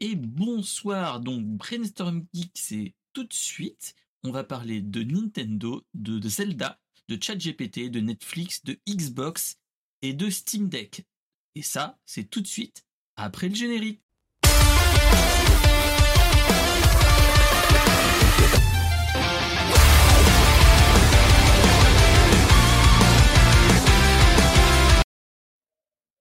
Et bonsoir, donc Brainstorm Geek, c'est tout de suite. On va parler de Nintendo, de, Zelda, de ChatGPT, de Netflix, de Xbox et de Steam Deck. Et ça, c'est tout de suite après le générique.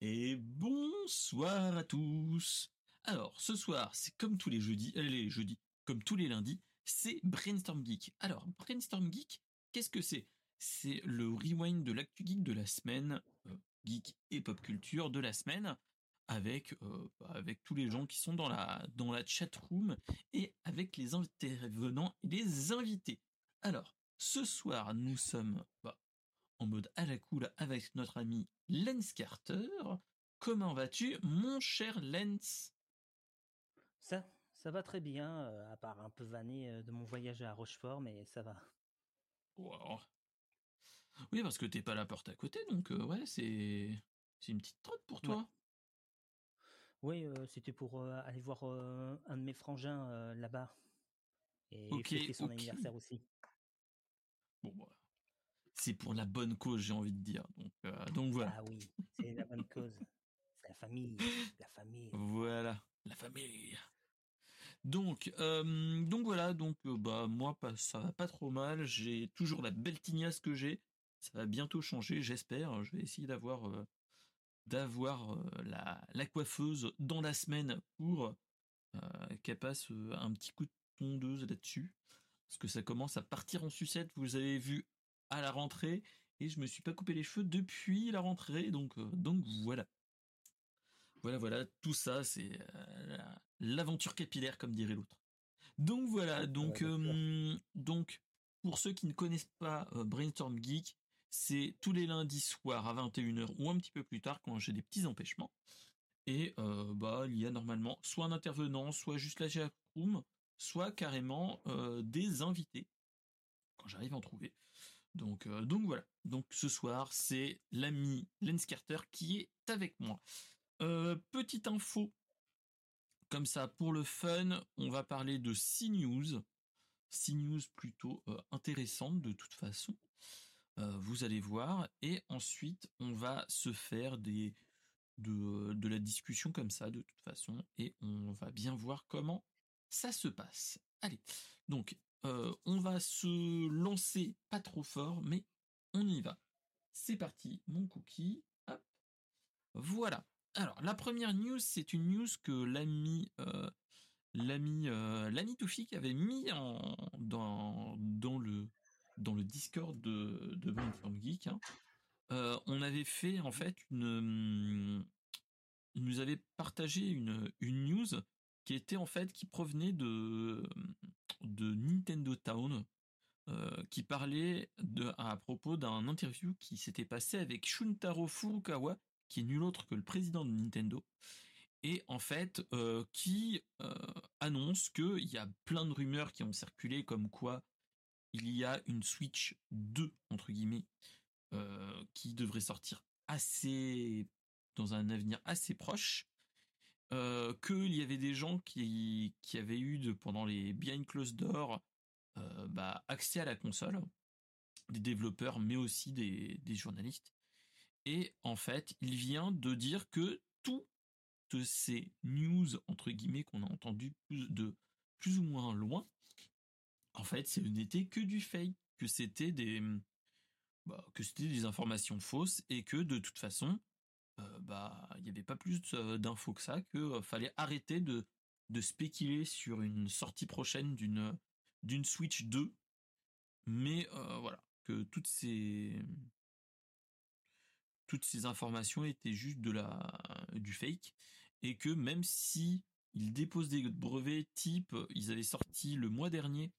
Et bonsoir à tous. Alors, ce soir, c'est comme tous les jeudis, euh, les jeudis, comme tous les lundis, c'est Brainstorm Geek. Alors, Brainstorm Geek, qu'est-ce que c'est? C'est le rewind de l'actu geek de la semaine, euh, geek et pop culture de la semaine, avec euh, avec tous les gens qui sont dans la dans chat room et avec les intervenants et les invités. Alors, ce soir, nous sommes bah, en mode à la cool avec notre ami Lens Carter. Comment vas-tu, mon cher Lens Ça, ça va très bien, euh, à part un peu vanné euh, de mon voyage à Rochefort, mais ça va. Wow. Oui, parce que t'es pas la porte à côté, donc euh, ouais, c'est c'est une petite trotte pour toi. Oui, c'était pour aller voir un de mes frangins là-bas. Et Ok, fêter son ok. anniversaire aussi. Bon, bah, c'est pour la bonne cause, j'ai envie de dire. Donc, euh, donc voilà. Ah oui, c'est la bonne cause. C'est la famille, la famille. Voilà, la famille. Donc, euh, donc voilà, donc euh, bah moi ça va pas trop mal. J'ai toujours la belle tignasse que j'ai. Ça va bientôt changer, j'espère. Je vais essayer d'avoir euh, d'avoir la, la coiffeuse dans la semaine pour qu'elle passe un petit coup de tondeuse là-dessus, parce que ça commence à partir en sucette. Vous avez vu à la rentrée et je me suis pas coupé les cheveux depuis la rentrée, donc donc voilà. Voilà, voilà, tout ça, c'est l'aventure capillaire, comme dirait l'autre. Donc voilà, donc, euh, donc pour ceux qui ne connaissent pas euh, Brainstorm Geek, c'est tous les lundis soirs à 21h ou un petit peu plus tard quand j'ai des petits empêchements. Et euh, bah, il y a normalement soit un intervenant, soit juste la chat room, soit carrément des invités, quand j'arrive à en trouver. Donc, donc voilà. Donc ce soir, c'est l'ami Lens Carter qui est avec moi. Petite info, comme ça, pour le fun, on va parler de CNews. CNews plutôt euh, intéressante de toute façon. Euh, vous allez voir. Et ensuite, on va se faire des, de, la discussion comme ça, de toute façon. Et on va bien voir comment ça se passe. Allez, donc, euh, on va se lancer pas trop fort, mais on y va. C'est parti, mon cookie. Hop. Voilà. Alors, la première news, c'est une news que l'ami euh, l'ami euh, l'ami avait mis dans, le, Discord de, de Geek. hein. Euh, on avait fait en fait une. Il nous avait partagé une, news qui était en fait qui provenait de, de Nintendo Town. euh, qui parlait de, à propos d'un interview qui s'était passé avec Shuntaro Furukawa, qui est nul autre que le président de Nintendo, et en fait euh, qui euh, annonce qu'il y a plein de rumeurs qui ont circulé comme quoi il y a une Switch 2 entre guillemets euh, qui devrait sortir assez dans un avenir assez proche. Qu'il y avait des gens qui, avaient eu pendant les behind closed doors euh, bah, accès à la console, des développeurs mais aussi des journalistes. Et en fait, il vient de dire que toutes ces news, entre guillemets, qu'on a entendues de plus ou moins loin, en fait, ce n'était que du fake, que c'était des, bah, que c'était des informations fausses et que de toute façon, euh, bah, il n'y avait pas plus euh, d'infos que ça, que euh, fallait arrêter de, de spéculer sur une sortie prochaine d'une, d'une Switch 2. Mais voilà, que toutes ces, toutes ces informations étaient juste de la, du fake et que même si ils déposent des brevets type, ils avaient sorti le mois dernier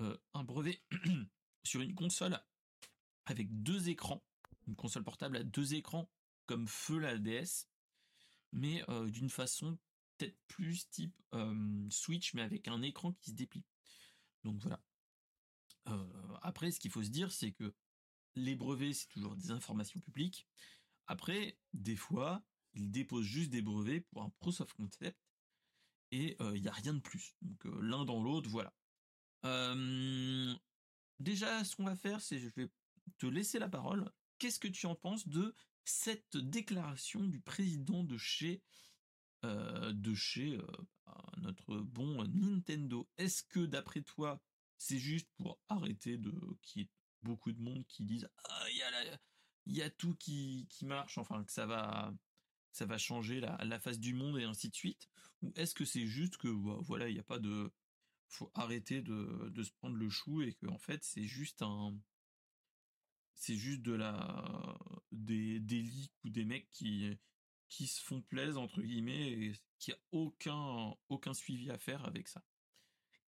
euh, un brevet sur une console avec deux écrans, une console portable à deux écrans comme feu la DS, mais euh, d'une façon peut-être plus type Switch, mais avec un écran qui se déplie. Donc voilà. Euh, après, ce qu'il faut se dire, c'est que les brevets, c'est toujours des informations publiques. Après, des fois, ils déposent juste des brevets pour un proof of concept. et il n'y a rien de plus. Donc l'un dans l'autre, voilà. déjà, ce qu'on va faire, c'est je vais te laisser la parole. Qu'est-ce que tu en penses de cette déclaration du président de chez de chez notre bon Nintendo? Est-ce que d'après toi, c'est juste pour arrêter de ait beaucoup de monde qui disent ah il y a il y a tout qui, qui marche, enfin que ça va ça va changer la, la face du monde et ainsi de suite Ou est-ce que c'est juste que bah, voilà il n'y a pas de faut arrêter de, de se prendre le chou et que en fait c'est juste un c'est juste de la des, des leaks ou des mecs qui qui se font plaisir entre guillemets et qui a aucun aucun suivi à faire avec ça.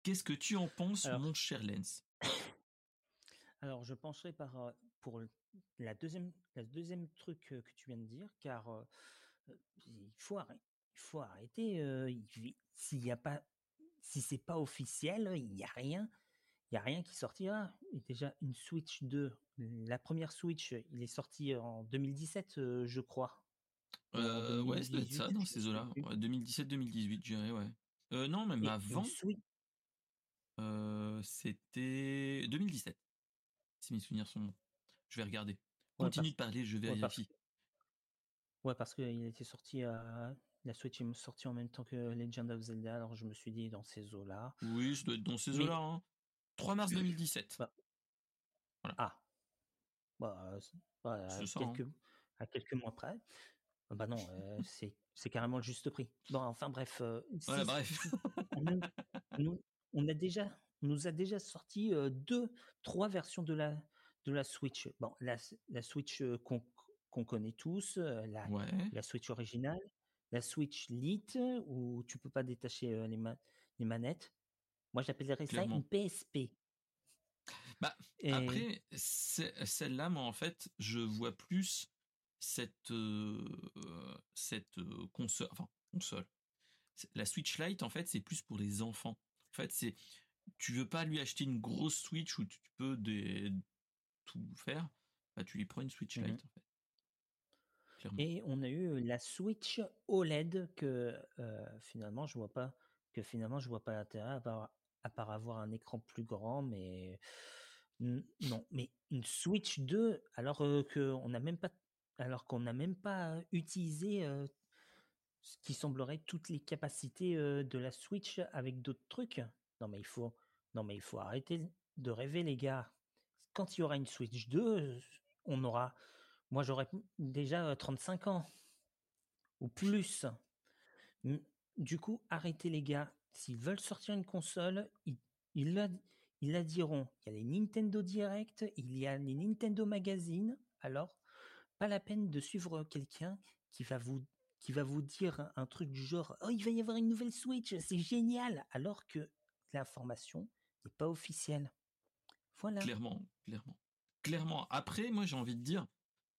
Qu'est-ce que tu en penses, mon cher Lens? Alors, je pencherai par pour la deuxième la deuxième truc que tu viens de dire, car il faut arrêter, il faut arrêter. S'il n'y a pas, si c'est pas officiel, il n'y a rien, il y a rien qui sortira. Et déjà une Switch 2, la première Switch, il est sorti en 2017, je crois. Euh, ouais, c'est ça dans ces eaux-là. 2017-2018, je dirais, ouais. Euh, non, même avant. Euh, c'était 2017. Si mes souvenirs sont Je vais regarder. Continue de parler, je vérifie. Ouais, parce qu'il était sorti à. La Switch est sortie en même temps que Legend of Zelda, alors je me suis dit dans ces eaux-là. Oui, je dois être dans ces eaux-là. Hein. 3 mars 2017. Bah. Voilà. Ah. Bah, bah à, quelques, hein. à quelques mois près. Ah bah non, euh, c'est c'est carrément le juste prix. Bon, enfin bref. Euh, bref. on, a déjà, on nous a déjà sorti deux, trois versions de la de la Switch. Bon, la, la Switch qu'on connaît tous, la, la Switch originale, la Switch Lite où tu peux pas détacher les, les manettes. Moi, j'appellerais ça une PSP. Bah, Après, celle-là, moi, en fait, je vois plus cette cette console, enfin console. La Switch Lite, en fait, c'est plus pour les enfants. En fait, c'est tu veux pas lui acheter une grosse Switch où tu peux des, tout faire, bah, tu lui prends une Switch mmh Lite. En fait. Et on a eu la Switch OLED que finalement je vois pas que finalement je vois pas l'intérêt à part, à part avoir un écran plus grand, mais non, mais une Switch 2 alors que on n'a même pas alors qu'on n'a même pas utilisé ce qui semblerait toutes les capacités de la Switch avec d'autres trucs. Non mais il faut, non mais arrêter de rêver les gars. Quand il y aura une Switch 2, on aura, moi j'aurai déjà 35 ans ou plus. Du coup, arrêtez les gars. S'ils veulent sortir une console, ils, la, diront. Il y a les Nintendo Direct, il y a les Nintendo Magazine. Alors, pas la peine de suivre quelqu'un qui qui va vous dire un truc du genre oh il va y avoir une nouvelle Switch c'est génial alors que l'information n'est pas officielle. Voilà. Clairement clairement. Clairement. Après moi j'ai envie de dire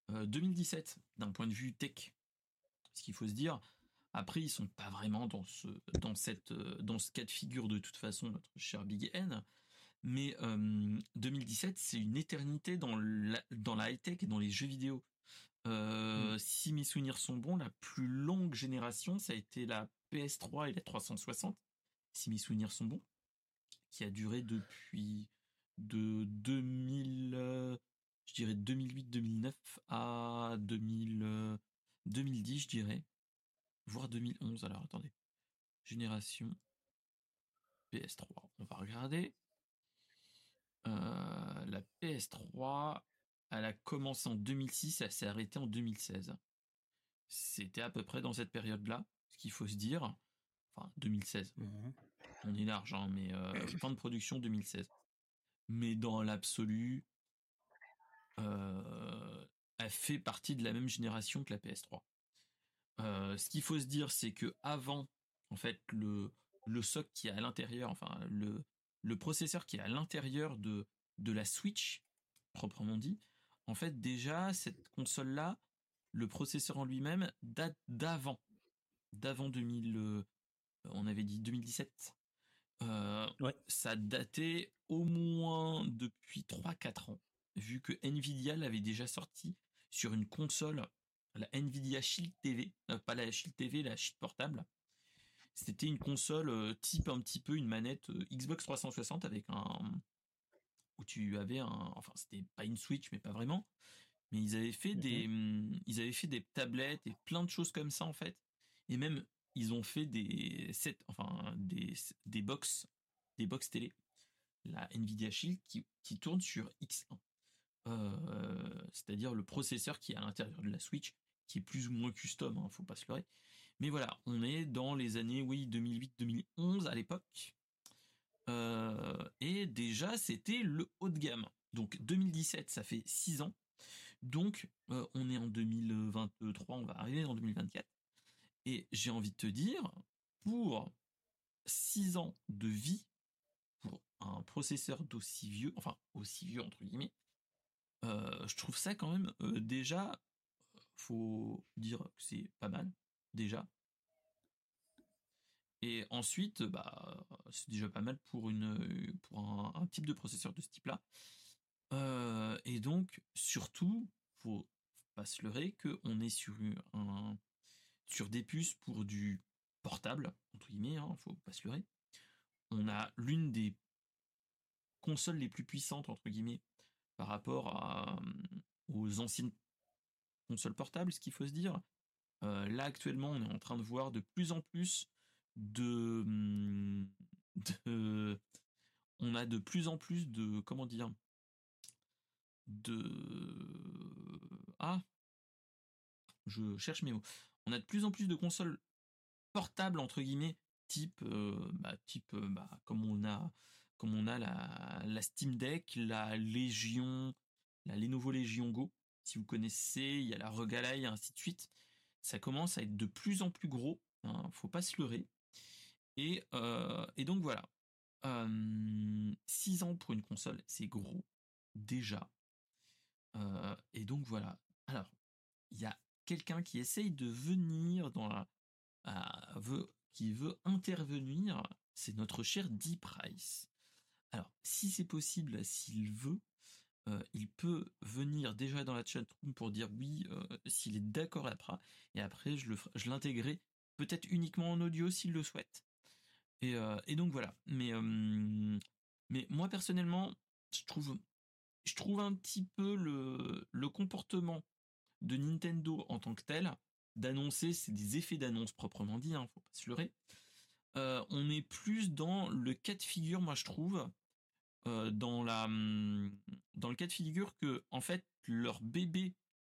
2017 euh, d'un point de vue tech ce qu'il faut se dire après ils sont pas vraiment dans ce dans cette euh, dans ce cas de figure de toute façon notre cher Big N mais 2017 c'est une éternité dans la dans la high tech et dans les jeux vidéo. Euh, mmh. Si mes souvenirs sont bons, la plus longue génération, ça a été la PS3 et la 360. Si mes souvenirs sont bons, qui a duré depuis de 2000, euh, je dirais 2008-2009 à 2000, 2010, je dirais, voire 2011. Alors attendez, génération PS3. On va regarder. Euh, la PS3, elle a commencé en 2006, elle s'est arrêtée en 2016. C'était à peu près dans cette période-là, ce qu'il faut se dire. Enfin, 2016. Mmh On est large, hein, mais euh, fin de production 2016. Mais dans l'absolu, euh, elle fait partie de la même génération que la PS3. Euh, ce qu'il faut se dire, c'est que avant, en fait, le le soc qui est à l'intérieur, enfin le le processeur qui est à l'intérieur de de la Switch proprement dit, en fait, déjà, cette console-là, le processeur en lui-même date d'avant. D'avant 2000, euh, on avait dit 2017. Euh, ça datait au moins depuis 3-4 ans, vu que Nvidia l'avait déjà sorti sur une console, la Nvidia Shield TV, euh, pas la Shield TV, la Shield portable. C'était une console type un petit peu une manette Xbox 360 avec un où tu avais un, enfin c'était pas une Switch mais pas vraiment, mais ils avaient fait des, mmh, ils avaient fait des tablettes et plein de choses comme ça en fait, et même ils ont fait des sets, enfin des des box, des box télé, la Nvidia Shield qui qui tourne sur X1, euh, c'est-à-dire le processeur qui est à l'intérieur de la Switch, qui est plus ou moins custom, hein, faut pas se leurrer. Mais voilà, on est dans les années oui 2008-2011 à l'époque. Euh, et déjà, c'était le haut de gamme. Donc 2017, ça fait 6 ans. Donc euh, on est en 2023, on va arriver en 2024. Et j'ai envie de te dire, pour 6 ans de vie, pour un processeur d'aussi vieux, enfin aussi vieux entre guillemets, euh, je trouve ça quand même déjà, faut dire que c'est pas mal, déjà. Et ensuite, bah, c'est déjà pas mal pour un, type de processeur de ce type-là. Euh, et donc, surtout, faut pas se leurrer qu'on est sur un sur des puces pour du portable entre guillemets, hein, faut pas se. On a l'une des consoles les plus puissantes entre guillemets par rapport aux anciennes consoles portables, ce qu'il faut se dire. Euh, là actuellement, on est en train de voir de plus en plus Mmh, de, on a de plus en plus de comment dire de ah je cherche mes mots on a de plus en plus de consoles portables entre guillemets type euh, bah, type euh, bah, comme on a comme on a la, la Steam Deck la Légion la Lenovo Legion Go si vous connaissez il y a la Regala et ainsi de suite ça commence à être de plus en plus gros hein, faut pas se leurrer et, euh, et donc voilà. 6 ans pour une console, c'est gros, déjà. Et donc voilà. Alors, il y a quelqu'un qui essaye de venir dans la. veut, qui veut intervenir, c'est notre cher D. Price. Alors, si c'est possible, s'il veut, euh, il peut venir déjà dans la chatroom pour dire oui, s'il est d'accord après, et après je l'intégrerai peut-être uniquement en audio s'il le souhaite. Euh, et, donc voilà. Mais, moi personnellement, je trouve, je trouve un petit peu le, le comportement de Nintendo en tant que tel d'annoncer, c'est des effets d'annonce proprement dit, hein, faut pas se leurrer. Euh, on est plus dans le cas de figure, moi je trouve, euh, dans la dans le cas de figure que en fait leur bébé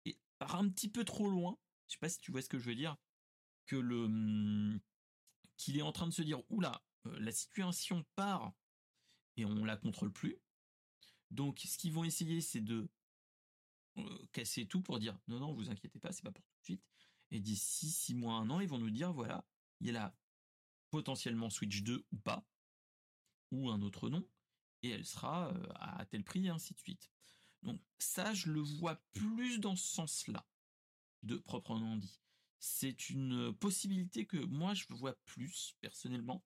est part un petit peu trop loin. Je sais pas si tu vois ce que je veux dire. Que le qu'il est en train de se dire oula, euh, la situation part et on la contrôle plus. Donc, ce qu'ils vont essayer, c'est de casser tout pour dire non, non, vous inquiétez pas, c'est pas pour tout de suite. Et d'ici six mois, un an, ils vont nous dire voilà, il y a là potentiellement Switch 2 ou pas, ou un autre nom, et elle sera euh, à tel prix, et ainsi de suite. Donc ça, je le vois plus dans ce sens-là, de proprement dit c'est une possibilité que moi je vois plus personnellement.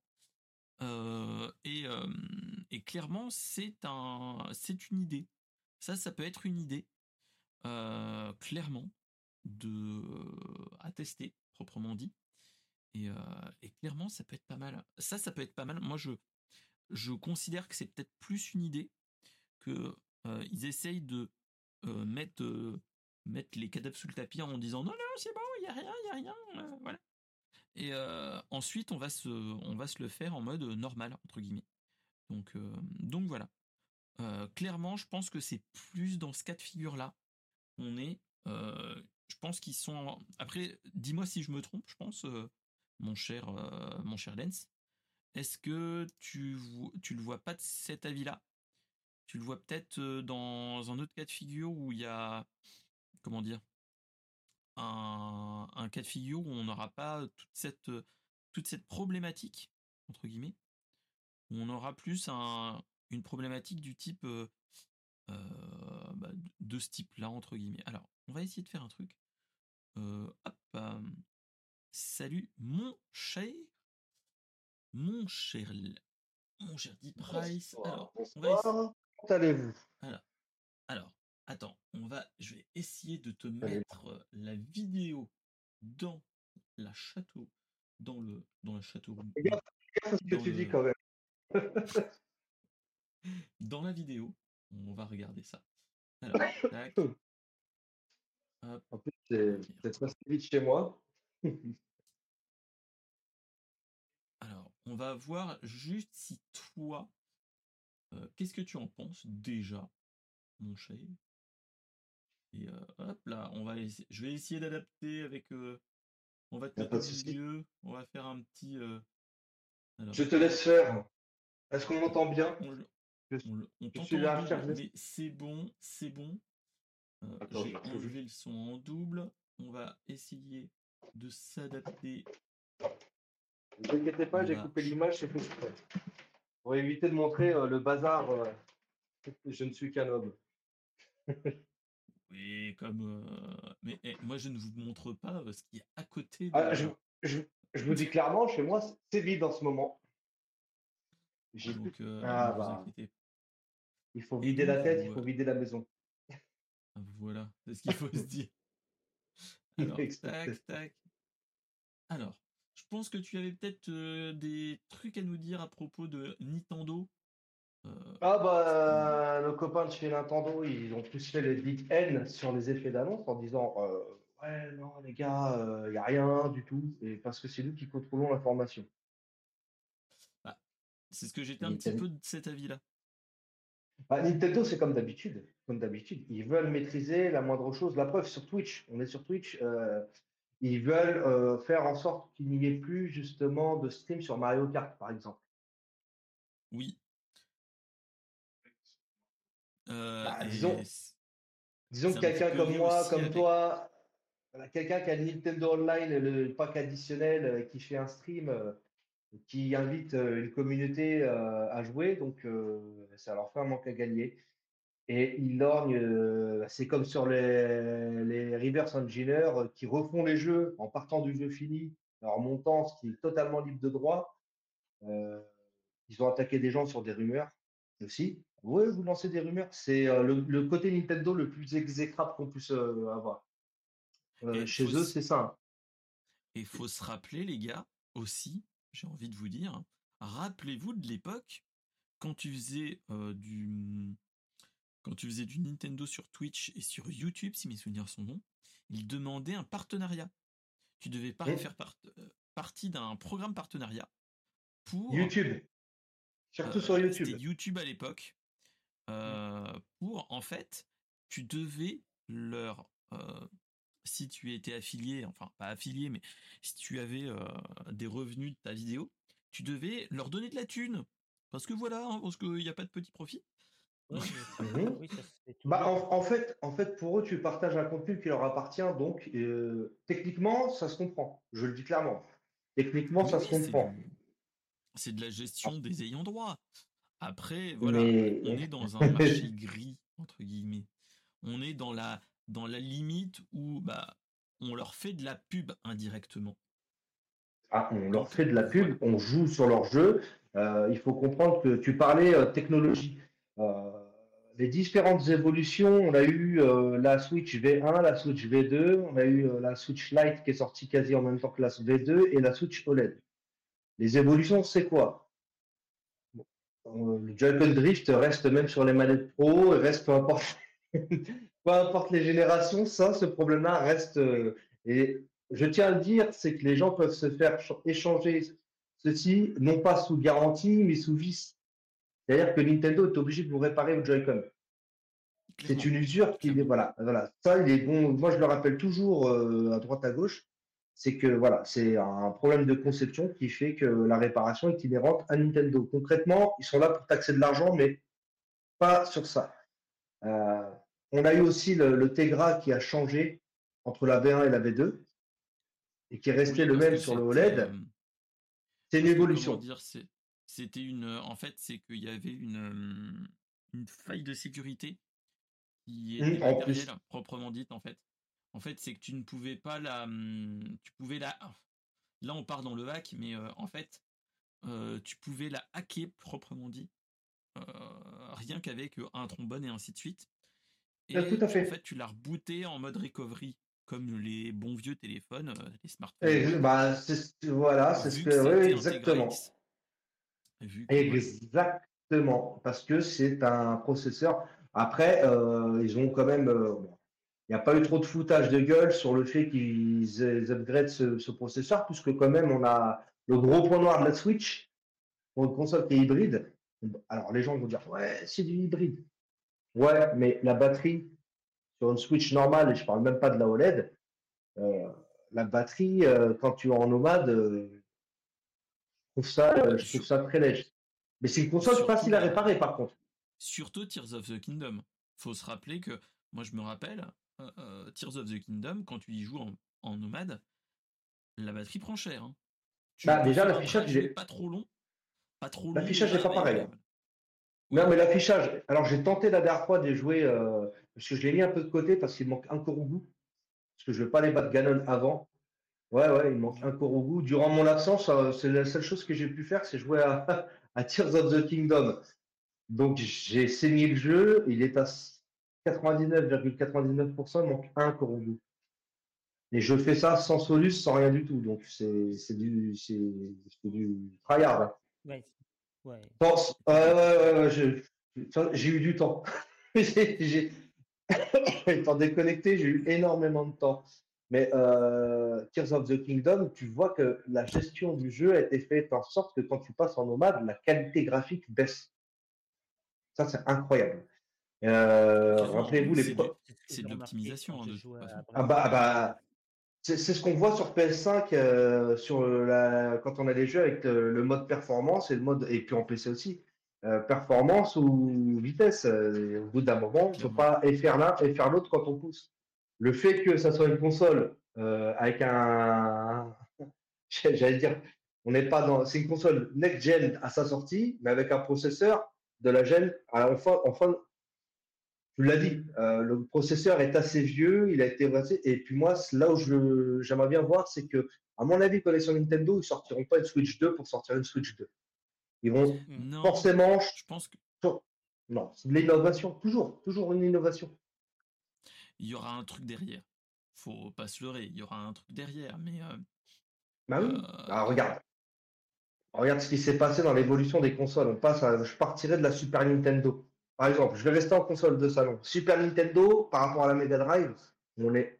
Euh, et, et, clairement, c'est un, c'est une idée. Ça, ça peut être une idée, euh, clairement, de à tester proprement dit. Et, et, clairement, ça peut être pas mal. Ça, ça peut être pas mal. Moi, je, je considère que c'est peut-être plus une idée que ils essayent de mettre mettre les cadavres sous le tapis en disant non non c'est bon il y a rien il y a rien euh, voilà et euh, ensuite on va se on va se le faire en mode normal entre guillemets donc euh, donc voilà clairement je pense que c'est plus dans ce cas de figure là on est je pense qu'ils sont après dis-moi si je me trompe je pense mon cher mon cher Lens est-ce que tu tu le vois pas de cet avis là tu le vois peut-être dans un autre cas de figure où il y a comment dire un, un, cas de figure où on n'aura pas toute cette toute cette problématique entre guillemets où on aura plus un, une problématique du type euh, bah, de ce type là entre guillemets. Alors on va essayer de faire un truc. Euh, hop salut mon cher mon cher mon cher Deep Price alors on va essayer... allez-vous? Alors, alors Attends, on va, je vais essayer de te mettre la vidéo dans la château, dans le dans le château. Ce que tu dis quand même. dans la vidéo, on va regarder ça. Alors, tac. En plus, c'est passé vite chez moi. Alors, on va voir juste si toi, euh, qu'est-ce que tu en penses déjà, mon cher Et euh, hop là, on va je vais essayer d'adapter avec. Euh, on va te mettre au milieu, on va faire un petit. je te laisse faire. Est-ce qu'on m'entend bien? On, on, t'entend mais c'est bon, c'est bon. J'ai enlevé le son en double. On va essayer de s'adapter ne vous inquiétez pas, j'ai coupé l'image, c'est fait Pour éviter de montrer euh, le bazar, euh, je ne suis qu'un homme. oui, comme. Euh, mais eh, moi, je ne vous montre pas ce qui est à côté. Ah, je, vous dis clairement, chez moi, c'est vide en ce moment. Donc, ah, bah. Il faut vider la tête, il faut vider la maison. Voilà, c'est ce qu'il faut se dire. Alors, tac, tac. Alors, je pense que tu avais peut-être euh, des trucs à nous dire à propos de Nintendo. Euh, ah bah nos copains de chez Nintendo, ils ont tous fait les big N sur les effets d'annonce en disant euh, ouais non les gars, il n'y a rien du tout, et parce que c'est nous qui contrôlons l'information. C'est ce que j'étais un petit peu de cet avis-là. Bah, Nintendo, c'est comme d'habitude. Comme d'habitude, ils veulent maîtriser la moindre chose. La preuve sur Twitch, on est sur Twitch. Ils veulent euh, faire en sorte qu'il n'y ait plus justement de stream sur Mario Kart, par exemple. Oui. Euh, bah, disons, disons que quelqu'un comme moi, comme toi, quelqu'un qui a Nintendo Online, le pack additionnel, euh, qui fait un stream, qui invite une communauté à jouer, donc ça leur fait un manque à gagner. Et ils lorgnent, euh, c'est comme sur les, les reverse engineers euh, qui refont les jeux en partant du jeu fini, en montant, ce qui est totalement libre de droit. Euh, ils ont attaqué des gens sur des rumeurs aussi. Oui, vous lancez des rumeurs. C'est le, côté Nintendo le plus exécrable qu'on puisse avoir. chez eux, c'est ça. Hein. Et il faut se rappeler, les gars, aussi, j'ai envie de vous dire, rappelez-vous de l'époque quand tu faisais du quand tu faisais du Nintendo sur Twitch et sur YouTube, si mes souvenirs sont bons, ils demandaient un partenariat. Tu devais faire euh, partie d'un programme partenariat pour YouTube. Surtout sur euh, YouTube. C'était YouTube à l'époque. Euh, pour en fait, tu devais leur si tu étais affilié, enfin pas affilié, mais si tu avais des revenus de ta vidéo, tu devais leur donner de la thune. Parce que voilà, hein, parce qu'il n'y a pas de petit profit. Bah, en, fait, en fait, pour eux, tu partages un contenu qui leur appartient, donc euh, techniquement, ça se comprend. Je le dis clairement. Techniquement, ça se comprend. C'est de la gestion des ayants droit. Après, voilà, on est dans un marché gris entre guillemets. On est dans la dans la limite où bah on leur fait de la pub indirectement. Ah, on leur fait de la pub, on joue sur leur jeu. Euh, il faut comprendre que tu parlais euh, technologie. Euh, les différentes évolutions, on a eu la Switch V1, la Switch V2, on a eu la Switch Lite qui est sortie quasi en même temps que la V2 et la Switch OLED. Les évolutions, c'est quoi? Le Joy-Con Drift reste même sur les manettes Pro, reste peu importe, peu importe les générations, ça, ce problème-là reste. et je tiens à le dire, c'est que les gens peuvent se faire échanger ceci, non pas sous garantie, mais sous vice. C'est-à-dire que Nintendo est obligé de vous réparer au Joy-Con. C'est une usure qui est voilà, voilà. Ça, il est bon. Moi, je le rappelle toujours euh, à droite à gauche. C'est que voilà, c'est un problème de conception qui fait que la réparation est inhérente à Nintendo. Concrètement, ils sont là pour taxer de l'argent, mais pas sur ça. Euh, on a eu aussi le, Tegra qui a changé entre la V1 et la V2 et qui est resté le même sur le OLED. Euh, c'est une évolution. Dire, c'était une, en fait, c'est qu'il y avait une, une faille de sécurité qui était matérielle, proprement dite, en fait. En fait, c'est que tu ne pouvais pas la, tu pouvais la, là on part dans le hack, mais en fait, tu pouvais la hacker proprement dit, rien qu'avec un trombone et ainsi de suite. Et tout à fait. en fait, tu l'as rebooté en mode recovery. comme les bons vieux téléphones, les smartphones. bah, voilà, c'est ce que, oui, exactement. Exactement, parce que c'est un processeur. Après, ils ont quand même, il n'y a pas eu trop de foutage de gueule sur le fait qu'ils upgradent ce, ce, processeur, puisque quand même, on a le gros point noir de la Switch pour une console qui est hybride. Alors, les gens vont dire, ouais, c'est du hybride. Ouais, mais la batterie sur une Switch normale, et je ne parle même pas de la OLED, euh, la batterie, euh, quand tu es en nomade, euh, je, trouve ça, je trouve ça très léger. Mais c'est une console facile à réparer, par contre. Surtout Tears of the Kingdom. faut se rappeler que, moi je me rappelle, Tears of the Kingdom, quand tu y joues en, nomade, la batterie prend cher. Hein. Bah, déjà, l'affichage est pas trop long. Pas trop L'affichage n'est pas pareil. Hein. Non, mais l'affichage. Alors, j'ai tenté la dernière fois de jouer, euh, parce que je l'ai mis un peu de côté parce qu'il manque un goût Parce que je ne veux pas les battre Ganon avant. Ouais, ouais, il manque un goût Durant mon absence, c'est la seule chose que j'ai pu faire, c'est jouer à, à Tears of the Kingdom. Donc, j'ai saigné le jeu. Il est à 99,99%, il manque un Korogu. Et je fais ça sans solus, sans rien du tout. Donc c'est du, du tryhard. Hein. Ouais. Ouais. j'ai eu du temps. j'ai étant déconnecté, j'ai eu énormément de temps. Mais euh, Tears of the Kingdom, tu vois que la gestion du jeu a été faite en sorte que quand tu passes en nomade, la qualité graphique baisse. Ça, c'est incroyable. Euh, rappelez-vous les. C'est de l'optimisation. Hein, ah bah, ah bah c'est ce qu'on voit sur PS5 euh, sur la, quand on a des jeux avec le, mode performance et le mode et puis en PC aussi euh, performance ou vitesse. au bout d'un moment, on ne peut pas faire l'un et faire l'autre quand on pousse. Le fait que ça soit une console avec un, j'allais dire, on n'est pas dans, c'est une console next gen à sa sortie, mais avec un processeur de la gen. Alors enfin, enfin tu l'as dit, euh, le processeur est assez vieux, il a été. Et puis moi, là où j'aimerais bien voir, c'est que, à mon avis, sur Nintendo, ils sortiront pas une Switch 2 pour sortir une Switch 2. Ils vont forcément. Je pense que. Non, c'est de l'innovation, toujours, toujours une innovation. Il y aura un truc derrière. Faut pas se leurrer, il y aura un truc derrière, mais. Euh, bah oui. Euh, regarde. Regarde ce qui s'est passé dans l'évolution des consoles. On passe je partirais de la Super Nintendo. Par exemple, je vais rester en console de salon. Super Nintendo, par rapport à la Mega Drive, on est,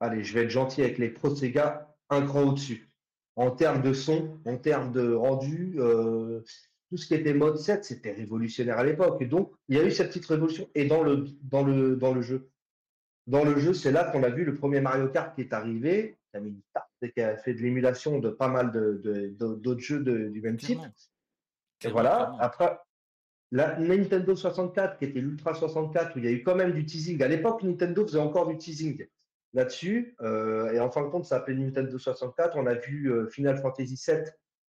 allez, je vais être gentil avec les Pro Sega, un cran au-dessus. En termes de son, en termes de rendu, euh, tout ce qui était mode 7, c'était révolutionnaire à l'époque. Et donc, il y a eu cette petite révolution. Et dans le, dans le, dans le jeu, dans le jeu, c'est là qu'on a vu le premier Mario Kart qui est arrivé, qui a mis et qui a fait de l'émulation de pas mal d'autres de, jeux du même type. Et voilà. Après, la Nintendo 64, qui était l'Ultra 64, où il y a eu quand même du teasing. À l'époque, Nintendo faisait encore du teasing là-dessus. Euh, et en fin de compte, ça s'appelait Nintendo 64. On a vu euh, Final Fantasy VII,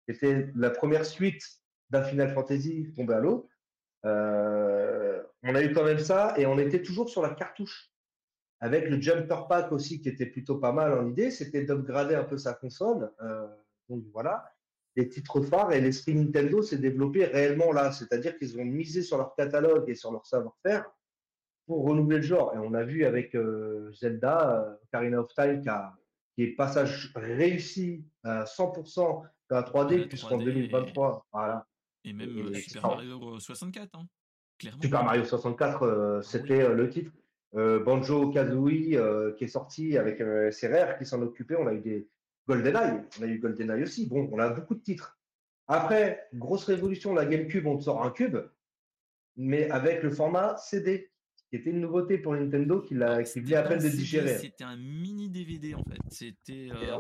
qui était la première suite d'un Final Fantasy tombé à l'eau. Euh, on a eu quand même ça, et on était toujours sur la cartouche. Avec le Jumper Pack aussi, qui était plutôt pas mal en idée, c'était d'upgrader un peu sa console. donc voilà les titres phares et l'esprit Nintendo s'est développé réellement là. C'est-à-dire qu'ils ont misé sur leur catalogue et sur leur savoir-faire pour renouveler le genre. Et on a vu avec euh, Zelda, euh, Karina of Time, qui, est passage réussi à 100% de la 3D, puisqu'en 2023, voilà. Et même euh, Super Mario 64, hein, clairement. Super Mario 64, c'était le titre. Banjo Kazooie, qui est sorti avec CRR, qui s'en occupait. On a eu des, GoldenEye, on a eu GoldenEye aussi. Bon, on a beaucoup de titres. Après, grosse révolution, la GameCube, on te sort un cube, mais avec le format CD, qui était une nouveauté pour Nintendo qui, l'a, qui venait à peine de digérer. C'était un mini DVD en fait. C'était. Euh,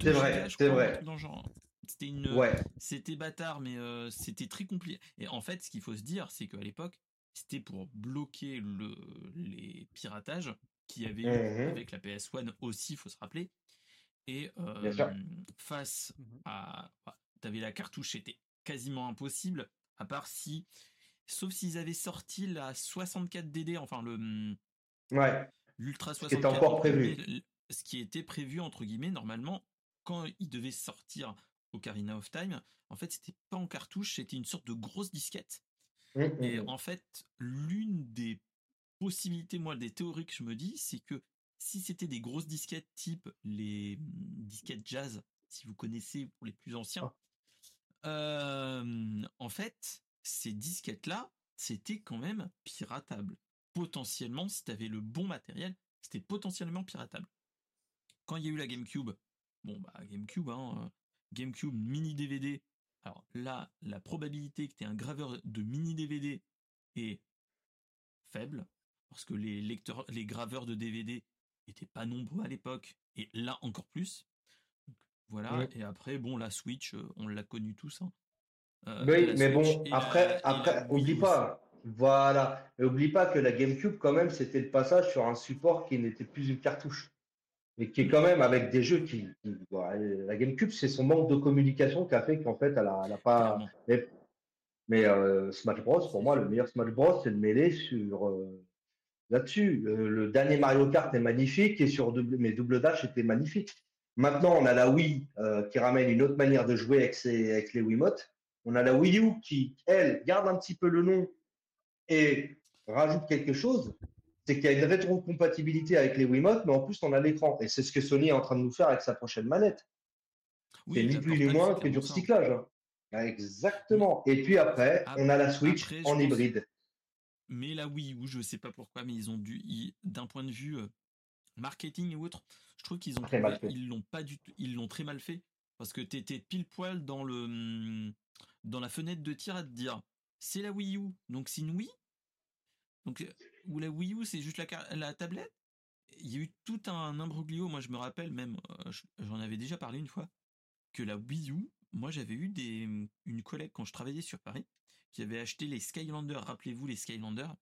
c'est vrai, c'est vrai. C'était une. Ouais. C'était bâtard, mais euh, c'était très compliqué. Et en fait, ce qu'il faut se dire, c'est qu'à l'époque, c'était pour bloquer le, les piratages qu'il y avait mmh avec la PS1 aussi, il faut se rappeler. Et face mmh à. Bah, tu avais la cartouche, c'était quasiment impossible, à part si. Sauf s'ils avaient sorti la 64DD, enfin le. Mmh, ouais. L'Ultra 64. Ce qui était encore prévu. Ce qui était prévu, entre guillemets, normalement, quand il devait sortir Ocarina of Time, en fait, c'était pas en cartouche, c'était une sorte de grosse disquette. Mmh, Et en fait, l'une des possibilités, moi, des théories que je me dis, c'est que si c'était des grosses disquettes type les mmh, disquettes jazz, si vous connaissez pour les plus anciens, ah. en fait, ces disquettes-là, c'était quand même piratable. Potentiellement, si tu avais le bon matériel, c'était potentiellement piratable. Quand il y a eu la GameCube, bon bah GameCube, hein, GameCube mini DVD. Alors là, la probabilité que tu aies un graveur de mini DVD est faible, parce que les lecteurs, les graveurs de DVD étaient pas nombreux à l'époque, et là encore plus. voilà, et après, bon, la Switch, euh, on l'a connu tous. Hein. Euh, oui, mais bon, après, après oublie pas, voilà, et oublie pas que la GameCube, quand même, c'était le passage sur un support qui n'était plus une cartouche mais qui est quand même avec des jeux qui. la GameCube, c'est son manque de communication qui a fait qu'en fait, elle n'a pas. Mais, euh, Smash Bros, pour moi, le meilleur Smash Bros, c'est de mêler sur euh, là-dessus. le dernier Mario Kart est magnifique et sur double, mais Double Dash était magnifique. Maintenant, on a la Wii euh, qui ramène une autre manière de jouer avec, ses, avec les Wiimotes. On a la Wii U qui, elle, garde un petit peu le nom et rajoute quelque chose c'est qu'il y a une rétrocompatibilité avec les Wiimote, mais en plus, on a l'écran. Et c'est ce que Sony est en train de nous faire avec sa prochaine manette. c'est ni plus ni moins que du recyclage. Hein. Exactement. Et puis après, on a la Switch en hybride. Mais la Wii U, je ne sais pas pourquoi, mais ils ont dû, d'un point de vue euh, marketing ou autre, je trouve qu'ils ont ils l'ont pas du tout, ils l'ont très mal fait parce que tu étais pile poil dans le hum, dans la fenêtre de tir à te dire c'est la Wii U, donc c'est une Wii, donc, euh, ou la Wii U, c'est juste la, la tablette? Il y a eu tout un imbroglio. Moi, je me rappelle même, euh, j'en avais déjà parlé une fois, que la Wii U, moi, j'avais eu des, une collègue quand je travaillais sur Paris qui avait acheté les Skylanders. Rappelez-vous les Skylanders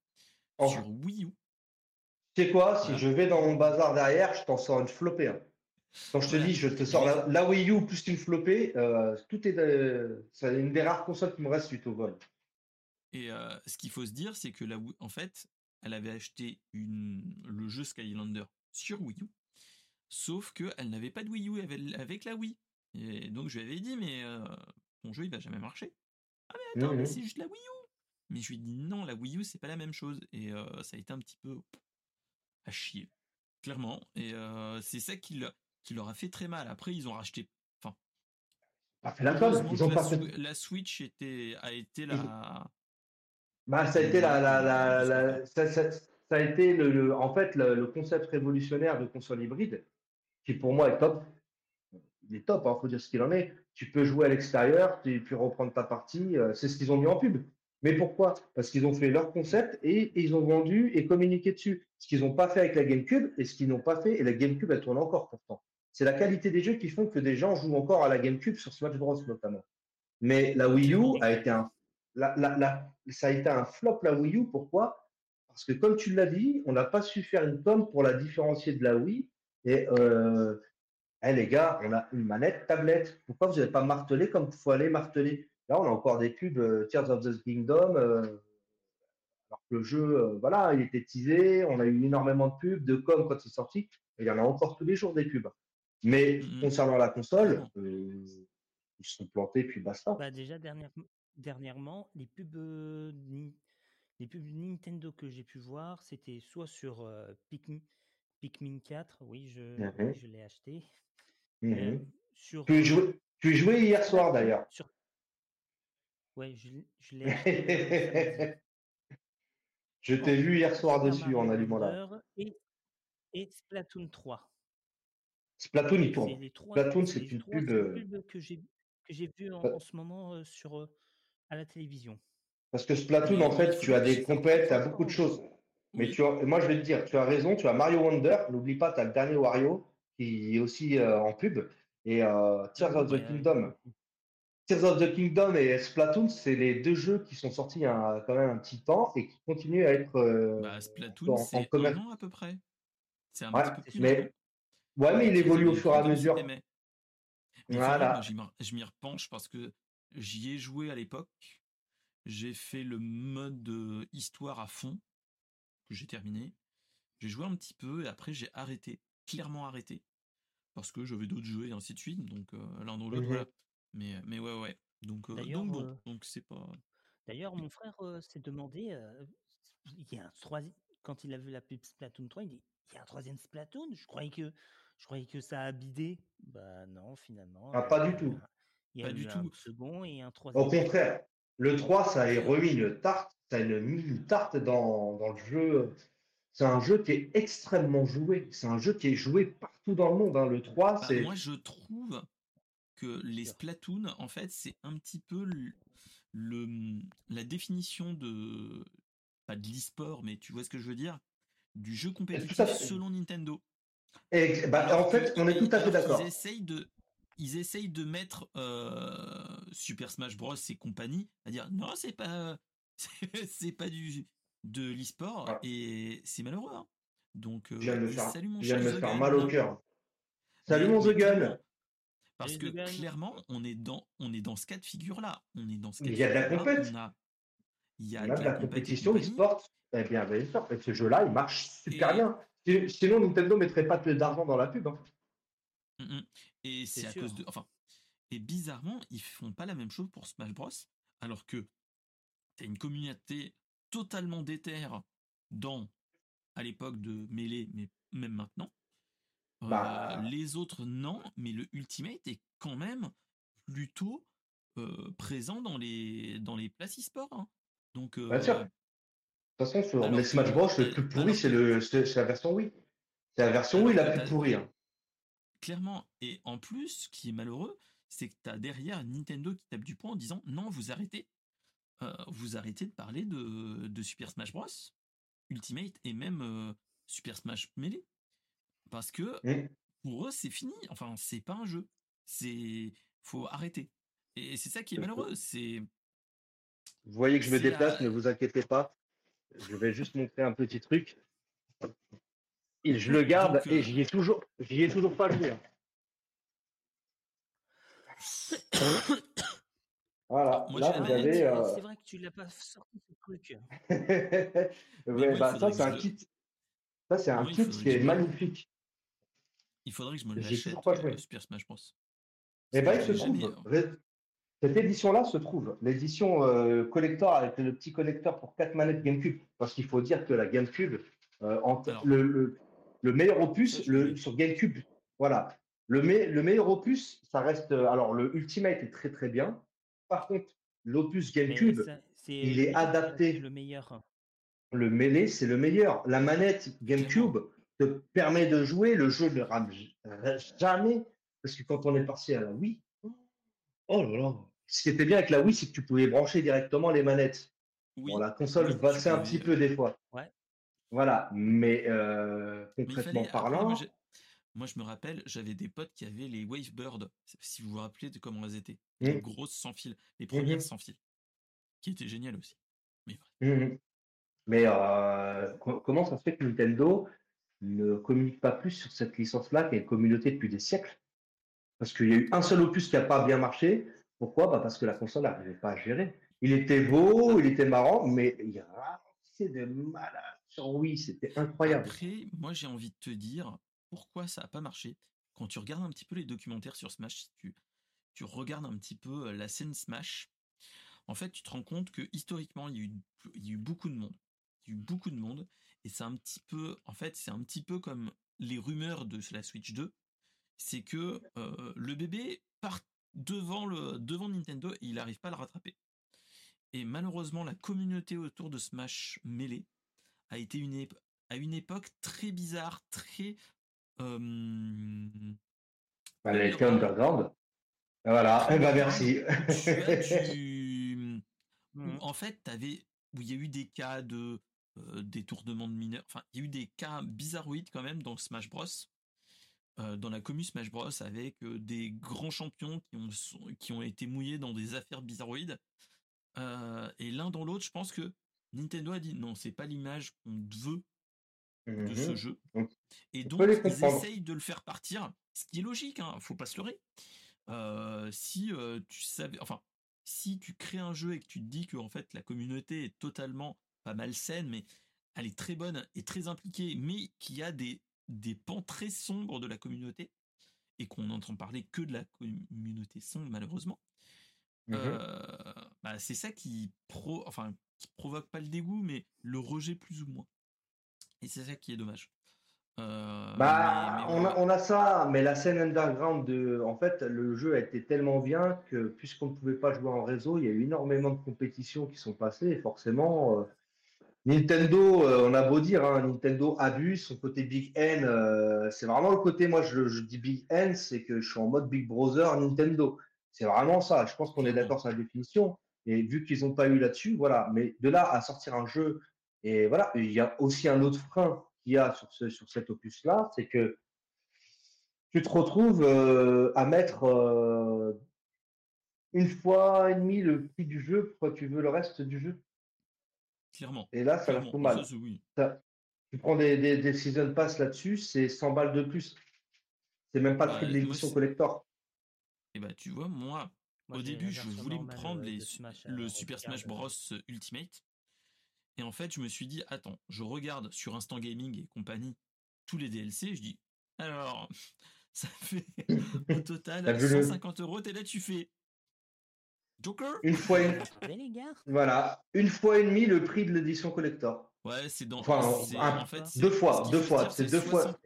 oh. sur Wii U. Tu sais quoi Si je vais dans mon bazar derrière, je t'en sors une flopée. Hein. Quand je te dis, je te sors la, Wii U plus une flopée, euh, tout est, c'est une des rares consoles qui me reste suite au vol. Et ce qu'il faut se dire, c'est que là, en fait, elle avait acheté une, le jeu Skylander sur Wii U, sauf qu'elle n'avait pas de Wii U avec, la Wii. Et donc je lui avais dit, mais ton jeu il va jamais marcher. Ah mais attends, mais c'est juste la Wii U. Mais je lui ai dit non, la Wii U c'est pas la même chose. Et ça a été un petit peu à chier, clairement. Et c'est ça qui, qui leur a fait très mal. Après ils ont racheté Enfin, la, la, Switch était, a été la, bah, ça a été la, la, la, ça, ça, a été le, en fait le, concept révolutionnaire de console hybride, qui pour moi est top. Il est top, il hein, faut dire ce qu'il en est. Tu peux jouer à l'extérieur, tu peux reprendre ta partie. Euh, c'est ce qu'ils ont mis en pub. Mais pourquoi? Parce qu'ils ont fait leur concept et, ils ont vendu et communiqué dessus. Ce qu'ils n'ont pas fait avec la GameCube et ce qu'ils n'ont pas fait, et la GameCube, elle tourne encore pourtant. C'est la qualité des jeux qui font que des gens jouent encore à la GameCube sur Smash Bros notamment. Mais la Wii U a été un ça a été un flop la Wii U. Pourquoi? Parce que comme tu l'as dit, on n'a pas su faire une com pour la différencier de la Wii. Et euh, eh, les gars, on a une manette tablette. Pourquoi vous n'avez pas martelé comme il faut aller marteler? Là, on a encore des pubs euh, Tears of the Kingdom. Euh, alors que le jeu, euh, voilà, il était teasé. On a eu énormément de pubs, de com quand c'est sorti. il y en a encore tous les jours des pubs. Mais mmh concernant la console, ils sont plantés, puis basta. Bah déjà, dernière, dernièrement, les pubs, les pubs Nintendo que j'ai pu voir, c'était soit sur Pikmin, Pikmin 4, oui, je, je l'ai acheté. Mmh sur, tu, jouais, tu jouais hier soir d'ailleurs. Sur... Ouais, je, je l'ai acheté. je t'ai vu hier soir dessus en allumant là. Et, et Splatoon 3. Splatoon, il tourne. Splatoon, c'est une pub. que j'ai que j'ai vu en, en, ce moment sur à la télévision. Parce que Splatoon, en fait, tu as des compètes, tu as beaucoup de choses. Mais tu as, moi, je vais te dire, tu as raison, tu as Mario Wonder, n'oublie pas, tu as le dernier Wario qui est aussi euh, en pub, et euh, Tears of the Kingdom. Tears of the Kingdom et Splatoon, c'est les deux jeux qui sont sortis il y a quand même un petit temps et qui continuent à être euh, bah, Splatoon, c'est un an à peu près. C'est un petit peu plus mais, Ouais, mais il évolue au fur et à mesure. voilà. je m'y repenche parce que J'y ai joué à l'époque. J'ai fait le mode histoire à fond, que j'ai terminé. J'ai joué un petit peu et après j'ai arrêté, clairement arrêté. Parce que j'avais d'autres jeux et ainsi de suite, donc euh, l'un dans l'autre, voilà. Mais, mais ouais, ouais. Donc, euh, donc bon, donc c'est pas. D'ailleurs, mon frère s'est demandé, il y a un quand il a vu la pub Splatoon 3, il dit il y a un troisième Splatoon? Je croyais que, je croyais que ça a bidé. Bah non, finalement. Ah, pas du tout. Il y a Pas eu du un tout. second et un troisième. Au contraire, le 3, ça a remis une tarte, ça a mis une tarte dans, dans le jeu. C'est un jeu qui est extrêmement joué. C'est un jeu qui est joué partout dans le monde. hein. Le 3, Bah, c'est. moi, je trouve que les. Splatoon, en fait, c'est un petit peu le, le- la définition de pas de l'e-sport, mais tu vois ce que je veux dire, du jeu compétitif selon Nintendo. Et, bah, en fait, on est tout à fait d'accord. essayent de ils essayent de mettre euh, Super Smash Bros et compagnie à dire non c'est pas c'est- c'est pas du de l'e-sport et c'est malheureux hein. donc euh, me faire, salut mon je viens de cher me The faire Gun. mal au cœur. Salut mon The Gun. Parce que Gun. clairement, on est dans, on est dans ce cas de figure-là. On est dans ce cas il y a de la figure-là, compète. On a, il y a de la compétition e-sport. Eh bien, bien sûr. Et ce jeu-là, il marche super Et- bien. Si- Sinon, Nintendo mettrait pas d'argent dans la pub. hein. Et c'est C'est à sûr. cause de, enfin, et bizarrement, ils font pas la même chose pour Smash Bros. Alors que t'as une communauté totalement déterre dans, à l'époque de Melee, mais même maintenant. Euh, Bah. les autres, non, mais le Ultimate est quand même plutôt euh, présent dans les, dans les places e-sport. hein. Donc, Bien sûr. euh, De toute façon, sur les Smash Bros, le euh, plus pourri, c'est le, c'est la version Wii. C'est la version Wii la plus pourrie. hein. Clairement. Et en plus, ce qui est malheureux, c'est que tu as derrière Nintendo qui tape du poing en disant non, vous arrêtez. Euh, vous arrêtez de parler de, de Super Smash Bros. Ultimate et même euh, Super Smash Melee. Parce que pour eux, c'est fini. Enfin, c'est pas un jeu. C'est. faut arrêter. Et c'est ça qui est malheureux. C'est. Vous voyez que je me la- déplace, ne vous inquiétez pas. Je vais juste montrer un petit truc. Et je le garde Donc, et euh, j'y ai toujours, j'y ai toujours pas joué. hein. Voilà, Moi, là vous avez. C'est euh, c'est vrai que tu l'as pas sorti ce truc. ouais, moi, bah, ça c'est un kit. Ça c'est un kit qui est magnifique. Il faudrait que je me J'ai l'achète, toujours pas joué. euh, Super Smash Bros. Que il se jamais, trouve. ré- Cette édition-là se trouve. L'édition euh, collector avec le petit connecteur pour 4 manettes GameCube. Parce qu'il faut dire que la GameCube, euh, en- Alors- le, le- le meilleur opus le, sur GameCube, voilà. Le, me- le meilleur opus, ça reste. euh, Alors, le Ultimate est très très bien. Par contre, l'opus GameCube, ça, il est adapté. le meilleur. le Melee, c'est le meilleur. La manette GameCube te permet de jouer. Le jeu ne rame j- jamais. Parce que quand on est passé à la Wii, oh là là. Ce qui était bien avec la Wii, c'est que tu pouvais brancher directement les manettes. Oui. Bon, la console oui, valsait un petit euh, peu des fois. Ouais. Voilà. Mais euh, Mais il concrètement fallait- après, parlant, moi, j'ai- moi, je me rappelle, j'avais des potes qui avaient les Wavebird, si vous vous rappelez de comment elles étaient. Les Mhm. grosses sans fil, les premières Mhm. sans fil. Qui étaient géniales aussi. Mais bref. Mais euh, co- comment ça se fait que Nintendo ne communique pas plus sur cette licence-là, qui a une communauté depuis des siècles? Parce qu'il y a eu un seul opus qui n'a pas bien marché. Pourquoi? Bah Parce que la console n'arrivait pas à gérer. Il était beau, il était marrant, mais il ralentissait de malade Wii, c'était incroyable. Après, moi, j'ai envie de te dire pourquoi ça n'a pas marché. Quand tu regardes un petit peu les documentaires sur Smash, tu, regardes un petit peu euh, la scène Smash, en fait, tu te rends compte que historiquement, il y a eu, beaucoup de monde. Il y a eu beaucoup de monde. Et c'est un petit peu, en fait, c'est un petit peu comme les rumeurs de la Switch 2. C'est que euh, le bébé part devant, Nintendo et il n'arrive pas à le rattraper. Et malheureusement, la communauté autour de Smash Melee a été une, à une époque très bizarre, très. euh, elle a été underground. Voilà, eh ben, merci. tu as Mhm. en fait, t'avais, où il y a eu des cas de euh, détournement de mineurs. Enfin, il y a eu des cas bizarroïdes quand même dans Smash Bros. euh, dans la commu Smash Bros. avec euh, des grands champions qui ont, qui ont été mouillés dans des affaires bizarroïdes. Euh, et l'un dans l'autre, je pense que Nintendo a dit non, c'est pas l'image qu'on veut de ce Mhm. jeu. Donc, Et on donc, ils essayent de le faire partir, ce qui est logique, hein, faut pas se leurrer. Euh, si euh, tu savais, enfin, si tu crées un jeu et que tu te dis que en fait la communauté est totalement pas malsaine, mais elle est très bonne et très impliquée, mais qu'il y a des, des pans très sombres de la communauté et qu'on n'entend parler que de la communauté sombre malheureusement, Mhm. euh, bah, c'est ça qui, pro, enfin, qui provoque pas le dégoût, mais le rejet plus ou moins. Et c'est ça qui est dommage. bah, on, a, on, a, ça, mais la scène underground de, en fait, le jeu a été tellement bien que puisqu'on ne pouvait pas jouer en réseau, il y a eu énormément de compétitions qui sont passées et forcément, Nintendo, on a beau dire, hein, Nintendo abuse son côté Big N. c'est vraiment le côté, moi je, je dis Big N, c'est que je suis en mode Big Brother Nintendo. C'est vraiment ça. Je pense qu'on est d'accord sur la définition. Et vu qu'ils n'ont pas eu là-dessus, voilà. Mais de là à sortir un jeu, et voilà, il y a aussi un autre frein qu'il y a sur, ce, sur cet opus-là, c'est que tu te retrouves euh, à mettre euh, une fois et demie le prix du jeu pourquoi tu veux le reste du jeu. Clairement. Et là, ça va trop mal. tu prends des, des, season pass là-dessus, c'est 100 balles de plus. C'est même pas le prix de l'édition collector. Et bah tu vois, moi, au début, je voulais me prendre les, le Super Smash Bros Ultimate. Et en fait, je me suis dit, attends, je regarde sur Instant Gaming et compagnie tous les DLC, je dis, alors, ça fait au total 150 euros, t'es là, tu fais Joker Une fois et... voilà, une fois et demie le prix de l'édition collector. Ouais, c'est dans. Enfin, en fait, deux fois, deux fois, c'est deux fois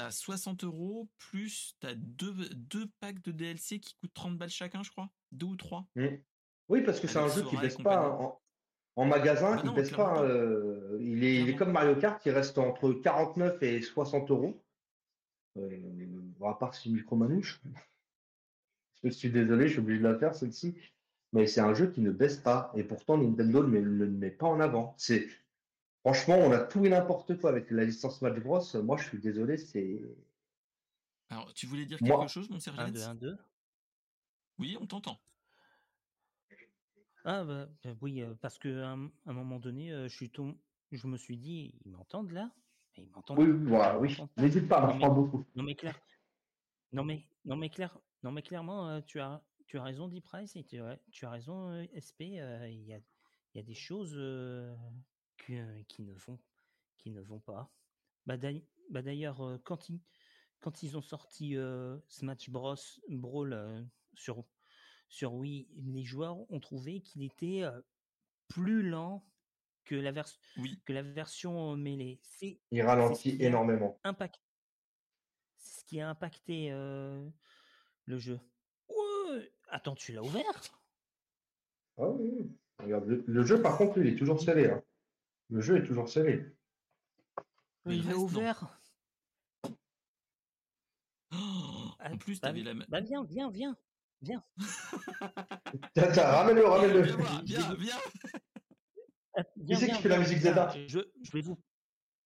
t'as 60 euros, plus t'as deux, deux packs de DLC qui coûtent 30 balles chacun, je crois. Deux ou trois. Mmh. Oui, parce que c'est un jeu qui baisse pas en, magasin, qui baisse pas. Euh, il, est, il, est, comme Mario Kart, qui reste entre 49 et 60 euros. Euh, à part si micro manouche. je suis désolé, je suis obligé de la faire celle-ci. Mais c'est un jeu qui ne baisse pas. Et pourtant, Nintendo ne le met pas en avant. C'est Franchement, on a tout et n'importe quoi avec la licence Smash Bros. Moi, je suis désolé, c'est. Alors, tu voulais dire quelque chose, mon Sergent 1, 2, 1, 2 Oui, on t'entend. Ah, bah, bah oui, euh, parce qu'à un, un moment donné, euh, je, suis tom... je me suis dit, ils m'entendent là? Ils m'entendent Oui, voilà, oui. N'hésite pas, je beaucoup. Non, mais clair. Non, mais, non, mais, clair... non, mais clairement, euh, tu, as, tu as raison, D-Price, et tu as, tu as raison, SP. Il y, a, il y a des choses qui, ne vont, qui ne vont pas. Bah, bah d'ailleurs, quand ils, quand ils ont sorti Smash Bros Brawl sur, sur Wii, les joueurs ont trouvé qu'il était plus lent que la, que la version mêlée. Il ralentit énormément. Impact. C'est ce qui a impacté le jeu. Attends, tu l'as ouvert? Ah oui. Regarde, le, jeu, par contre, il est toujours scellé. Hein. Le jeu est toujours scellé. Il est ouvert. en plus, bah, la. Bah viens, viens, viens, viens. ramène-le, ramène-le. Viens, viens, Qui c'est qui fait la musique Zelda je, je vais vous.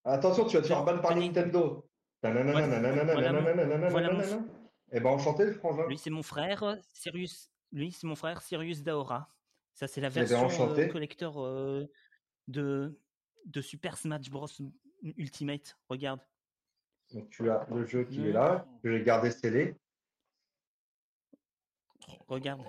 Attention, tu vas te faire ban par Nintendo. Eh ben enchanté, frangin. Lui, c'est mon frère, Sirius. Lui, c'est mon frère, Sirius Daora. Ça, c'est la eh ben, version euh, collector euh, de de Super Smash Bros Ultimate. Regarde. Donc tu as le jeu qui est là, que j'ai gardé scellé. Regarde.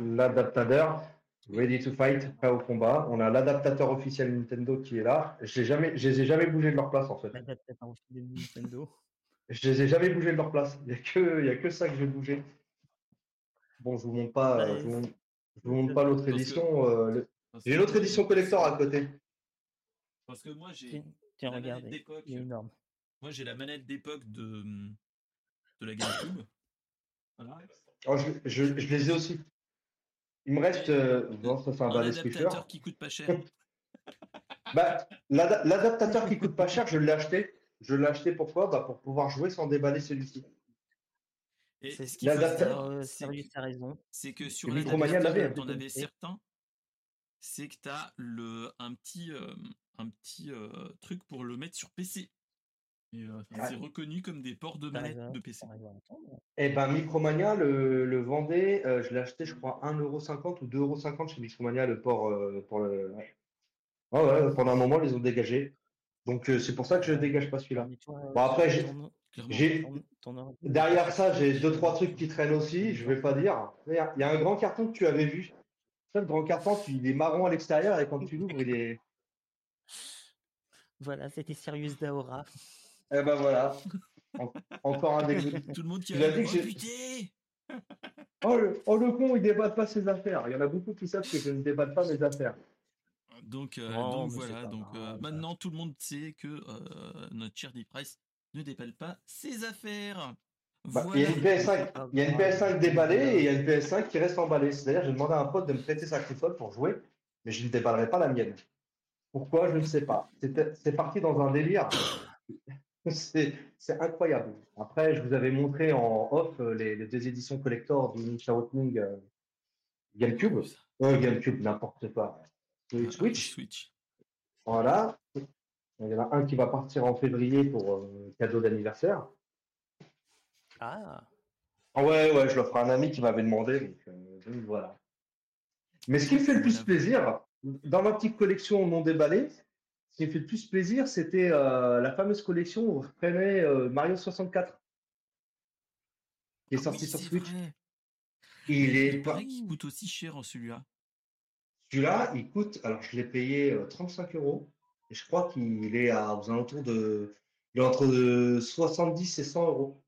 L'adaptateur, ready to fight, prêt au combat. On a l'adaptateur officiel Nintendo qui est là. Je jamais, je les ai jamais bougé de leur place en fait. L'adaptateur officiel Nintendo. je les ai jamais bougé de leur place. Il n'y a, que, il a que ça que j'ai bougé. Bon, je vous montre pas, bah, je vous, vous montre pas l'autre édition. Euh, j'ai l'autre édition collector à côté. Parce que moi, j'ai. Tiens, regarde, il est énorme. Moi, j'ai la manette d'époque de, de la GameCube. Voilà. Oh, je, je, je, les ai aussi. Il me reste. Euh, non, ça, c'est un, un adaptateur qui coûte pas cher. bah, L'adaptateur qui coûte pas cher, je l'ai acheté. Je l'ai acheté pourquoi? Bah, Pour pouvoir jouer sans déballer celui-ci. C'est ce qui euh, raison. C'est que sur l'adaptateur, on avait certains c'est que tu as le, un petit, euh, un petit euh, truc pour le mettre sur PC. Et euh, c'est reconnu comme des ports de manette de PC. Eh ben, Micromania le, le vendait, je l'ai acheté, je crois, 1,50€ ou 2,50€ chez Micromania, le port pour le. Ouais. ouais, pendant un moment, ils ont dégagé. Donc, c'est pour ça que je ne dégage pas celui-là. Bon, après, j'ai. Derrière ça, j'ai deux, trois trucs qui traînent aussi, je vais pas dire. Il y a un grand carton que tu avais vu le grand carton, il est marron à l'extérieur et quand tu l'ouvres, il est. Voilà, c'était Sirius Daora. Eh ben voilà. encore un des. Tout le monde qui a dit que. Oh le, oh le con, il débatte pas ses affaires. Il y en a beaucoup qui savent que je ne débatte pas mes affaires. Donc, euh, Oh, donc voilà. Donc euh, maintenant, tout le monde sait que euh, notre cher Deep Price ne déballe pas ses affaires. Bah, Il y a Voilà. une PS5, il y a une PS5 déballée et il y a une PS5 qui reste emballée. C'est-à-dire, j'ai demandé à un pote de me prêter sa console pour jouer, mais je ne déballerai pas la mienne. Pourquoi Je ne sais pas. C'est parti dans un délire. C'est incroyable. Après, je vous avais montré en off euh, les, les deux éditions collector du Ninja Awakening euh, GameCube. Euh, GameCube, n'importe quoi. Le Switch. Switch. Voilà. Il y en a un qui va partir en février pour euh, cadeau d'anniversaire. Ah, Ah Ouais, ouais, je l'offre à un ami qui m'avait demandé. Donc, euh, donc voilà. Mais ce qui me fait le plus plaisir, dans ma petite collection non déballée, ce qui me fait le plus plaisir, c'était euh, la fameuse collection où je prenais euh, Mario 64, qui est Ah sorti oui, sur Switch. vrai. Il est Il pas... qu'il coûte aussi cher en celui-là. Celui-là, il coûte, alors je l'ai payé euh, 35 euros, et je crois qu'il est à, aux alentours de, il est entre de 70 et 100 euros.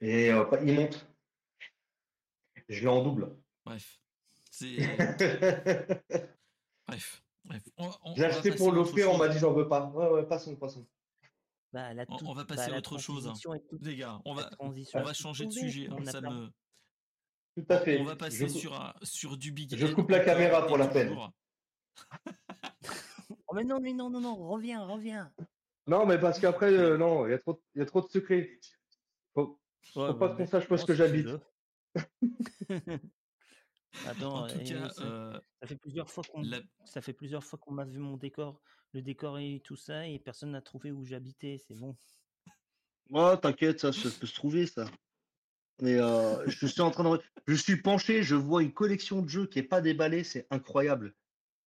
Et euh, il monte. Je l'ai en double. Bref. C'est. J'ai Bref. Bref. Va acheté pour l'offrir, on m'a dit j'en veux pas. Ouais, ouais, passons, passons. bah, la On- toute- on va bah, passer à autre chose, hein. toute- Les gars, on va, on changer de sujet. On ça me... Tout à fait. On va passer sur, un- sur du big je coupe la caméra pour la peine. Oh, mais non, mais non, non, non, reviens, reviens. Non, mais parce qu'après, euh, non, il y a trop, il y a trop de secrets. Faut, Ouais, faut pas ouais, qu'on sache où est-ce non, que j'habite. Attends, En tout cas, ça, euh, ça fait plusieurs fois qu'on la- ça fait plusieurs fois qu'on m'a vu mon décor, le décor et tout ça, et personne n'a trouvé où j'habitais. C'est bon. Oh, t'inquiète, ça, ça peut se trouver, ça. Mais euh, je suis en train de. Je suis penché, je vois une collection de jeux qui est pas déballée, c'est incroyable.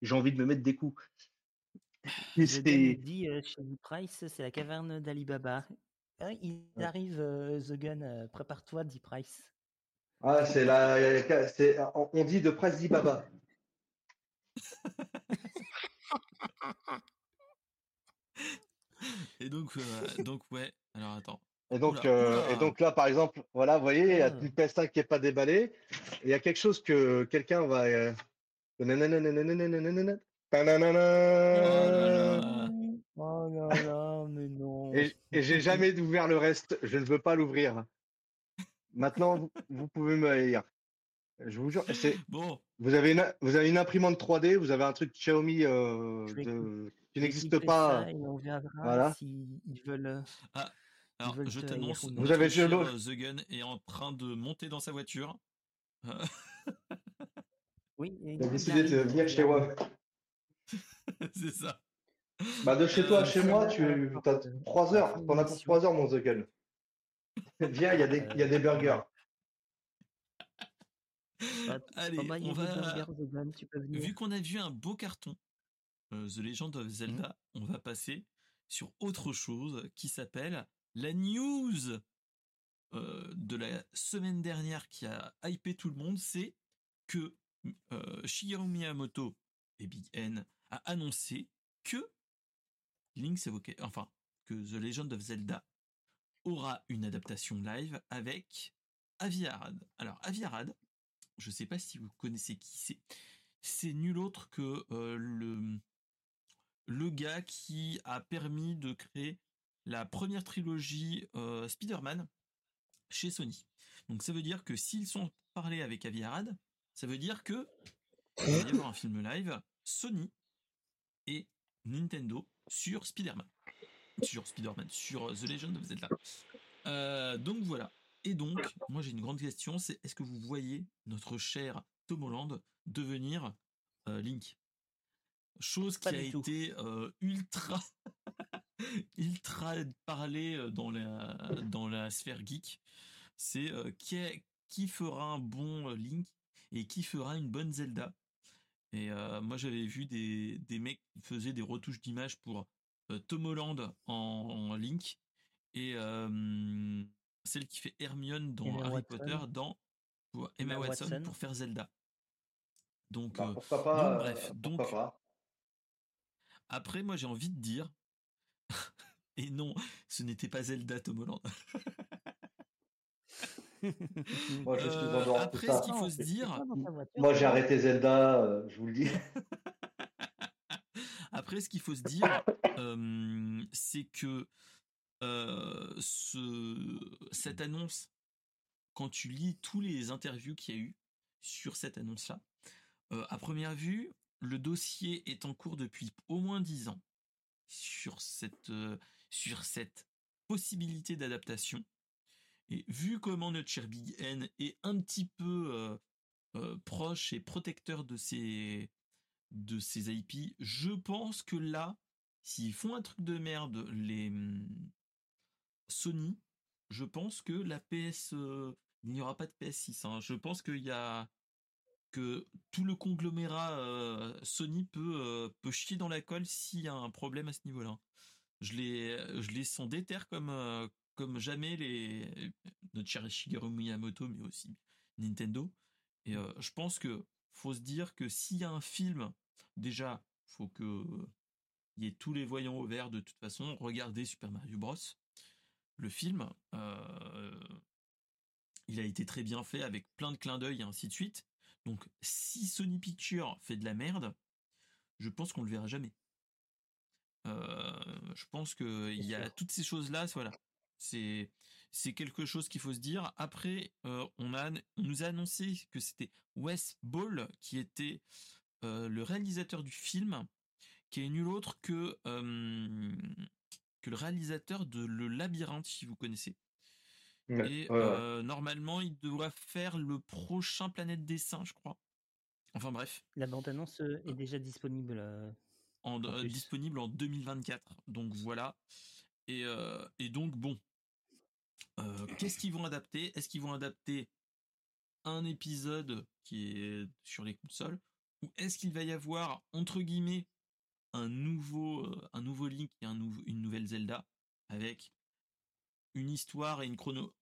J'ai envie de me mettre des coups. C'est- dit euh, chez Price, c'est la caverne d'Alibaba. Ah, il Ouais. arrive, The Gun, prépare-toi, dit Price. Ah, c'est la. On dit de Prasdi Baba. et donc, donc, ouais. Alors, attends. Et donc, et donc là, par exemple, voilà, vous voyez, il y a une PS5 qui n'est pas déballée. Il y a quelque chose que quelqu'un va. Oh là là, mais non. Et, et j'ai jamais ouvert le reste. Je ne veux pas l'ouvrir. Maintenant, vous, vous pouvez me lire. Je vous jure, c'est, Bon, vous, avez une, vous avez une imprimante 3D, vous avez un truc Xiaomi euh, de, qui n'existe pas. ça et on verra Voilà. s'ils ils veulent. euh, alors veulent je t'annonce. Vous avez cher, euh, The Gun est en train de monter dans sa voiture. Oui, il décidé de venir chez moi. c'est ça. Bah, de chez toi à Euh, chez moi, tu as euh, 3 heures. T'en as pour mission. 3 heures, mon The Gun. Viens, il y, a des- il y a des burgers. Bah, Allez, on va. tu peux venir. Vu qu'on a vu un beau carton, euh, The Legend of Zelda, on va passer sur autre chose qui s'appelle la news euh, de la semaine dernière qui a hypé tout le monde, c'est que euh, Shigeru Miyamoto et Big N a annoncé que Link's Evoca- enfin que The Legend of Zelda aura une adaptation live avec Avi Arad. Alors Avi Arad, je sais pas si vous connaissez qui c'est. C'est nul autre que euh, le gars qui a permis de créer la première trilogie euh, Spider-Man chez Sony. Donc ça veut dire que s'ils sont parlés avec Avi Arad, ça veut dire que il va y avoir un film live Sony et Nintendo sur Spider-Man. Sur Spider-Man, sur euh, The Legend of Zelda. Euh, donc voilà. Et donc, moi j'ai une grande question, c'est est-ce que vous voyez notre cher Tom Holland devenir euh, Link? Chose qui a tout. été euh, ultra ultra parlé euh, dans la dans la sphère geek. C'est qui, qui fera un bon Link et qui fera une bonne Zelda? Et moi j'avais vu des, des mecs qui faisaient des retouches d'image pour Tom Holland en, en Link et euh, celle qui fait Hermione dans Emma Harry Watson. Potter dans pour Emma, Emma Watson, Watson. pour faire Zelda. Donc Bah, euh, pourquoi pas donc, bref, euh, donc- pourquoi pas. après moi j'ai envie de dire et non, ce n'était pas Zelda Tom Holland. Moi, je suis Euh, après, ce qu'il faut se dire, Moi, j'ai arrêté Zelda, euh, je vous le dis. après, ce qu'il faut se dire, c'est que ce, cette annonce, quand tu lis tous les interviews qu'il y a eu sur cette annonce-là, à première vue, le dossier est en cours depuis au moins dix ans sur cette, sur cette possibilité d'adaptation. Et vu comment notre cher Big N est un petit peu proche et protecteur de ses, de ces IP, je pense que là, s'ils font un truc de merde, les hum, Sony, je pense que la PS, euh, il n'y aura pas de PS6. hein. Je pense qu'il y a que tout le conglomérat euh, Sony peut euh, peut chier dans la colle s'il y a un problème à ce niveau-là. Je les je les sens déter comme comme jamais les notre cher Shigeru Miyamoto, mais aussi Nintendo. Et je pense que faut se dire que s'il y a un film, déjà, faut que il y ait tous les voyants au vert de toute façon. Regardez Super Mario Bros. Le film, euh, il a été très bien fait avec plein de clins d'œil et ainsi de suite. Donc, si Sony Pictures fait de la merde, je pense qu'on le verra jamais. Euh, je pense que il y a sûr. toutes ces choses-là, voilà. C'est c'est quelque chose qu'il faut se dire. Après, euh, on a on nous a annoncé que c'était Wes Ball qui était euh, le réalisateur du film, qui est nul autre que euh, que le réalisateur de Le Labyrinthe, si vous connaissez. Ouais, Et ouais, ouais. euh, normalement, il devra faire le prochain Planète des Singes, je crois. Enfin bref, La bande-annonce euh, est déjà disponible. euh, en, En euh, disponible en 2024. Donc voilà. Et, euh, et donc bon, Euh, qu'est-ce qu'ils vont adapter? Est-ce qu'ils vont adapter un épisode qui est sur les consoles ou est-ce qu'il va y avoir entre guillemets un nouveau euh, un nouveau Link et une nouvelle Zelda avec une histoire et une chrono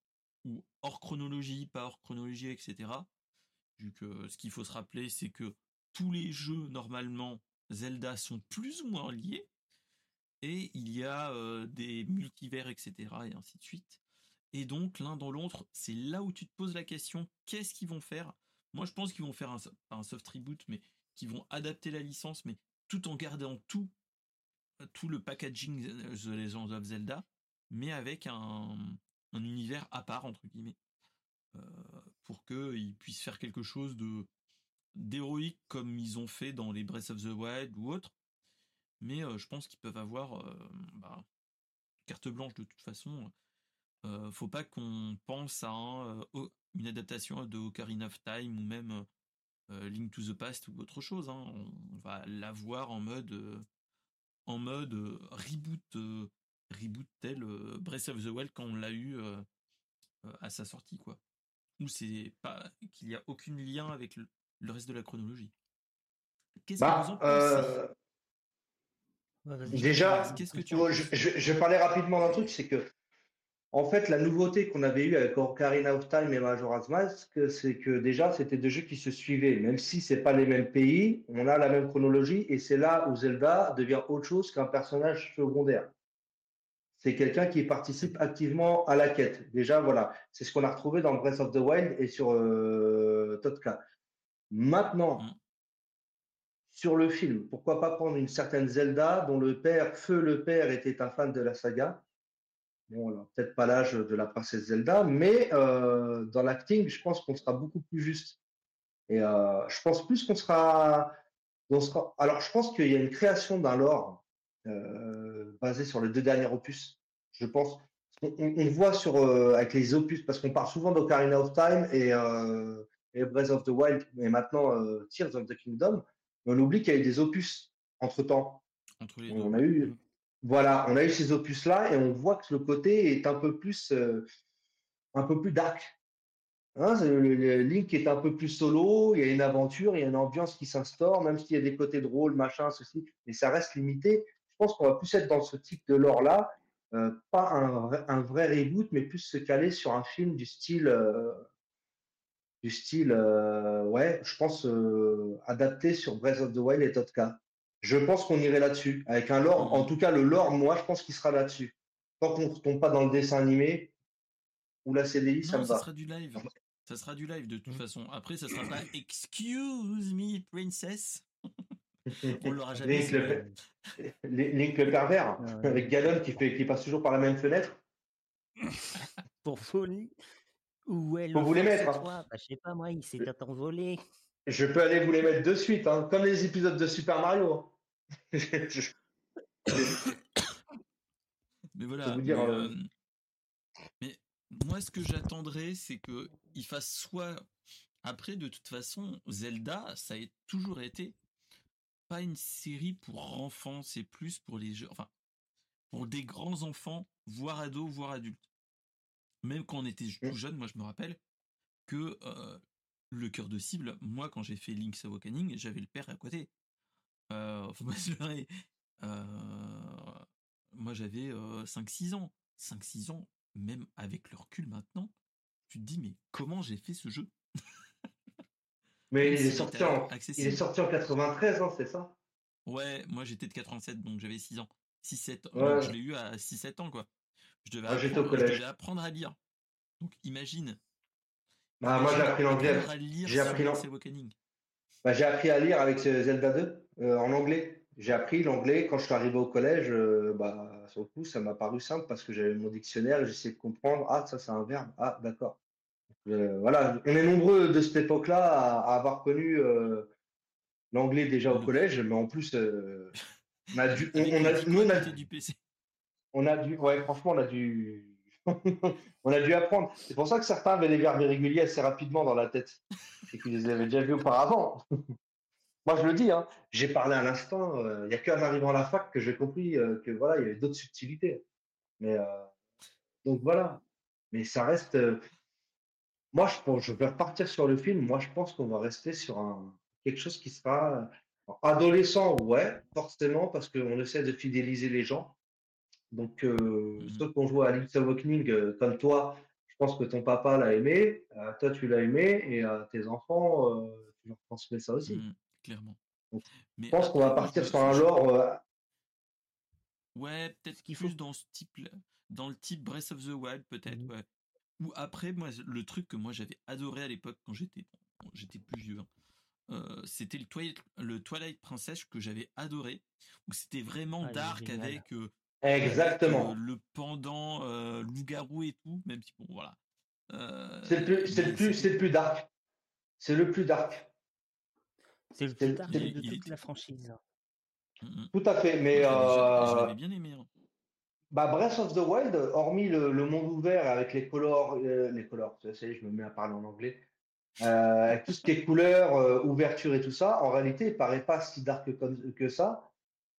ou hors chronologie, pas hors chronologie, etc. Vu que ce qu'il faut se rappeler, c'est que tous les jeux normalement Zelda sont plus ou moins liés et il y a euh, des multivers, etc. et ainsi de suite. Et donc l'un dans l'autre, c'est là où tu te poses la question qu'est-ce qu'ils vont faire Moi, je pense qu'ils vont faire un, soft reboot, mais qu'ils vont adapter la licence, mais tout en gardant tout, tout le packaging euh, The Legend of Zelda, mais avec un, un univers à part entre guillemets, euh, pour qu'ils puissent faire quelque chose de d'héroïque comme ils ont fait dans les Breath of the Wild ou autres. Mais euh, je pense qu'ils peuvent avoir euh, bah, carte blanche de toute façon. Euh, faut pas qu'on pense à un, euh, une adaptation de Ocarina of Time ou même euh, Link to the Past ou autre chose. hein. On va l'avoir en mode euh, en mode euh, reboot euh, reboot tel euh, Breath of the Wild quand on l'a eu euh, euh, à sa sortie quoi. Ou c'est pas qu'il y a aucun lien avec le, le reste de la chronologie. Qu'est-ce que vous en Bah, pensez? euh, déjà, Qu'est-ce que tu je, je parlais rapidement d'un truc, c'est que, en fait, la nouveauté qu'on avait eue avec Ocarina of Time et Majora's Mask, c'est que déjà, c'était deux jeux qui se suivaient. Même si c'est pas les mêmes pays, on a la même chronologie et c'est là où Zelda devient autre chose qu'un personnage secondaire. C'est quelqu'un qui participe activement à la quête. Déjà, voilà, c'est ce qu'on a retrouvé dans Breath of the Wild et sur euh, Totka. Maintenant, Mm. sur le film, pourquoi pas prendre une certaine Zelda dont le père, Feu le père, était un fan de la saga? Bon, alors, peut-être pas l'âge de la princesse Zelda, mais euh, dans l'acting, je pense qu'on sera beaucoup plus juste. Et euh, je pense plus qu'on sera, on sera- Alors, je pense qu'il y a une création d'un lore euh, basé sur les deux derniers opus. Je pense. On, voit sur avec les opus parce qu'on parle souvent d'Ocarina of Time et, et Breath of the Wild, et maintenant Tears of the Kingdom. Mais on oublie qu'il y a eu des opus entre temps. entre les deux On a eu, voilà, on a eu ces opus-là et on voit que le côté est un peu plus, euh, un peu plus dark. Hein, le, Link est un peu plus solo, il y a une aventure, il y a une ambiance qui s'instaure, même s'il y a des côtés drôles, machin, ceci, mais ça reste limité. Je pense qu'on va plus être dans ce type de lore-là, euh, pas un, vrai- reboot, mais plus se caler sur un film du style, euh, du style, ouais, je pense adapté sur Breath of the Wild et Totka. Je pense qu'on irait là-dessus, avec un lore. En tout cas, le lore, moi, je pense qu'il sera là-dessus. Tant qu'on ne retombe pas dans le dessin animé, ou la CDI, ça me ça va. sera du live. Ça sera du live de toute façon. Après, ça sera pas Excuse me, princess. On l'aura jamais. Link le, Link le pervers, avec Ganon qui, fait, qui passe toujours par la même fenêtre. Pour folie. Où Faut vous les mettre. Hein. Bah, je sais pas, moi, il s'est envolé. Je peux aller vous les mettre de suite, hein, comme les épisodes de Super Mario. mais voilà. Mais, dire, euh, mais, moi, ce que j'attendrais, c'est que il fasse soit. Après, de toute façon, Zelda, ça a toujours été pas une série pour enfants, c'est plus pour les jeux, enfin, pour des grands enfants, voire ados, voire adultes. Même quand on était tout jeune, moi je me rappelle que euh, le cœur de cible, moi quand j'ai fait Link's Awakening, j'avais le père à côté. Euh, faut pas se euh, moi j'avais 5-6 ans. 5-6 ans, même avec le recul maintenant, tu te dis mais comment j'ai fait ce jeu? Mais il est, sorti en, il est sorti en 93, hein, c'est ça? Ouais, moi j'étais de 87, donc j'avais 6 ans. 6-7 ans. Je l'ai eu à 6-7 ans, quoi. Je devais, apprendre, au collège. Je devais apprendre à lire. Donc imagine. Bah, moi j'ai appris l'anglais. J'ai appris bah, J'ai appris à lire avec Zelda 2 euh, en anglais. J'ai appris l'anglais quand je suis arrivé au collège. Euh, bah, sur le coup, ça m'a paru simple parce que j'avais mon dictionnaire et j'essayais de comprendre. Ah, ça c'est un verbe. Ah, d'accord. Euh, voilà, on est nombreux de cette époque-là à, avoir connu l'anglais déjà au collège, mais en plus, on a dû, on, a, nous, on a, du PC. On a dû, ouais, franchement, on a dû, on a dû apprendre. C'est pour ça que certains avaient des verbes irréguliers assez rapidement dans la tête et qu'ils les avaient déjà vus auparavant. Moi, je le dis, hein, j'ai parlé à l'instant. Euh, il n'y a qu'en arrivant à la fac que j'ai compris euh, que voilà, il y avait d'autres subtilités. Mais euh, donc voilà. Mais ça reste. moi, je pense, je vais repartir sur le film. Moi, je pense qu'on va rester sur quelque chose qui sera adolescent. Ouais, forcément, parce qu'on essaie de fidéliser les gens. Donc, euh, mmh ceux qui ont joué à Link's Awakening, euh, comme toi, je pense que ton papa l'a aimé, euh, toi tu l'as aimé, et à tes enfants, tu leur transmets ça aussi. Mmh, clairement. je pense qu'on va partir sur un lore. Ouais, peut-être plus dans ce type, dans le type Breath of the Wild, peut-être. Mmh ouais. Ou après, moi, le truc que moi j'avais adoré à l'époque quand j'étais, j'étais plus vieux. Hein, c'était le Twilight, le Twilight Princess que j'avais adoré, où c'était vraiment ah, dark avec Exactement. le pendant euh, loup-garou et tout, même si bon, voilà. Euh, c'est le plus, c'est le plus, c'est le plus dark. C'est le plus dark. C'est le plus dark de toute la franchise. Mmh, mmh. Tout à fait, mais euh... bien aimé. Hein. Bah, Breath of the Wild, hormis le, le monde ouvert avec les colors, euh, les colors, ça je me mets à parler en anglais, euh, tout ce qui est couleur, euh, ouverture et tout ça, en réalité, il paraît pas si dark que, que ça.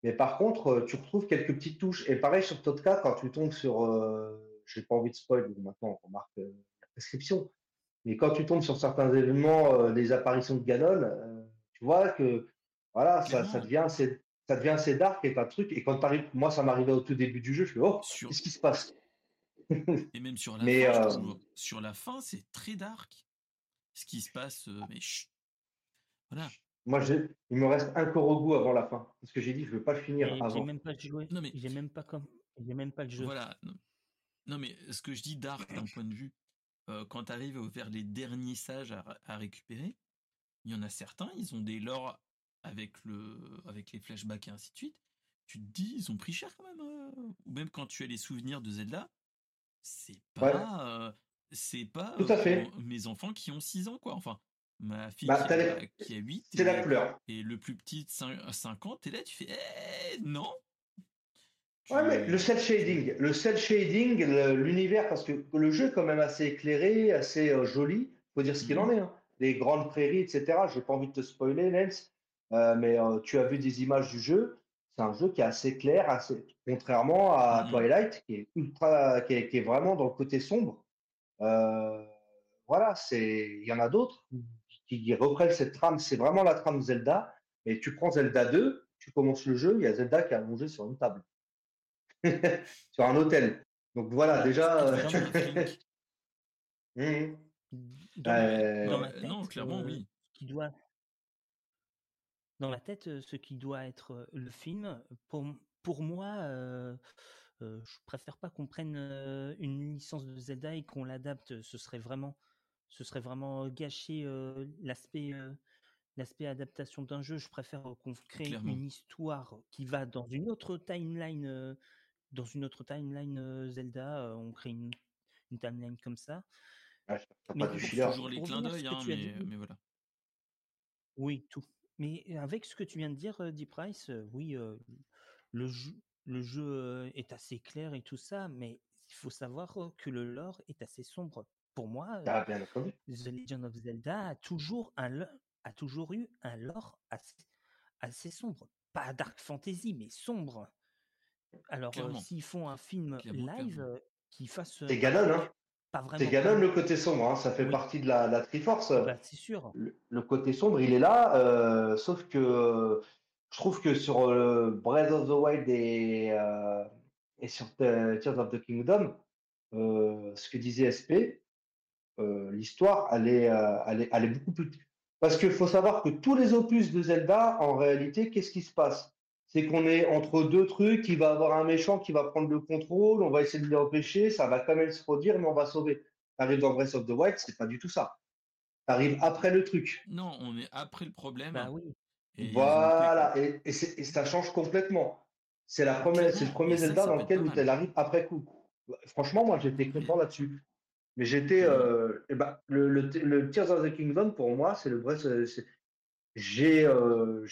Mais par contre, euh, tu retrouves quelques petites touches. Et pareil sur Totka, quand tu tombes sur, euh, je n'ai pas envie de spoil, maintenant on remarque euh, la prescription. Mais quand tu tombes sur certains événements, des apparitions de Ganon, tu vois que voilà, ça, ça, devient assez, ça devient assez dark et pas de truc. Et quand tu arrives, moi ça m'arrivait au tout début du jeu, je fais oh, qu'est-ce qui se passe? Et même sur la mais, fin, sur la fin, c'est très dark. Ce qui se passe, mais chut. voilà. Moi, il me reste un goût avant la fin. Parce que j'ai dit, je ne veux pas le finir avant. J'ai même pas joué. Non, mais... J'ai même pas comme. J'ai même pas le jeu. Voilà. Non, mais ce que je dis dark d'un point de vue, euh, quand tu arrives vers les derniers sages à, récupérer, il y en a certains, ils ont des lores avec le, avec les flashbacks et ainsi de suite. Tu te dis, ils ont pris cher quand même. Euh. Ou même quand tu as les souvenirs de Zelda, c'est pas, euh, c'est pas Tout à fait. mes enfants qui ont 6 ans, quoi. Enfin, Ma fille bah, qui, a, 8. C'est la couleur. Et le plus petit, 50, et là, tu fais eh, non. Ouais, mais le cel shading, le cel shading, l'univers, parce que le jeu est quand même assez éclairé, assez euh, joli, faut dire ce qu'il en mhm. est. Hein. Les grandes prairies, etc. J'ai pas envie de te spoiler, Nels, euh, mais euh, tu as vu des images du jeu. C'est un jeu qui est assez clair, assez... contrairement à mhm. Twilight, qui est ultra, qui est, vraiment dans le côté sombre. voilà, c'est, il y en a d'autres qui reprennent cette trame. C'est vraiment la trame Zelda. Et tu prends Zelda 2, tu commences le jeu, il y a Zelda qui a allongé sur une table, sur un hôtel. Donc voilà, déjà. Euh, mmh. euh, non, clairement, oui. Qui doit dans la tête, ce qui doit être le film, pour, pour moi, je préfère pas qu'on prenne une licence de Zelda et qu'on l'adapte. Ce serait vraiment, ce serait vraiment gâcher l'aspect, l'aspect adaptation d'un jeu. Je préfère qu'on crée une histoire qui va dans une autre timeline, dans une autre timeline Zelda. on crée une, timeline comme ça. mais toujours les clins d'œil, hein, mais, voilà. Oui, tout. Mais avec ce que tu viens de dire, Deep Price, oui, le jeu, le jeu est assez clair et tout ça, mais il faut savoir que le lore est assez sombre. Pour moi, ah, The Legend of Zelda a toujours, un, a toujours eu un lore assez, assez sombre. Pas dark fantasy, mais sombre. Alors, s'ils font un film live, qui fasse. C'est Ganon, hein c'est Ganon le côté sombre, hein, ça fait partie de la, la Triforce. Bah, c'est sûr. Le, côté sombre, il est là, sauf que je trouve que sur euh, Breath of the Wild et, et sur Tears of the Kingdom, ce que disait SP, l'histoire, elle est, elle, est, elle est beaucoup plus. Parce qu'il faut savoir que tous les opus de Zelda, en réalité, qu'est-ce qui se passe? C'est qu'on est entre deux trucs, il va avoir un méchant qui va prendre le contrôle, on va essayer de l'empêcher, ça va quand même se produire, mais on va sauver. Arrive dans Breath of the Wild, c'est pas du tout ça. Arrive après le truc. Non, on est après le problème. Bah oui voilà, et, ça change complètement. C'est la première, c'est le premier Zelda dans lequel elle arrive après coup. Franchement, moi, j'étais content là-dessus. Mais j'étais, euh, eh ben, le, le, Tears of the Kingdom pour moi, c'est le vrai. J'ai, euh,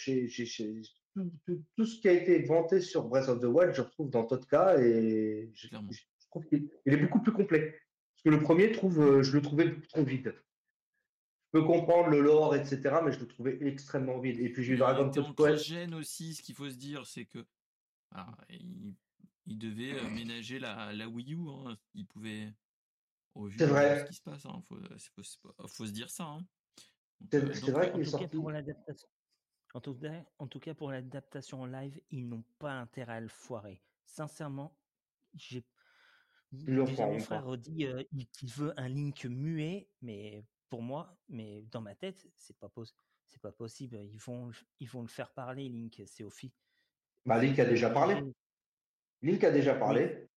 tout, ce qui a été vanté sur Breath of the Wild, je retrouve dans Totka et je, trouve qu'il est beaucoup plus complet. Parce que le premier, trouve, euh, je le trouvais trop vide peux comprendre le lore, etc., mais je le trouvais extrêmement vide. Et puis j'ai eu Dragon Quest. gêne aussi, ce qu'il faut se dire, c'est que il, il, devait euh, ménager la, la Wii U. Hein. Il pouvait. C'est vrai. Ce qui se passe, il hein. faut, faut, se dire ça. Hein. C'est euh, vrai qu'il est sorti. En, tout, en tout cas, pour l'adaptation en live, ils n'ont pas intérêt à le foirer. Sincèrement, j'ai. Mon frère dit euh, qu'il veut un Link muet, mais pour moi, mais dans ma tête, c'est pas c'est pas possible. Ils vont, ils vont le faire parler, Link. C'est au Bah, Link a déjà parlé. Link a déjà parlé.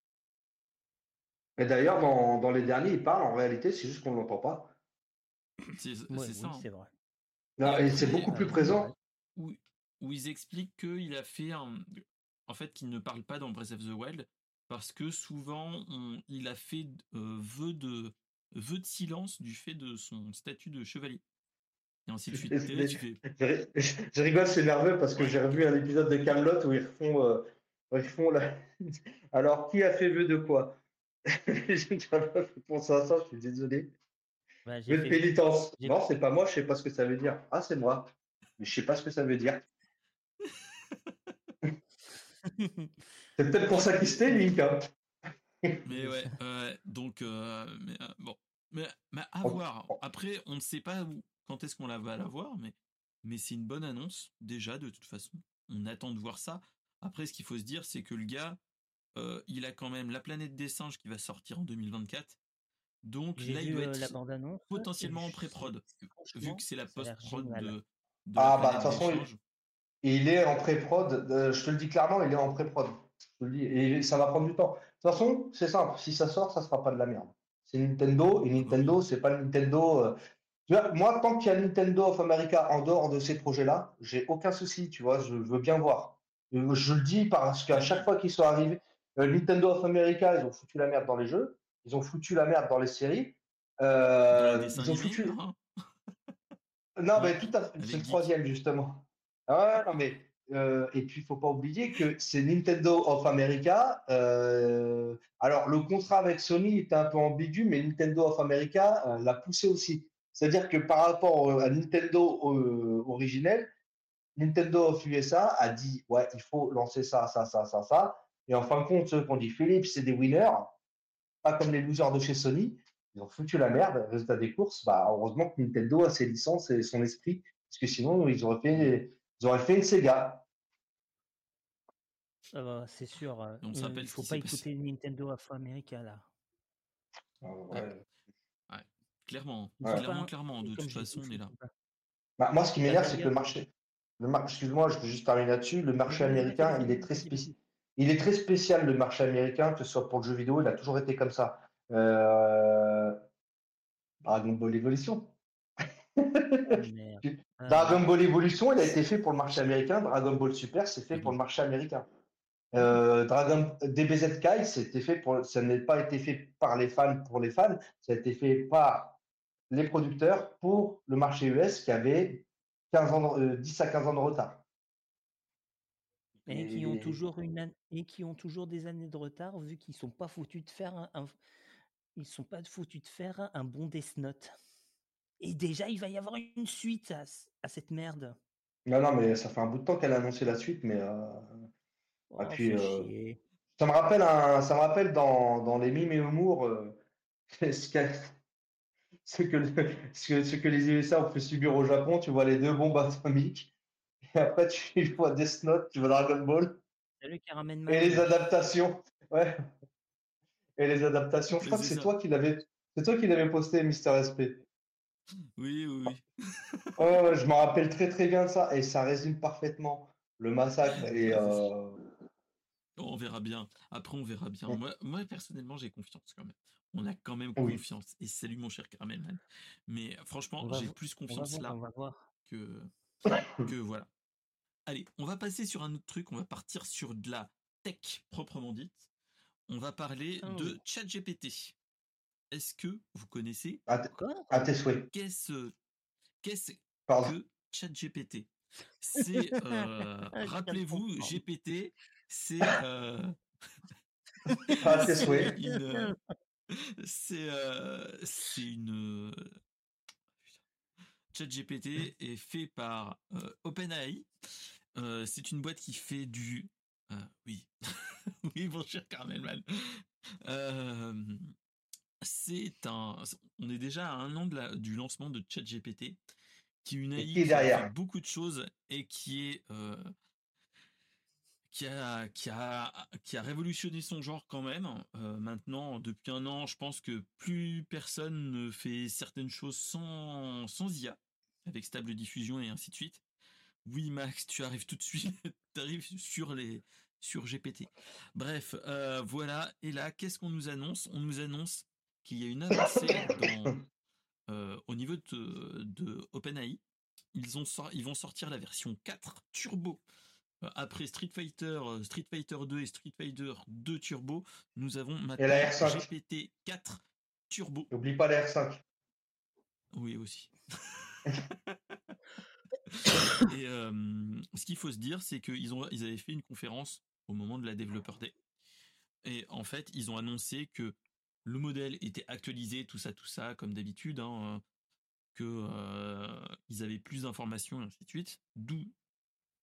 Et d'ailleurs, dans, dans, les derniers, il parle. En réalité, c'est juste qu'on ne l'entend pas. C'est ça. Hein. c'est vrai. et c'est beaucoup plus présent. Où, où ils expliquent qu'il a fait un. En fait, qu'il ne parle pas dans Breath of the Wild parce que souvent, il a fait euh, vœu de vœu de silence du fait de son statut de chevalier. Et ainsi de suite. Je rigole, c'est nerveux parce que j'ai revu un épisode de Camelot où ils euh, ils font la... Alors, qui a fait vœu de quoi? J'ai pas penser à ça, je suis désolé. Bah, de pénitence. Non, c'est pas moi, je sais pas ce que ça veut dire. Ah, c'est moi. Mais je sais pas ce que ça veut dire. c'est peut-être pour ça qu'il se Link. Hein mais ouais, donc, euh, mais, euh, bon, mais, mais à voir. Après, on ne sait pas où, quand est-ce qu'on la va la voir, mais, mais c'est une bonne annonce, déjà, de toute façon. On attend de voir ça. Après, ce qu'il faut se dire, c'est que le gars, euh, il a quand même la planète des singes qui va sortir en 2024. Donc là, il doit être potentiellement en pré-prod, vu que c'est la post-prod de, Ah, bah, de toute façon, il, est en pré-prod. je te le dis clairement, il est en pré-prod. Et ça va prendre du temps. De toute façon, c'est simple. Si ça sort, ça sera pas de la merde. C'est Nintendo et Nintendo, c'est pas Nintendo. Euh, moi, tant qu'il y a Nintendo of America en dehors de ces projets-là, j'ai aucun souci. Tu vois, je veux bien voir. Je le dis parce qu'à chaque fois qu'ils sont arrivés, euh, Nintendo of America, ils ont foutu la merde dans les jeux, ils ont foutu la merde dans les séries. Euh, ils ont foutu. Hein. non, mais tout à fait. C'est le troisième justement. Ah ouais, non mais euh, et puis, il faut pas oublier que c'est Nintendo of America. Euh, alors, le contrat avec Sony était un peu ambigu, mais Nintendo of America euh, l'a poussé aussi. C'est-à-dire que par rapport à Nintendo originel, Nintendo of USA a dit ouais, il faut lancer ça, ça, ça, ça, ça. Et en fin de compte, ceux qui ont dit Philippe, c'est des winners, pas comme les losers de chez Sony. Ils ont foutu la merde. Résultat des courses, bah, heureusement que Nintendo a ses licences et son esprit, parce que sinon, ils auraient fait, ils auraient fait une Sega c'est sûr. Euh, il ne faut pas écouter Nintendo of America là. Ah, clairement, clairement, clairement. De toute façon, on est là. Bah, moi, ce qui m'énerve, c'est que le marché. Le Excuse-moi, je veux juste terminer là-dessus. Le marché américain, il est très spécifique. Il est très spécial le marché américain, que ce soit pour le jeu vidéo, il a toujours été comme ça. Euh, Dragon Ball Evolution. Ah, Dragon Ball Evolution, il a été fait pour le marché américain. Dragon Ball Super, c'est fait pour le marché américain. Euh, Dragon DBZ Kai, c'était fait pour, ça n'a pas été fait par les fans pour les fans, ça a été fait par les producteurs pour le marché US qui avait 15 ans, 10 à 15 ans de retard. Et, qui ont toujours une et qui ont toujours des années de retard vu qu'ils sont pas foutus de faire un, ils sont pas foutus de faire un bon Death Note. Et déjà, il va y avoir une suite à, cette merde. Non, non, mais ça fait un bout de temps qu'elle a annoncé la suite, mais. Euh... Oh, euh, ça me rappelle, un... ça me rappelle dans, dans les mimes et humour euh, ce, que, ce, que, les USA ont fait subir au Japon. Tu vois les deux bombes atomiques. Et après, tu vois Death Note, tu vois Dragon Ball. Salut, et les adaptations. Ouais. Et les adaptations. Je crois que c'est toi qui l'avais. C'est toi qui l'avais posté, Mister SP. Oui, oui, oui. je me rappelle très très bien de ça et ça résume parfaitement le massacre et. Euh, on verra bien. Après, on verra bien. Moi, personnellement, j'ai confiance quand même. On a quand même confiance. Et salut mon cher Caramelman. Mais franchement, j'ai plus confiance là que que voilà. Allez, on va passer sur un autre truc. On va partir sur de la tech proprement dite. On va parler ah de ChatGPT. Est-ce que vous connaissez à, tes souhaits Qu'est-ce qu'est-ce que ChatGPT? C'est euh, rappelez-vous GPT, c'est euh, à tes souhaits. C'est euh, c'est une ChatGPT est fait par OpenAI. C'est une boîte qui fait du oui oui mon cher Carmelman. c'est un on est déjà à un an de la, du lancement de ChatGPT qui est une AI qui, fait beaucoup de choses et qui est qui a, qui, a, qui a révolutionné son genre quand même. Euh, maintenant, depuis un an, je pense que plus personne ne fait certaines choses sans, sans IA, avec stable diffusion et ainsi de suite. Oui, Max, tu arrives tout de suite, tu arrives sur les sur GPT. Bref, euh, voilà. Et là, qu'est-ce qu'on nous annonce? On nous annonce qu'il y a une avancée euh, au niveau de, de OpenAI. Ils, ont ils vont sortir la version 4 Turbo euh, après Street Fighter, Street Fighter 2 et Street Fighter 2 Turbo, nous avons maintenant GPT 4 Turbo. N'oublie pas la R5. Oui, aussi. et euh, ce qu'il faut se dire, c'est qu'ils ont, ils avaient fait une conférence au moment de la Developer Day. Et en fait, ils ont annoncé que le modèle était actualisé, tout ça, tout ça, comme d'habitude, hein, que ils avaient plus d'informations et ainsi de suite. D'où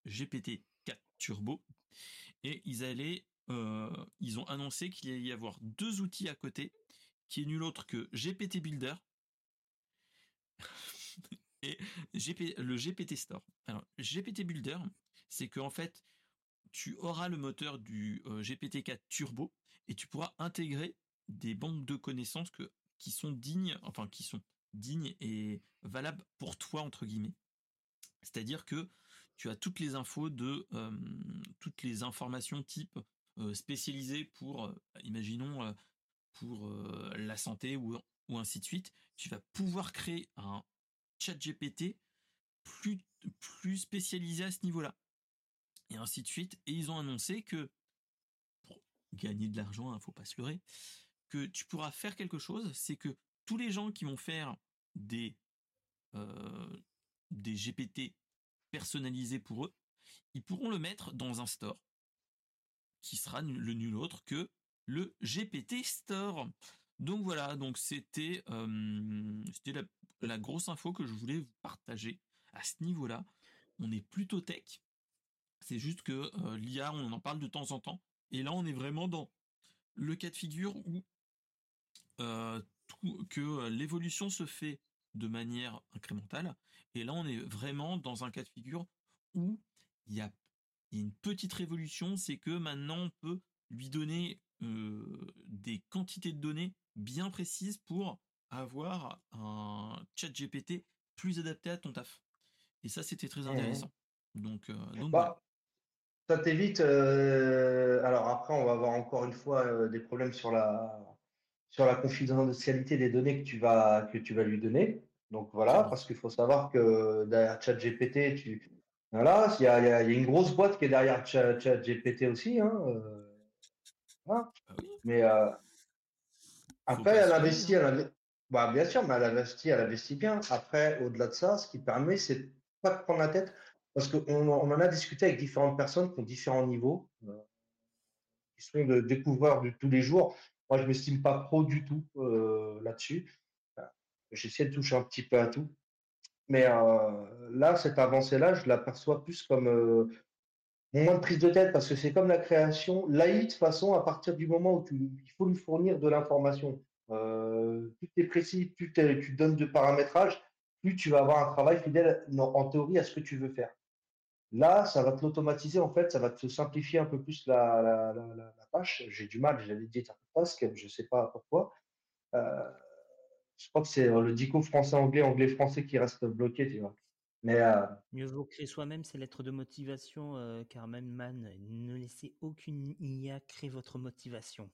GPT Turbo. Et ils allaient, euh, ils ont annoncé qu'il allait y avoir deux outils à côté, qui est nul autre que GPT Builder et le GPT Store. Alors, GPT Builder, c'est que en fait, tu auras le moteur du euh, GPT-4 Turbo et tu pourras intégrer des banques de connaissances que, qui sont dignes, enfin qui sont dignes et valables pour toi entre guillemets. C'est-à-dire que tu as toutes les infos de toutes les informations type spécialisées pour, imaginons, pour la santé ou, ou ainsi de suite. Tu vas pouvoir créer un chat GPT plus, plus spécialisé à ce niveau-là. Et ainsi de suite. Et ils ont annoncé que, pour gagner de l'argent, il hein, faut pas se leurrer, que tu pourras faire quelque chose, c'est que tous les gens qui vont faire des, des GPT personnalisé pour eux, ils pourront le mettre dans un store qui sera le nul autre que le GPT Store. Donc voilà, donc c'était c'était la, grosse info que je voulais vous partager à ce niveau-là. On est plutôt tech. C'est juste que euh, l'IA, on en parle de temps en temps. Et là, on est vraiment dans le cas de figure où euh, que l'évolution se fait de manière incrémentale. Et là, on est vraiment dans un cas de figure où il y a, une petite révolution, c'est que maintenant on peut lui donner euh, des quantités de données bien précises pour avoir un chat GPT plus adapté à ton taf. Et ça, c'était très mmh intéressant. Donc, euh, donc bah, ça t'évite. euh, alors après, on va avoir encore une fois euh, des problèmes sur la sur la confidentialité des données que tu vas que tu vas lui donner. Donc voilà, parce qu'il faut savoir que derrière ChatGPT, tu voilà, il y a, y a- y a une grosse boîte qui est derrière Chat- ChatGPT aussi, hein. euh, voilà. Ah oui, Mais après, elle investit, elle bah, bien sûr, mais elle investit, elle investit bien. Après, au-delà de ça, ce qui permet, c'est pas de prendre la tête, parce qu'on on en a discuté avec différentes personnes qui ont différents niveaux, euh, qui sont de découvreurs de tous les jours. Moi, je m'estime pas pro du tout euh, là-dessus. J'essaie de toucher un petit peu à tout. Mais euh, là, cette avancée-là, je l'aperçois plus comme moins de prise de tête, parce que c'est comme la création. L'AI, de façon, à partir du moment où tu, il faut lui fournir de l'information, euh, plus tu es précis, plus tu donnes de paramétrage, plus tu vas avoir un travail fidèle en, théorie à ce que tu veux faire. Là, ça va te l'automatiser, en fait, ça va te simplifier un peu plus la, tâche. J'ai du mal, j'avais dit je ne sais pas pourquoi. Euh, je crois que c'est euh, le dico français-anglais, anglais-français qui reste bloqué, tu vois. Mais euh, Mieux vaut créer soi-même ses lettres de motivation, euh, Carmen Mann. Ne laissez aucune IA créer votre motivation.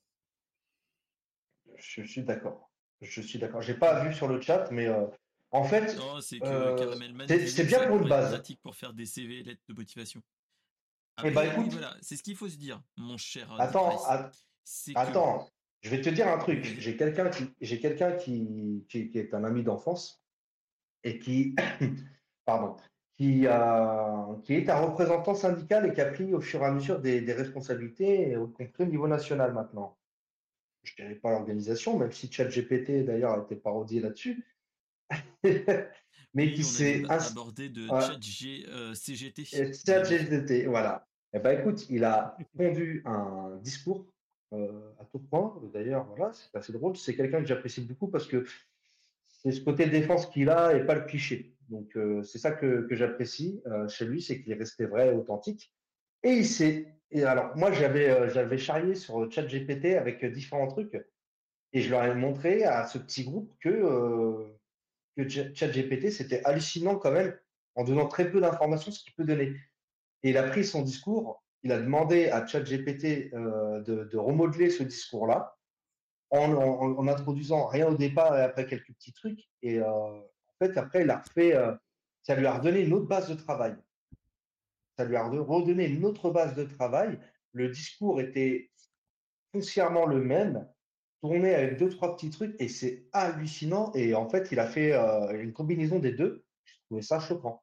je suis d'accord. Je suis d'accord. J'ai pas vu sur le chat, mais euh, en fait, c'est Euh, Man bien pour une base. pratique pour faire des CV et lettres de motivation. Eh ben, Après, écoute. voilà, c'est ce qu'il faut se dire, mon cher attends, que attends, je vais te dire un truc. J'ai quelqu'un qui, j'ai quelqu'un qui, qui, qui est un ami d'enfance et qui, pardon, qui, a, qui est un représentant syndical et qui a pris au fur et à mesure des, des responsabilités, y compris au niveau national maintenant. Je dirais pas l'organisation, même si ChatGPT d'ailleurs a été parodié là-dessus. Mais qui s'est abordé de Ouais. euh, CGT. Et ChatGPT, voilà. Eh ben, écoute, il a pondu un discours euh, à tout point. D'ailleurs, voilà, c'est assez drôle. C'est quelqu'un que j'apprécie beaucoup parce que c'est ce côté défense qu'il a et pas le cliché. Donc, euh, c'est ça que, j'apprécie euh, chez lui, c'est qu'il est resté vrai, authentique. Et il s'est. Alors, moi, j'avais euh, j'avais charrié sur ChatGPT avec différents trucs et je leur ai montré à ce petit groupe que, que Ch- ChatGPT, c'était hallucinant quand même en donnant très peu d'informations, ce qu'il peut donner. Et il a pris son discours, il a demandé à ChatGPT euh, de, de remodeler ce discours-là en, en, introduisant rien au départ et après quelques petits trucs. Et fait, après, il a refait, euh, ça lui a redonné une autre base de travail. Ça lui a redonné une autre base de travail. Le discours était foncièrement le même, tourné avec deux, trois petits trucs, et c'est hallucinant. Et en fait, il a fait euh, une combinaison des deux. Je trouvais ça choquant.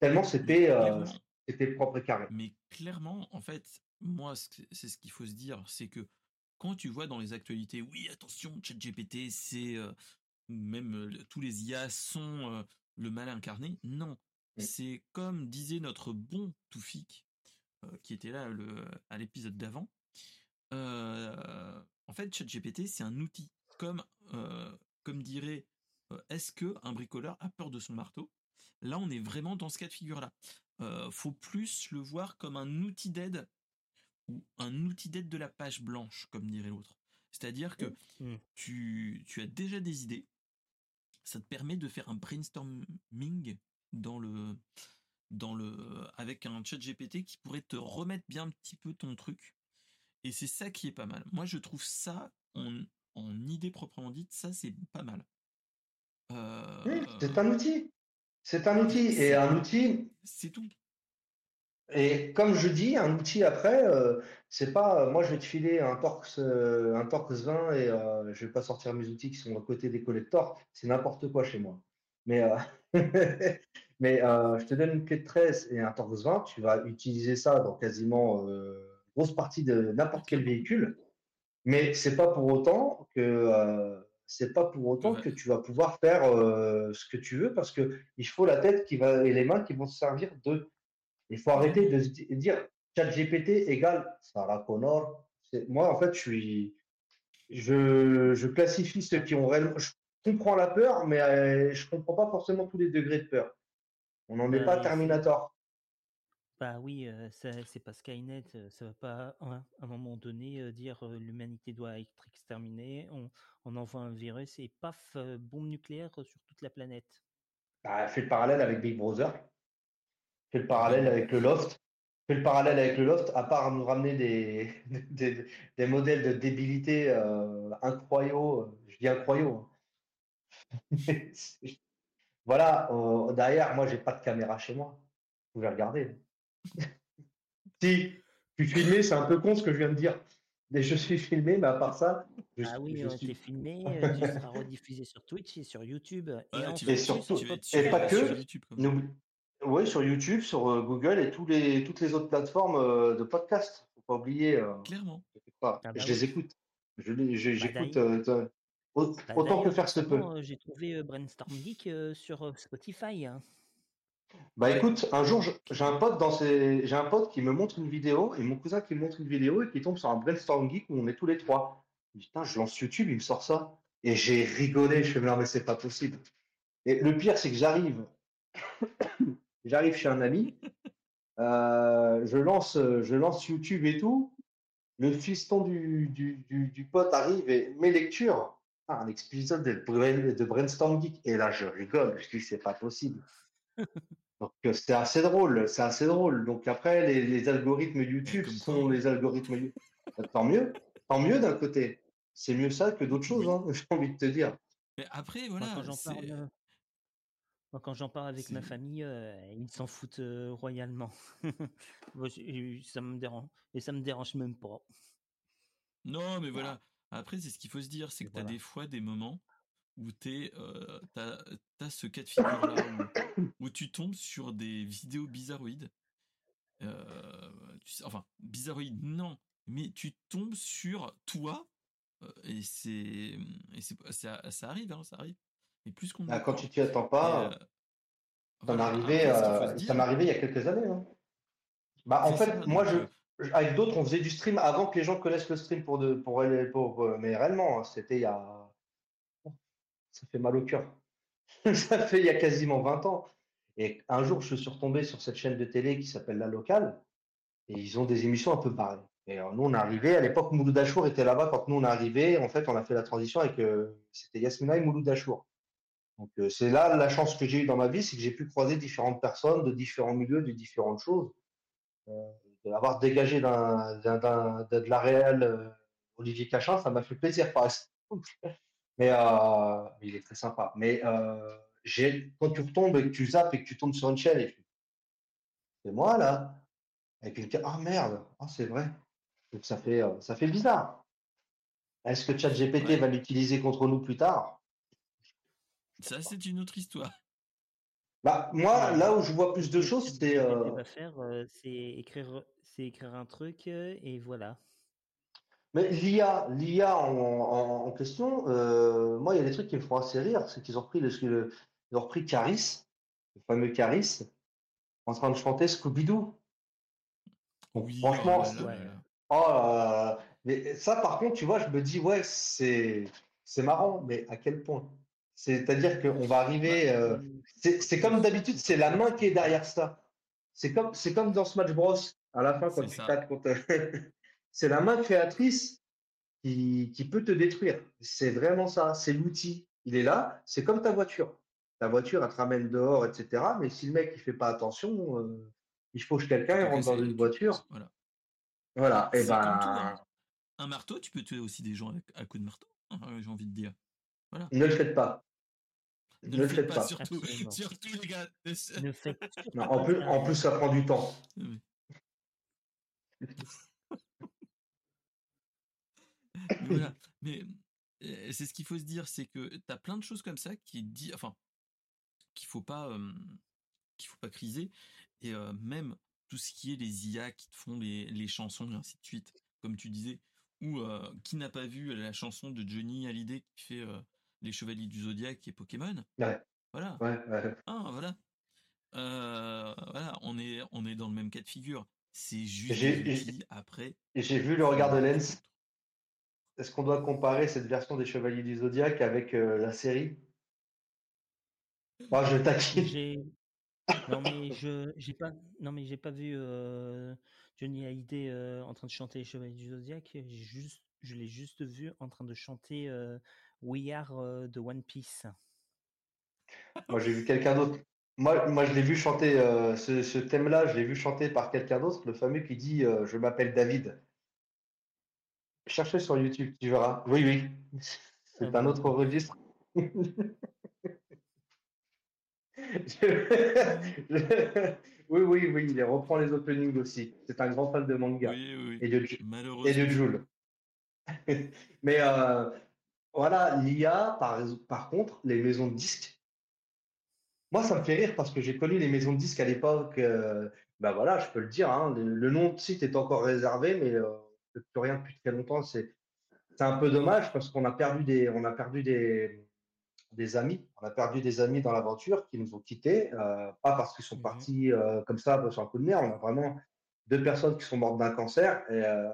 Tellement c'était euh, propre et carré. Mais clairement, en fait, moi, c'est ce qu'il faut se dire, c'est que quand tu vois dans les actualités, oui, attention, ChatGPT, c'est euh, même euh, tous les IA sont euh, le mal incarné. Non, Mm. c'est comme disait notre bon Toufik, euh, qui était là le, à l'épisode d'avant. En fait, ChatGPT, c'est un outil. Comme, comme dirait, est-ce que un bricoleur a peur de son marteau? Là, on est vraiment dans ce cas de figure-là. Euh, faut plus le voir comme un outil d'aide ou un outil d'aide de la page blanche, comme dirait l'autre. C'est-à-dire que Mm. tu, tu as déjà des idées, ça te permet de faire un brainstorming dans le, dans le, avec un chat GPT qui pourrait te remettre bien un petit peu ton truc. Et c'est ça qui est pas mal. Moi, je trouve ça, en, en idée proprement dite, ça, c'est pas mal. Euh, Oui, c'est un outil. C'est un outil. Et un outil, c'est tout. Et comme je dis, un outil après, euh, c'est pas, euh, moi je vais te filer un Torx, euh, un Torx 20 et je vais pas sortir mes outils qui sont à côté des collectors. C'est n'importe quoi chez moi. Mais, mais je te donne une clé de 13 et un Torx 20, tu vas utiliser ça dans quasiment grosse partie de n'importe quel véhicule. Mais c'est pas pour autant que c'est pas pour autant Ouais. que tu vas pouvoir faire euh, ce que tu veux parce que il faut la tête qui va et les mains qui vont se servir de. Il faut arrêter de se di- dire ChatGPT égale Sarah Connor. Moi, en fait, je suis, je, je classifie ceux qui ont réellement. Je comprends la peur, mais euh, je comprends pas forcément tous les degrés de peur. On n'en est Bah, pas Terminator. Bah oui, euh, c'est pas Skynet, euh, ça va pas à un, à un moment donné euh, dire euh, l'humanité doit être exterminée, on, on envoie un virus et paf, bombe nucléaire sur toute la planète. Bah, fais le parallèle avec Big Brother. Fais le parallèle avec le Loft. fais le parallèle avec le loft, à part nous ramener des, des, des modèles de débilité euh, incroyaux, je dis incroyaux. hein. voilà, euh, derrière, moi, j'ai pas de caméra chez moi. Vous pouvez regarder. si, je suis filmé, c'est un peu con ce que je viens de dire. Mais je suis filmé, mais à part ça, je, Ah oui, je euh, suis. filmé, euh, tu seras rediffusé sur Twitch et sur YouTube. Et Ouais, en tu vas, tu sur, et pas que, Oui, sur YouTube, sur euh, Google et tous les, toutes les autres plateformes euh, de podcast. Faut pas oublier. euh, Clairement. pas, Ah bah je oui. les écoute. Je les, je- Bah, j'écoute euh, bah, autant que faire se peut. j'ai trouvé euh, Brainstorm Geek euh, sur euh, Spotify. hein. Bah Ouais. écoute, un jour, je- j'ai un pote dans ces... j'ai un pote qui me montre une vidéo et mon cousin qui me montre une vidéo et qui tombe sur un brainstorm geek où on est tous les trois. Je putain, je lance YouTube, il me sort ça. Et j'ai rigolé, je fais, non, mais c'est pas possible. Et le pire, c'est que j'arrive, j'arrive chez un ami, euh, je lance, je lance YouTube et tout. Le fiston du, du, du, du pote arrive et mes lectures. Ah, un épisode de, Brain- de Brainstorm Geek. Et là, je rigole, je dis, c'est pas possible. Donc euh, c'est assez drôle, c'est assez drôle. Donc après, les, les algorithmes YouTube sont les algorithmes YouTube. Tant mieux, tant mieux d'un côté. C'est mieux ça que d'autres choses, hein, j'ai envie de te dire. Mais après, voilà, quand j'en parle, euh, moi, quand j'en parle avec ma famille, euh, ils s'en foutent euh, royalement. Ça me dérange et ça me dérange même pas. Non, mais voilà. Après, c'est ce qu'il faut se dire, c'est que tu as des fois des moments où tu euh, as, ce cas de figure-là où, où tu tombes sur des vidéos bizarroïdes. Euh, tu sais- enfin, bizarroïdes, non. Mais tu tombes sur toi et c'est. Et c'est ça, ça arrive, hein, ça arrive. Et plus qu'on Ah, ne quand tu t'y attends pas, euh, ça voilà. m'est arrivé, euh, ça arrivé il y a quelques années. hein. Bah, en fait, ça. moi, Donc, je, euh, je- avec d'autres, on faisait du stream avant que les gens connaissent le stream pour de, pour, euh, mais réellement, hein, c'était il y a, ça fait mal au cœur. Ça fait il y a quasiment 20 ans. Et un jour, je suis retombé sur cette chaîne de télé qui s'appelle La Locale, et ils ont des émissions un peu barrées. Et euh, nous, on est arrivé, à l'époque, Mouloud Achour était là-bas. Quand nous, on est arrivé, en fait, on a fait la transition avec, euh, c'était Yasmina et Mouloud Achour. Donc, euh, c'est là la chance que j'ai eue dans ma vie, c'est que j'ai pu croiser différentes personnes de différents milieux, de différentes choses. Euh, dégagé d'un, d'un- d'un- de, la réelle euh, Olivier Cachin, ça m'a fait plaisir, par exemple. Mais euh, il est très sympa. Mais j'ai, quand tu retombes et que tu zappes et que tu tombes sur une chaîne et tu- c'est moi là, une ca- ah merde, ah c'est vrai. Donc ça fait, ça fait bizarre. Est-ce que ChatGPT Ouais. va l'utiliser contre nous plus tard? Ça, c'est une autre histoire. Bah, moi, là où je vois plus de choses, c'est. Euh, euh, c'est écrire, c'est écrire un truc euh, et voilà. Mais l'IA, l'IA en, en- en question, euh, moi, il y a des trucs qui me font assez rire. C'est qu'ils ont repris le, le- ils ont repris Caris, le fameux Caris, en train de chanter Scooby-Doo. Oui, franchement, oh Ouais. oh mais ça, par contre, tu vois, je me dis, ouais, c'est, c'est marrant, mais à quel point? C'est-à-dire qu'on va arriver. euh, c'est comme d'habitude, c'est la main qui est derrière ça. C'est comme, comme dans Smash Bros. À la fin, quand C'est tu tapes contre. c'est la main créatrice qui, qui peut te détruire. C'est vraiment ça. C'est l'outil. Il est là. C'est comme ta voiture. Ta voiture, elle te ramène dehors, etc. Mais si le mec il fait pas attention, euh, il fauche quelqu'un, il peux rentre dans une tu- voiture. Voilà. Voilà. Et tout, ben, hein. Un marteau, tu peux tuer aussi des gens avec, à coup de marteau, hein, j'ai envie de dire. Ne le faites pas. Ne, le faites pas, surtout, les gars. Ne faites surtout Non, en plus, ça. en plus, ça prend du temps. Oui. Mais voilà. Mais euh, c'est ce qu'il faut se dire, c'est que tu as plein de choses comme ça qui dit, enfin, qu'il faut pas, euh, qu'il faut pas criser. Et euh, même tout ce qui est les IA qui te font les, les chansons et ainsi de suite, comme tu disais, ou euh, qui n'a pas vu la chanson de Johnny Hallyday qui fait euh, les Chevaliers du Zodiaque et Pokémon. Ouais. Voilà. Ouais, ouais. Ah, voilà. Euh, voilà, on est, on est dans le même cas de figure. C'est juste J'ai- après. Et j'ai vu le regard de Lens. Est-ce qu'on doit comparer cette version des Chevaliers du Zodiaque avec euh, la série? Moi, je taquine. Non mais je j'ai pas non mais j'ai pas vu euh, Johnny Hallyday euh, en train de chanter les Chevaliers du Zodiac. J'ai juste je l'ai juste vu en train de chanter euh, We Are euh, de One Piece. Moi, j'ai vu quelqu'un d'autre. Moi, moi, je l'ai vu chanter euh, ce, ce thème-là, je l'ai vu chanter par quelqu'un d'autre, le fameux qui dit euh, Je m'appelle David. Cherchez sur YouTube, tu verras. Oui, oui, c'est Ah un bon. autre registre. Je- je- Oui, oui, oui, il reprend les openings aussi. C'est un grand fan de manga Oui, oui, et de, et de. Joule. Mais euh, voilà, l'IA, par, par contre, les maisons de disques, moi, ça me fait rire parce que j'ai connu les maisons de disques à l'époque. euh, ben voilà, je peux le dire, hein, le, le nom de site est encore réservé, mais euh, plus rien depuis très longtemps. C'est un peu dommage parce qu'on a perdu des, on a perdu des, des amis. On a perdu des amis dans l'aventure qui nous ont quittés, euh, pas parce qu'ils sont Mhm. partis euh, comme ça sur un coup de nerf. On a vraiment deux personnes qui sont mortes d'un cancer et euh,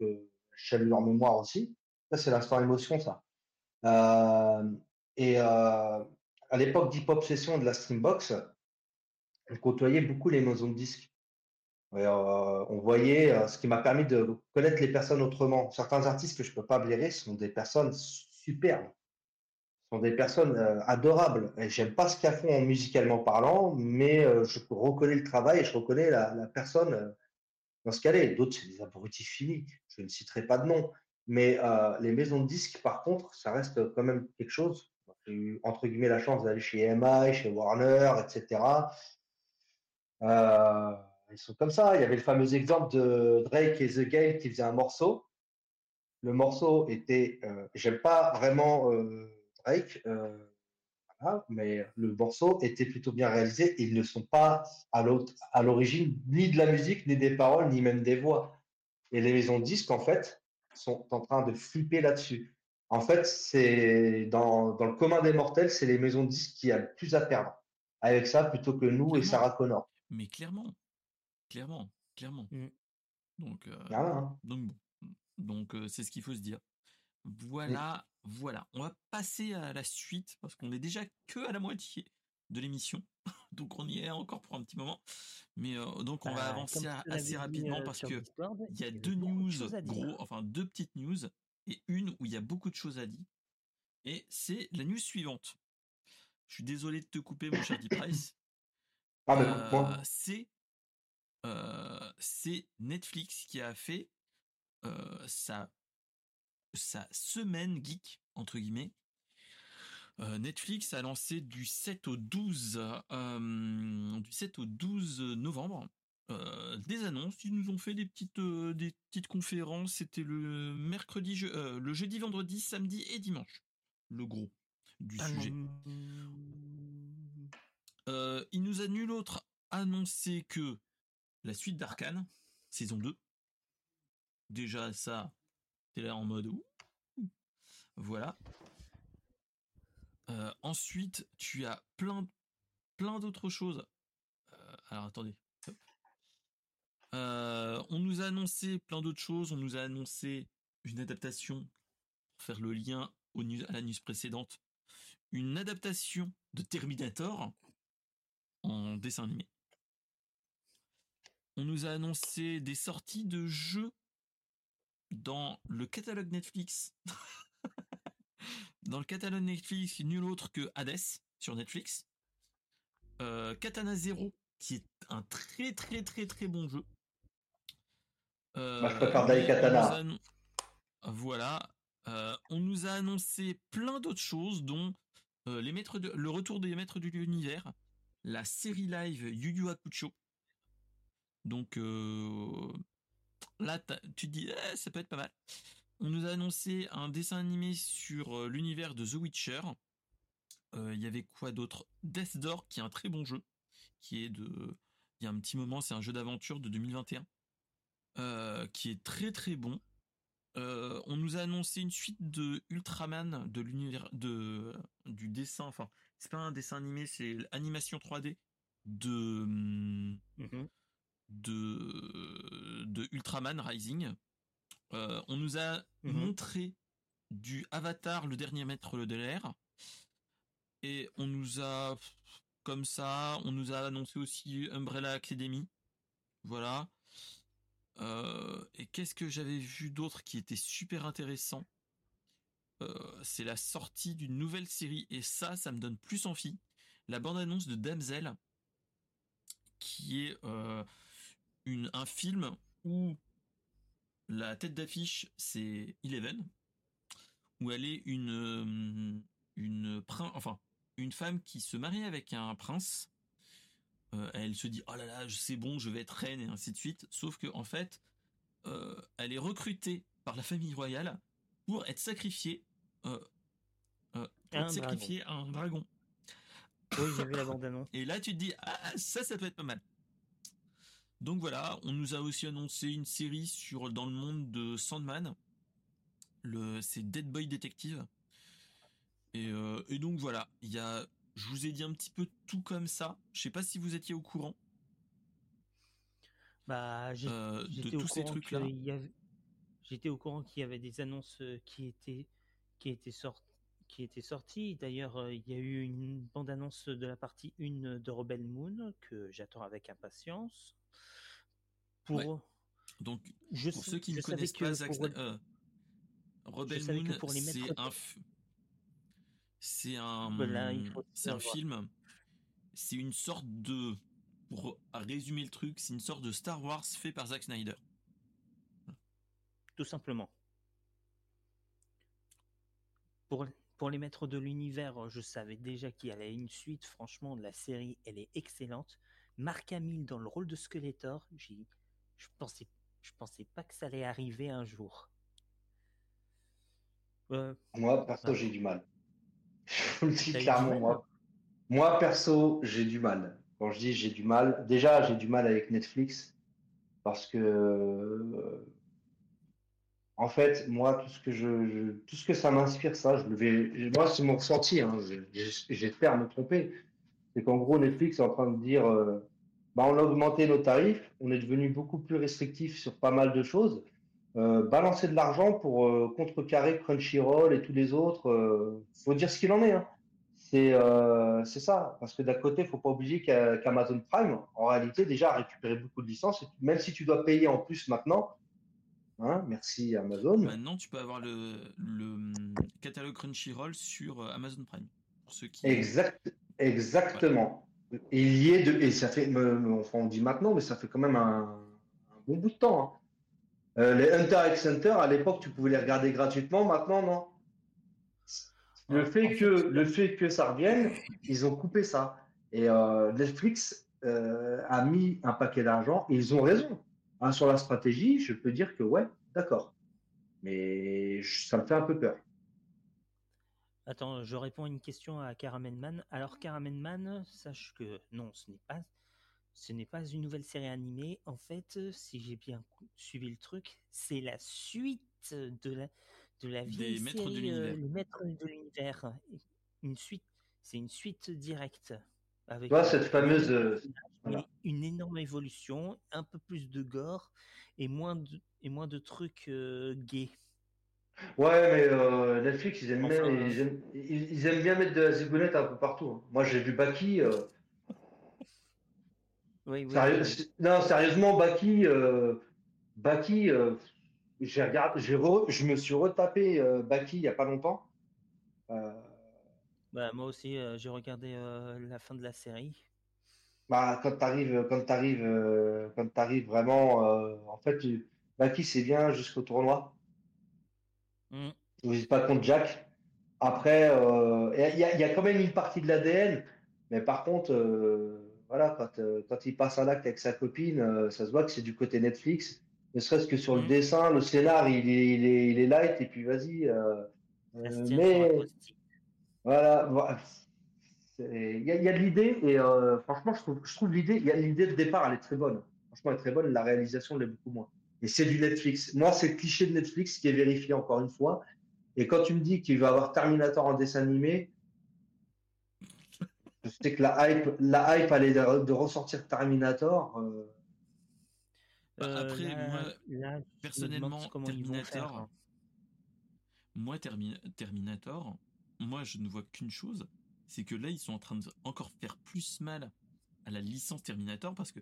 que je leur mémoire aussi. Ça, c'est l'instant émotion, ça. Et à l'époque d'Hip Hop Session de la Streambox, on côtoyait beaucoup les maisons de disques. On voyait ce qui m'a permis de connaître les personnes autrement. Certains artistes que je peux pas blairer sont des personnes superbes, sont des personnes adorables. Et j'aime pas ce qu'elles font musicalement parlant, mais je reconnais le travail et je reconnais la, personne dans ce qu'elle est. D'autres, c'est des abrutis finis. Je ne citerai pas de nom. Mais euh, les maisons de disques, par contre, ça reste quand même quelque chose. J'ai eu, entre guillemets, la chance d'aller chez EMI, chez Warner, etc. Euh, ils sont comme ça. Il y avait le fameux exemple de Drake et The Game qui faisaient un morceau. Le morceau était, euh, j'aime pas vraiment Drake, mais le morceau était plutôt bien réalisé. Ils ne sont pas à l'origine ni de la musique, ni des paroles, ni même des voix. Et les maisons de disques, en fait, sont en train de flipper là-dessus. En fait, c'est dans, dans le commun des mortels, c'est les maisons de disques qui a le plus à perdre avec ça plutôt que nous et. Sarah Connor. Mais clairement. Clairement. Clairement. Mm. Donc, euh, Voilà, hein. donc bon. Donc, euh, c'est ce qu'il faut se dire. Voilà, voilà. On va passer à la suite parce qu'on est déjà que à la moitié de l'émission. donc, on y est encore pour un petit moment. Mais euh, donc, on va Bah, avancer tu l'avais assez rapidement euh, parce que Discord, il y a deux news gros, enfin deux petites news et une où il y a beaucoup de choses à dire. Et c'est la news suivante. Je suis désolé de te couper, mon cher Deep Price. Ah, Euh, c'est euh, c'est Netflix qui a fait euh, sa sa semaine geek entre guillemets. Euh, Netflix a lancé du 7 au 12 euh, du 7 au 12 novembre euh, des annonces. Ils nous ont fait des petites des petites conférences. C'était le mercredi, je- le jeudi, vendredi, samedi et dimanche. Le gros du sujet. Euh, il nous a nul autre annoncé que la suite d'Arkane, saison 2. Déjà, ça, t'es là en mode ouh. Voilà. Euh, ensuite, tu as plein, plein d'autres choses. Euh, alors, attendez. Euh, on nous a annoncé plein d'autres choses. On nous a annoncé une adaptation, pour faire le lien au news- à la news précédente, une adaptation de Terminator en dessin animé. On nous a annoncé des sorties de jeux dans le catalogue Netflix. dans le catalogue Netflix, nul autre que Hades sur Netflix. Euh, Katana Zero, qui est un très très très très bon jeu. Euh, Moi, je préfère Daikatana. annon- Voilà. Euh, on nous a annoncé plein d'autres choses, dont les maîtres de, le retour des maîtres de l'univers, la série live Yu Yu Hakusho. Donc là, tu te dis, eh, ça peut être pas mal. On nous a annoncé un dessin animé sur euh, l'univers de The Witcher. Euh, Il y avait quoi d'autre? Death Door, qui est un très bon jeu, qui est de, il y a un petit moment, c'est un jeu d'aventure de 2021, euh, qui est très très bon. Euh, on nous a annoncé une suite de Ultraman de l'univers de du dessin. Enfin, c'est pas un dessin animé, c'est l'animation 3D de hum, Mhm. de de Ultraman Rising. Euh, on nous a Mhm. montré du Avatar, le dernier maître de l'air, et on nous a comme ça, on nous a annoncé aussi Umbrella Academy. Voilà. Euh, et qu'est-ce que j'avais vu d'autre qui était super intéressant? Euh, C'est la sortie d'une nouvelle série et ça, ça me donne plus envie. la bande-annonce de Damsel, qui est une, un film où la tête d'affiche c'est Eleven, où elle est une une enfin une femme qui se marie avec un prince. elle se dit oh là là c'est bon je vais être reine et ainsi de suite. Sauf que en fait elle est recrutée par la famille royale pour être sacrifiée euh, un dragon. Oui, j'ai vu la. Et là, tu te dis, ah, ça, ça peut être pas mal. Donc voilà, on nous a aussi annoncé une série sur dans le monde de Sandman. Le, c'est Dead Boy Detective. Et, euh, et donc voilà, il y a, je vous ai dit un petit peu tout comme ça. Je sais pas si vous étiez au courant. Bah, euh, de tous ces trucs-là. J'étais au courant qu'il y avait des annonces qui étaient qui étaient sorties qui était sorti. D'ailleurs, euh, il y a eu une bande-annonce de la partie 1 de Rebel Moon que j'attends avec impatience. Pour... Donc, je pour ceux qui ne connaissent pas Zack euh, Rebel Moon, c'est un, c'est un, c'est un film, c'est une sorte de, pour résumer le truc, c'est une sorte de Star Wars fait par Zack Snyder. Tout simplement. Pour, pour les maîtres de l'univers, je savais déjà qu'il y avait une suite. Franchement, la série, elle est excellente. Mark Hamill dans le rôle de Skeletor, je pensais, je pensais pas que ça allait arriver un jour. Euh, moi, perso, j'ai du mal. Je vous le dis clairement, moi. Moi, perso, j'ai du mal. Quand je dis j'ai du mal, déjà, j'ai du mal avec Netflix parce que en fait, moi, tout ce que je, tout ce que ça m'inspire, ça, je le vais. Moi, c'est mon ressenti. Hein, J'espère me tromper. C'est qu'en gros, Netflix est en train de dire, euh, bah, on a augmenté nos tarifs, on est devenu beaucoup plus restrictif sur pas mal de choses. Euh, balancer de l'argent pour euh, contrecarrer Crunchyroll et tous les autres, euh, faut dire ce qu'il en est. Hein. C'est c'est ça, parce que d'un côté, il faut pas oublier qu'Amazon Prime, en réalité, déjà a récupéré beaucoup de licences. même si tu dois payer en plus maintenant, Hein, merci Amazon. Maintenant, tu peux avoir le, le catalogue Crunchyroll sur Amazon Prime. Pour ceux qui... Exact, exactement. Et il y est de, et ça fait, enfin on dit maintenant, mais ça fait quand même un, bon bout de temps. Hein. Euh, les Hunter x Hunter, à l'époque, tu pouvais les regarder gratuitement. Maintenant, non. Le fait que le fait que ça revienne, ils ont coupé ça. Et euh, Netflix a mis un paquet d'argent et ils ont raison. Ah, sur la stratégie, je peux dire que ouais, d'accord. Mais ça me fait un peu peur. Attends, je réponds à une question à Caramenman. Alors Caramenman, sache que non, ce n'est pas ce n'est pas une nouvelle série animée. En fait, si j'ai bien suivi le truc, c'est la suite de la de la vieille Des série, de euh, Les Maîtres de l'univers. Une suite, c'est une suite directe. Avec cette fameuse. Euh, une énorme évolution, un peu plus de gore et moins de, et moins de trucs euh, gays. Ouais, mais euh, Netflix, ils aiment, bien, ils, aiment, bien mettre de la zigounette un peu partout. Hein. Moi, j'ai vu Baki. Oui, oui, Non, sérieusement, Baki, Baki j'ai regardé, je me suis retapé Baki il n'y a pas longtemps. Bah, moi aussi, euh, j'ai regardé euh, la fin de la série. Bah, quand tu arrives, quand t'arrives, euh, quand t'arrives vraiment, en fait, Baki c'est bien jusqu'au tournoi. Mmh. Vous n'êtes pas contre Jack. Après, il y, a, quand même une partie de l'ADN, mais par contre, voilà, quand, quand il passe un acte avec sa copine, ça se voit que c'est du côté Netflix. Ne serait-ce que sur le mmh. dessin, le scénar, il est, il est, il est light, et puis vas-y. mais voilà. Il y, a de l'idée et euh, franchement, je trouve, je trouve l'idée, il y a l'idée de départ, elle est très bonne. Franchement, elle est très bonne. La réalisation l'est beaucoup moins. Et c'est du Netflix. Moi, c'est le cliché de Netflix qui est vérifié encore une fois. Et quand tu me dis qu'il va y avoir Terminator en dessin animé, je sais que la hype, la hype allait de, ressortir Terminator. Euh. Bah, après, moi, personnellement, Terminator, moi, Terminator, moi, je ne vois qu'une chose, c'est que là, ils sont en train de encore faire plus mal à la licence Terminator parce que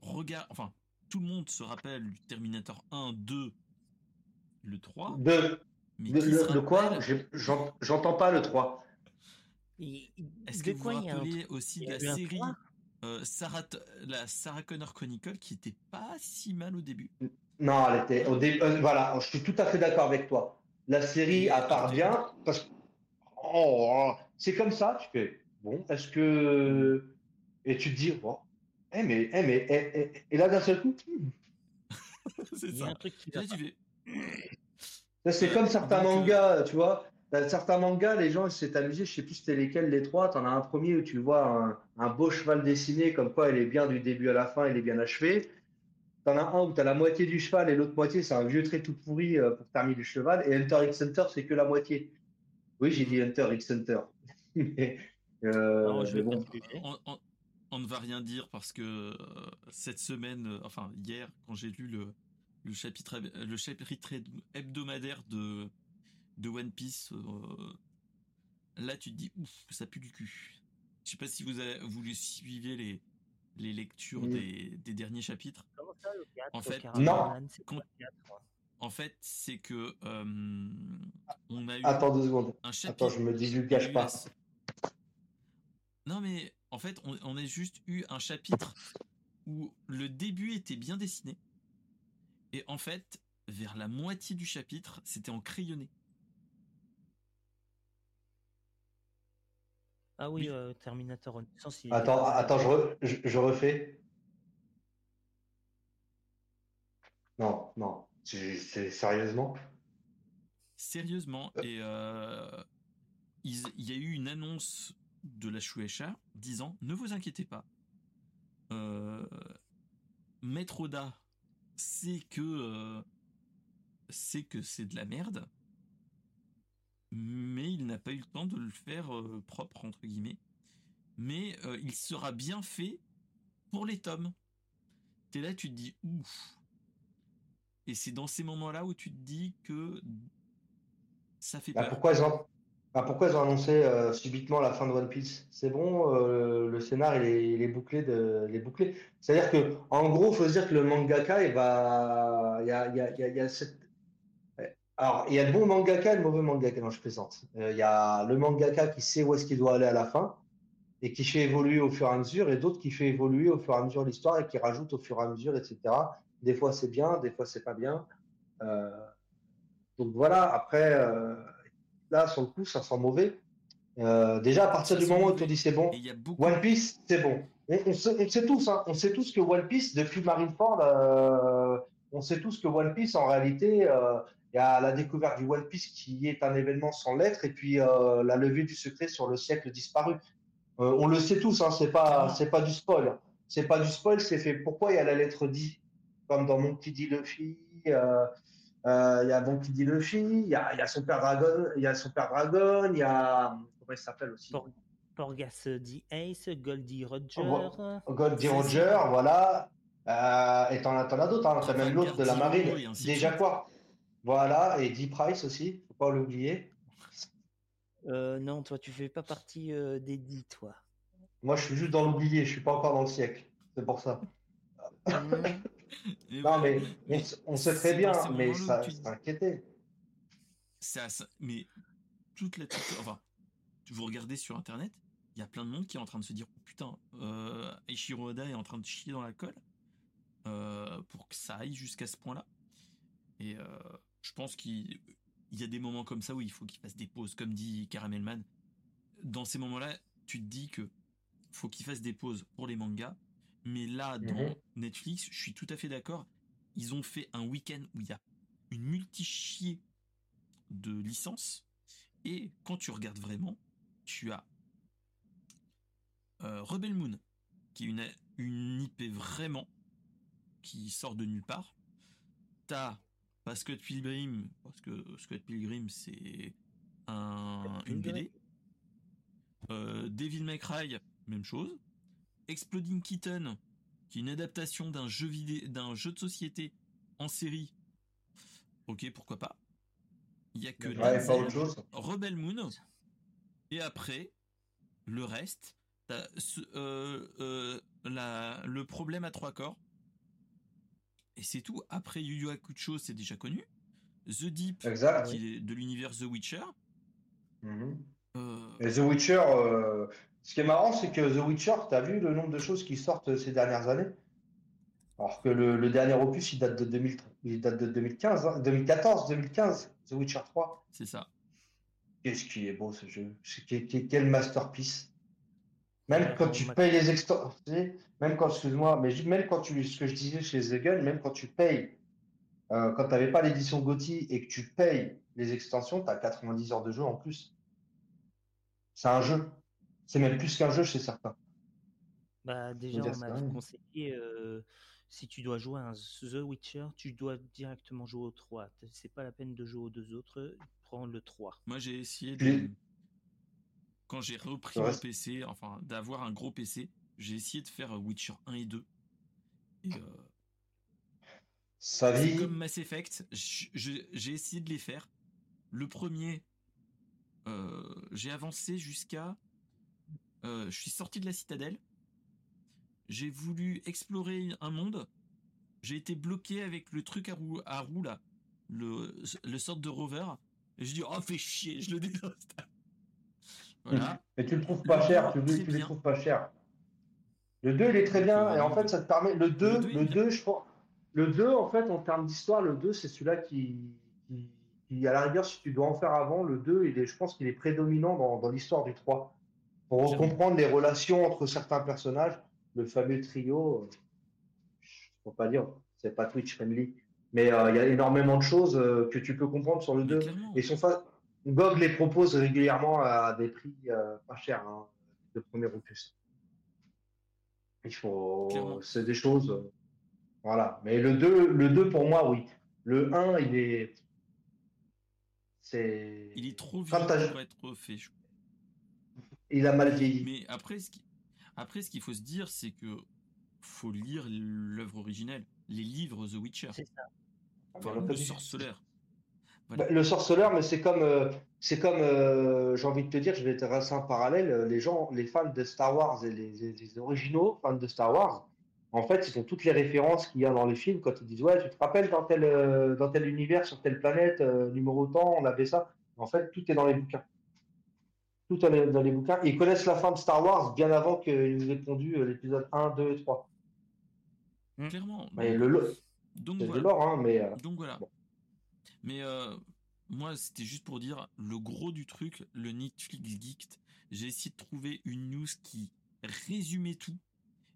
regarde, enfin, tout le monde se rappelle du Terminator 1, 2, le 3. De, Mais de, quoi J'entends pas le 3. Est-ce que vous vous rappelez aussi de la série Sarah, la Sarah Connor Chronicle qui était pas si mal au début? Non, elle était au début. voilà, je suis tout à fait d'accord avec toi. La série, à part bien, parce que oh, c'est comme ça, tu fais bon, est-ce que. Et tu te dis, bon, eh, mais, eh, mais, eh, eh, et là d'un seul coup, c'est ça. Un truc qui C'est comme certains mangas, tu vois. Certains mangas, les gens s'est amusés, je sais plus c'était lesquels les trois. Tu en as un premier où tu vois un, un, beau cheval dessiné, comme quoi il est bien du début à la fin, il est bien achevé. Tu en as un où tu as la moitié du cheval et l'autre moitié, c'est un vieux trait tout pourri euh, pour terminer le cheval. Et Hunter x Hunter, c'est que la moitié. Oui, j'ai dit Hunter x Hunter. Euh, on, ne va rien dire parce que euh, cette semaine, euh, enfin hier, quand j'ai lu le, le chapitre, le chapitre hebdomadaire de, de One Piece, là tu te dis ouf, ça pue du cul. Je sais pas si vous avez, vous suivez les, les lectures des, des, derniers chapitres. en fait, non. En fait, c'est que on a eu Attends deux secondes. Attends, je me dis, je cache pas. Non, mais en fait, on, a juste eu un chapitre où le début était bien dessiné. Et en fait, vers la moitié du chapitre, c'était en crayonné. Ah oui, euh, Terminator Attends, attends, je, refais. Non, non, c'est sérieusement? Sérieusement, et euh, il y a eu une annonce de la Shueisha disant ne vous inquiétez pas, euh, Maître Oda sait que euh, c'est que c'est de la merde, mais il n'a pas eu le temps de le faire euh, propre entre guillemets. Mais euh, il sera bien fait pour les tomes. T'es là, tu te dis ouf. Et c'est dans ces moments-là où tu te dis que ça fait bah, peur. Pourquoi pourquoi ils ont annoncé euh, subitement la fin de One Piece? C'est bon, euh, le scénar il est, bouclé de. C'est-à-dire que en gros, faut dire que le mangaka, il va, il y a, il y a, il y a cette... alors il y a de bons mangaka et de mauvais mangaka. Non, je plaisante. Euh, il y a le mangaka qui sait où est-ce qu'il doit aller à la fin et qui fait évoluer au fur et à mesure, et d'autres qui fait évoluer au fur et à mesure l'histoire et qui rajoutent au fur et à mesure, etc. Des fois c'est bien, des fois c'est pas bien. donc voilà. Après là, sur le coup, ça sent mauvais. Euh, déjà, à partir du moment où tu dis c'est bon, One Piece, c'est bon. On, sait, tous, hein, on sait tous que One Piece, depuis Marineford, euh, on sait tous que One Piece, en réalité, euh, il y a la découverte du One Piece qui est un événement sans lettres, et puis la levée du secret sur le siècle disparu. on le sait tous, hein, c'est pas, c'est pas du spoil. C'est pas du spoil, c'est fait. Pourquoi il y a la lettre D, comme dans Mon petit dit Luffy. Euh, il y a donc Luffy, il y a, y a, son père Dragon, il y a son père Dragon, il y a comment il s'appelle aussi Porgas dit Ace, Goldie Roger. Goldie Roger, voilà. Euh, et t'en as, as d'autres, hein. t'as même l'autre de la marine. Déjà quoi? Voilà, et D Price aussi, faut pas l'oublier. Euh, non, toi, tu fais pas partie euh, des dix, toi. Moi, je suis juste dans l'oublié, je suis pas encore dans le siècle. C'est pour ça. non, mais on, sait très bien, mais ça, s'inquiétait. Ça, mais toute la enfin, vous regardez sur internet, il y a plein de monde qui est en train de se dire oh, putain, euh, Eiichiro Oda est en train de chier dans la colle euh, pour que ça aille jusqu'à ce point-là. Et euh, je pense qu'il y a des moments comme ça où il faut qu'il fasse des pauses, comme dit Caramelman. Dans ces moments-là, tu te dis que faut qu'il fasse des pauses pour les mangas, mais là, dans mhm. Netflix, je suis tout à fait d'accord. Ils ont fait un week-end où il y a une multi-chier de licences. Et quand tu regardes vraiment, tu as euh, Rebel Moon, qui est une, une IP vraiment qui sort de nulle part. T'as pas Scott Pilgrim, parce que Scott Pilgrim c'est un, une BD. Euh, Devil May Cry, même chose. Exploding Kitten, qui est une adaptation d'un jeu vidéo, d'un jeu de société en série. Ok, pourquoi pas. Il y a que Rebel Moon. Et après, le reste, euh, euh, le problème à trois corps. Et c'est tout. Après Yu Yu Hakusho, c'est déjà connu. The Deep, qui est de l'univers The Witcher. Mm-hmm. Et The Witcher, ce qui est marrant, c'est que The Witcher, tu as vu le nombre de choses qui sortent ces dernières années? Alors que le, dernier opus, il date de, 2000, il date de 2015, 2014, 2015, The Witcher 3. C'est ça. Qu'est-ce qui est beau ce jeu? Quel masterpiece Même quand tu payes les extensions, même quand, excuse-moi, mais même quand tu, ce que je disais chez The Gun, même quand tu payes, euh, quand tu n'avais pas l'édition GOTY et que tu payes les extensions, tu as 90 heures de jeu en plus. C'est un jeu. C'est même plus qu'un jeu chez certains. Bah, déjà, on m'a conseillé, euh, si tu dois jouer à un The Witcher, tu dois directement jouer au 3. C'est pas la peine de jouer aux deux autres, prends le 3. Moi, j'ai essayé de. Quand j'ai repris mon PC, enfin, d'avoir un gros PC, j'ai essayé de faire Witcher 1 et 2. Et. Euh... vie. comme Mass Effect, j'ai essayé de les faire. Le premier, euh, j'ai avancé jusqu'à. Euh, je suis sorti de la citadelle j'ai voulu explorer un monde. J'ai été bloqué avec le truc à roue, à roue là, le, le sorte de rover. Et je dis oh fais chier, je le désinstalle. Voilà. Mais tu le trouves pas cher, tu, tu le trouves pas cher. Le 2 il est très bien et en fait ça te permet le 2 le 2, je pense le 2 en fait en termes d'histoire le 2 c'est celui-là qui, qui, à la rigueur si tu dois en faire avant le 2 il est je pense qu'il est prédominant dans, dans l'histoire du 3 pour comprendre les relations entre certains personnages le fameux trio, je ne peux pas dire, c'est pas Twitch friendly, mais euh, il y a énormément de choses euh, que tu peux comprendre sur le 2. Et son GOG les propose régulièrement à des prix euh, pas chers, hein, de premier opus. Il faut, c'est des choses, voilà. Mais le 2, le 2 pour moi, oui. Le 1, il est, c'est. Il est trop vieux pour être fait. Il a mal vieilli. Mais après, ce qui, après, ce qu'il faut se dire, c'est que faut lire l'œuvre originelle, les livres The Witcher. C'est ça. le sorceleur. Bah, le sorceleur, mais c'est comme, euh, c'est comme, euh, j'ai envie de te dire, je vais te tracer un parallèle. Les gens, les fans de Star Wars et les, originaux fans de Star Wars, en fait, ils ont toutes les références qu'il y a dans les films quand ils disent ouais, tu te rappelles dans tel, euh, dans tel univers, sur telle planète, numéro temps, on avait ça. En fait, tout est dans les bouquins tout dans les, dans les bouquins. Ils connaissent la fin de Star Wars bien avant qu'ils aient pondu euh, l'épisode 1, 2 et 3. Mmh. Clairement. Mais le, donc voilà. de l'or, hein, mais. Euh, donc voilà. Mais euh, moi, c'était juste pour dire le gros du truc, le Netflix Geek. J'ai essayé de trouver une news qui résumait tout.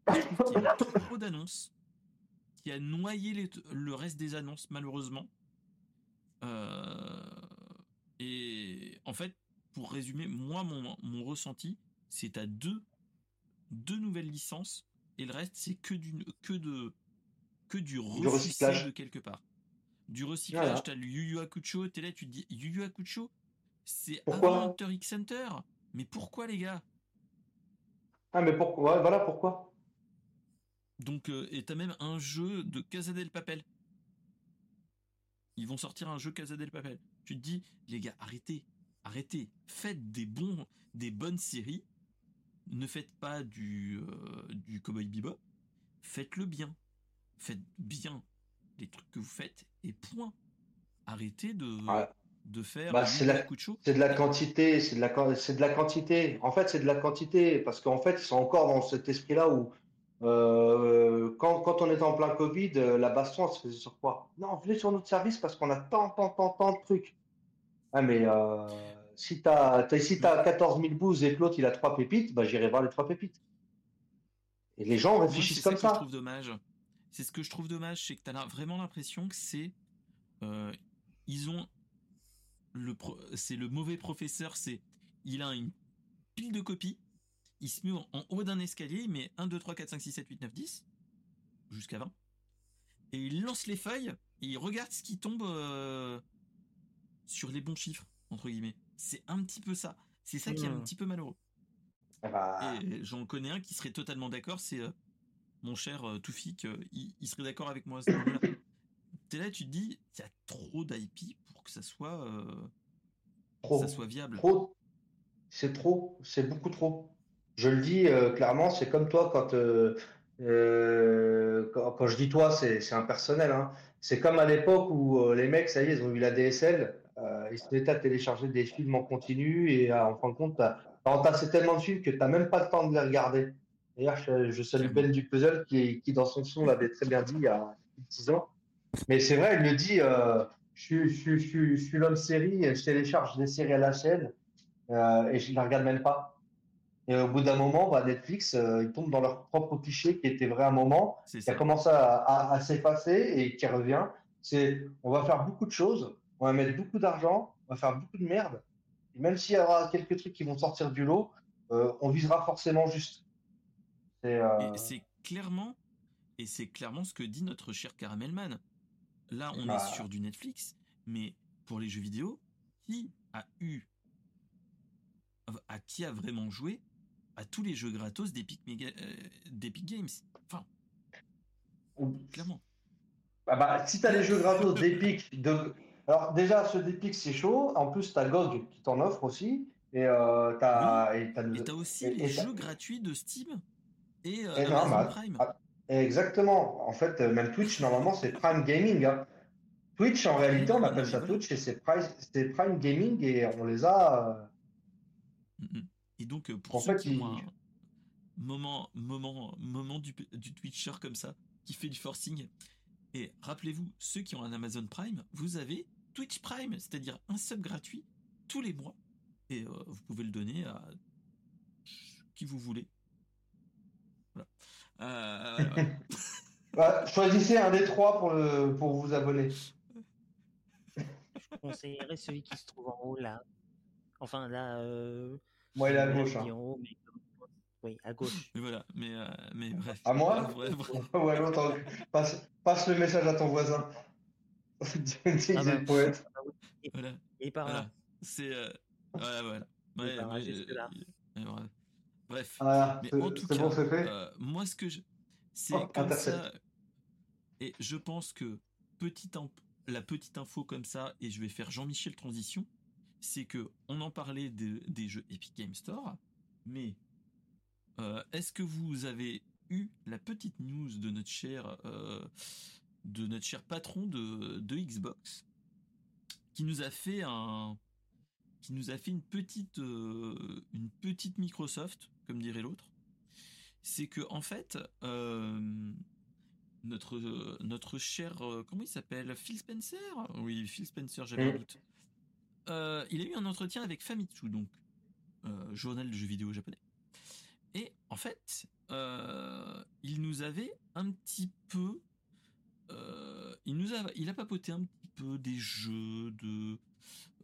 Je trouve qu'il y a trop d'annonces, qui a noyé le reste des annonces, malheureusement. et en fait, pour résumer, moi, mon, mon ressenti, c'est à deux, deux nouvelles licences et le reste, c'est que du, que de, que du, recyclage de quelque part. Du recyclage, t'as le Yu Yu Hakusho, t'es là, tu te dis, Yu Yu Hakusho, c'est avant Hunter X Center. Mais pourquoi, les gars? Ah, mais pourquoi? voilà pourquoi. Donc, euh, et t'as même un jeu de Casa del Papel. Ils vont sortir un jeu Casa del Papel. Tu te dis, les gars, arrêtez arrêtez, faites des bons, des bonnes séries. Ne faites pas du euh, du Cowboy Bebop. Faites-le bien. Faites bien les trucs que vous faites et point. Arrêtez de de faire bah, c'est la, c'est de la quantité, c'est de la c'est de la quantité. En fait, c'est de la quantité parce qu'en fait, ils sont encore dans cet esprit-là où euh, quand, quand, on était en plein Covid, euh, la baston, elle se faisait sur quoi? Non, venez sur notre service parce qu'on a tant, tant, tant, tant de trucs. Ah, mais si tu as, si as 14 000 bouses et que l'autre il a trois pépites, bah, j'irai voir les trois pépites. Et les gens réfléchissent comme ça. dommage. C'est ce que je trouve dommage, c'est que tu as vraiment l'impression que c'est. Euh, ils ont. Le c'est le mauvais professeur, c'est. Il a une pile de copies, il se met en haut d'un escalier, il met 1, 2, 3, 4, 5, 6, 7, 8, 9, 10, jusqu'à 20, et il lance les feuilles, et il regarde ce qui tombe euh, sur les bons chiffres, entre guillemets. C'est un petit peu ça. C'est ça qui est un hmm. petit peu malheureux. Ah bah. Et j'en connais un qui serait totalement d'accord, c'est euh, mon cher euh, Toufik, euh, il, serait d'accord avec moi. T'es là, tu te dis, il y a trop d'IP pour que ça soit, ça soit viable. Trop. C'est trop, c'est beaucoup trop. Je le dis clairement, c'est comme toi quand, quand, je dis toi, c'est impersonnel. Hein. C'est comme à l'époque où les mecs, ça y est, ils ont eu la DSL il se mettait à télécharger des films en continu et en fin de compte, as entassé tellement de films que tu n'as même pas le temps de les regarder. D'ailleurs, je, salue Ben du Puzzle qui, qui, dans son son, l'avait très bien dit il y a 10 ans. Mais c'est vrai, il me dit euh, je, je, je, je, suis l'homme série, je télécharge des séries à la chaîne euh, et je ne les regarde même pas. Et au bout d'un moment, bah, Netflix, euh, ils tombent dans leur propre cliché qui était vrai à un moment, qui a commencé à, à, s'effacer et qui revient. C'est on va faire beaucoup de choses, on va mettre beaucoup d'argent, on va faire beaucoup de merde. Et même s'il y aura quelques trucs qui vont sortir du lot, euh, on visera forcément juste. C'est clairement, et c'est clairement ce que dit notre cher Caramelman. Là, on est bah. sur du Netflix, mais pour les jeux vidéo, qui a eu, à qui a vraiment joué à tous les jeux gratos d'Epic, euh, Games? Enfin, clairement. Ah bah, si tu as les jeux gratos d'Epic, de... alors déjà, ceux d'Epic, c'est chaud. En plus, tu as GOG qui t'en offre aussi. Et euh, tu as, as, aussi les jeux gratuits de Steam et, euh, Amazon Prime. Ah, Exactement. En fait, même Twitch, normalement, c'est Prime Gaming. Hein. Twitch, en réalité, on appelle ça Twitch et c'est Prime, Gaming et on les a. Euh, mm, mm. Et donc, euh, pour ceux qui ont un moment, moment, moment du, du Twitcher comme ça, qui fait du forcing, et rappelez-vous, ceux qui ont un Amazon Prime, vous avez Twitch Prime, c'est-à-dire un sub gratuit tous les mois. Et vous pouvez le donner à qui vous voulez. Euh, bah, choisissez un des trois pour, le, pour vous abonner. Je conseillerais celui qui se trouve en haut là. Enfin là. Euh... Moi, il est à gauche. Hein. Oui, à gauche. Mais voilà, mais, euh, mais bref. À moi Ouais, attends, passe, passe, le message à ton voisin. Dis ah bah, poète. Voilà. Et par là. C'est. Euh, voilà, voilà. Ouais, ouais, là. Bref. Ah, mais en tout cas, euh, moi, ce que je. C'est oh, comme ça. Et je pense que petite la petite info comme ça, et je vais faire Jean-Michel transition, c'est que on en parlait des jeux Epic Game Store, mais euh, est-ce que vous avez eu la petite news de notre cher euh, de notre cher patron de, de Xbox qui nous a fait un qui nous a fait une petite une petite Microsoft comme dirait l'autre, c'est que en fait, euh, notre notre cher euh, comment il s'appelle? Phil Spencer? Oui, Phil Spencer, j'avais un mm. doute. Euh, il a eu un entretien avec Famitsu, donc journal de jeux vidéo japonais. Et en fait, il nous avait un petit peu, il nous a, papoté un petit peu des jeux, de,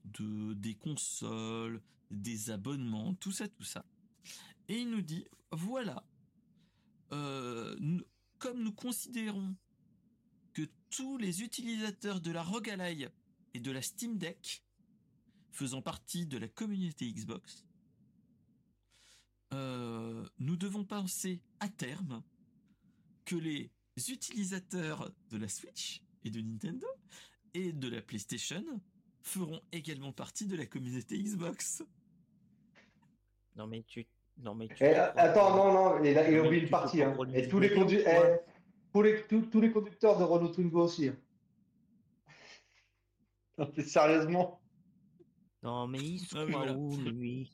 de des consoles, des abonnements, tout ça, tout ça. Et il nous dit voilà, euh, comme nous considérons que tous les utilisateurs de la Rogue Ally et de la Steam Deck faisant partie de la communauté Xbox, euh, nous devons penser à terme que les utilisateurs de la Switch et de Nintendo et de la PlayStation feront également partie de la communauté Xbox. Non mais tu non, mais eh, attends, non, non, il a, oublié une partie. Hein. Et tous les, eh, tous, les conducteurs de Renault Twingo aussi. Hein. sérieusement. Non, mais il se ah où, lui?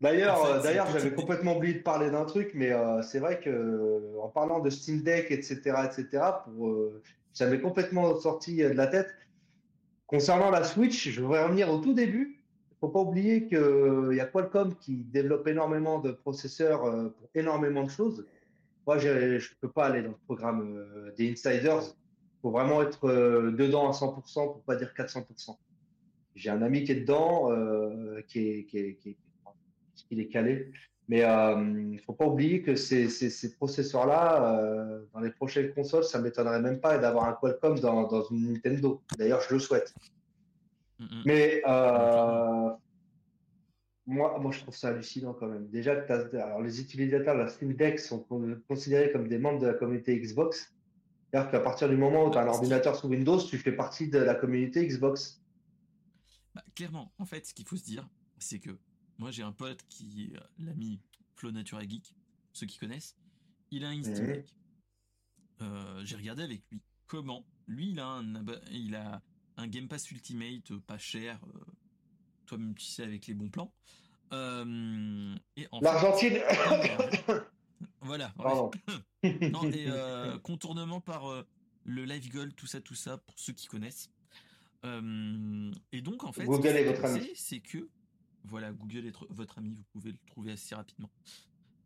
D'ailleurs, euh, d'ailleurs, j'avais complètement oublié de parler d'un truc, mais euh, c'est vrai que euh, en parlant de Steam Deck, etc., etc., pour, j'avais complètement sorti de la tête. Concernant la Switch, je voudrais revenir au tout début faut pas oublier qu'il y a Qualcomm qui développe énormément de processeurs euh, pour énormément de choses. Moi, je ne peux pas aller dans le programme euh, des insiders. Il faut vraiment être euh, dedans à 100% pour pas dire 400%. J'ai un ami qui est dedans, qui, est, qui, est, qui, est, calé. Mais il ne faut pas oublier que ces, ces, processeurs-là, dans les prochaines consoles, ça ne m'étonnerait même pas d'avoir un Qualcomm dans, dans une Nintendo. D'ailleurs, je le souhaite. Mm. Mais euh, moi, moi, je trouve ça hallucinant quand même. Déjà, alors, les utilisateurs de la Steam Deck sont considérés comme des membres de la communauté Xbox. C'est-à-dire qu'à partir du moment où tu as un ordinateur sous Windows, tu fais partie de la communauté Xbox. Bah, clairement, en fait, ce qu'il faut se dire, c'est que moi, j'ai un pote qui, euh, l'ami Flo Natura Geek, ceux qui connaissent, il a un Steam Deck. Euh, j'ai regardé avec lui comment? Lui il a un il a un Game Pass Ultimate euh, pas cher, euh, toi-même tu sais avec les bons plans. Euh, L'Argentine. voilà. non, et contournement par le live goal, tout ça, tout ça, pour ceux qui connaissent. et donc en fait. C'est que voilà, Google est votre ami, vous pouvez le trouver assez rapidement.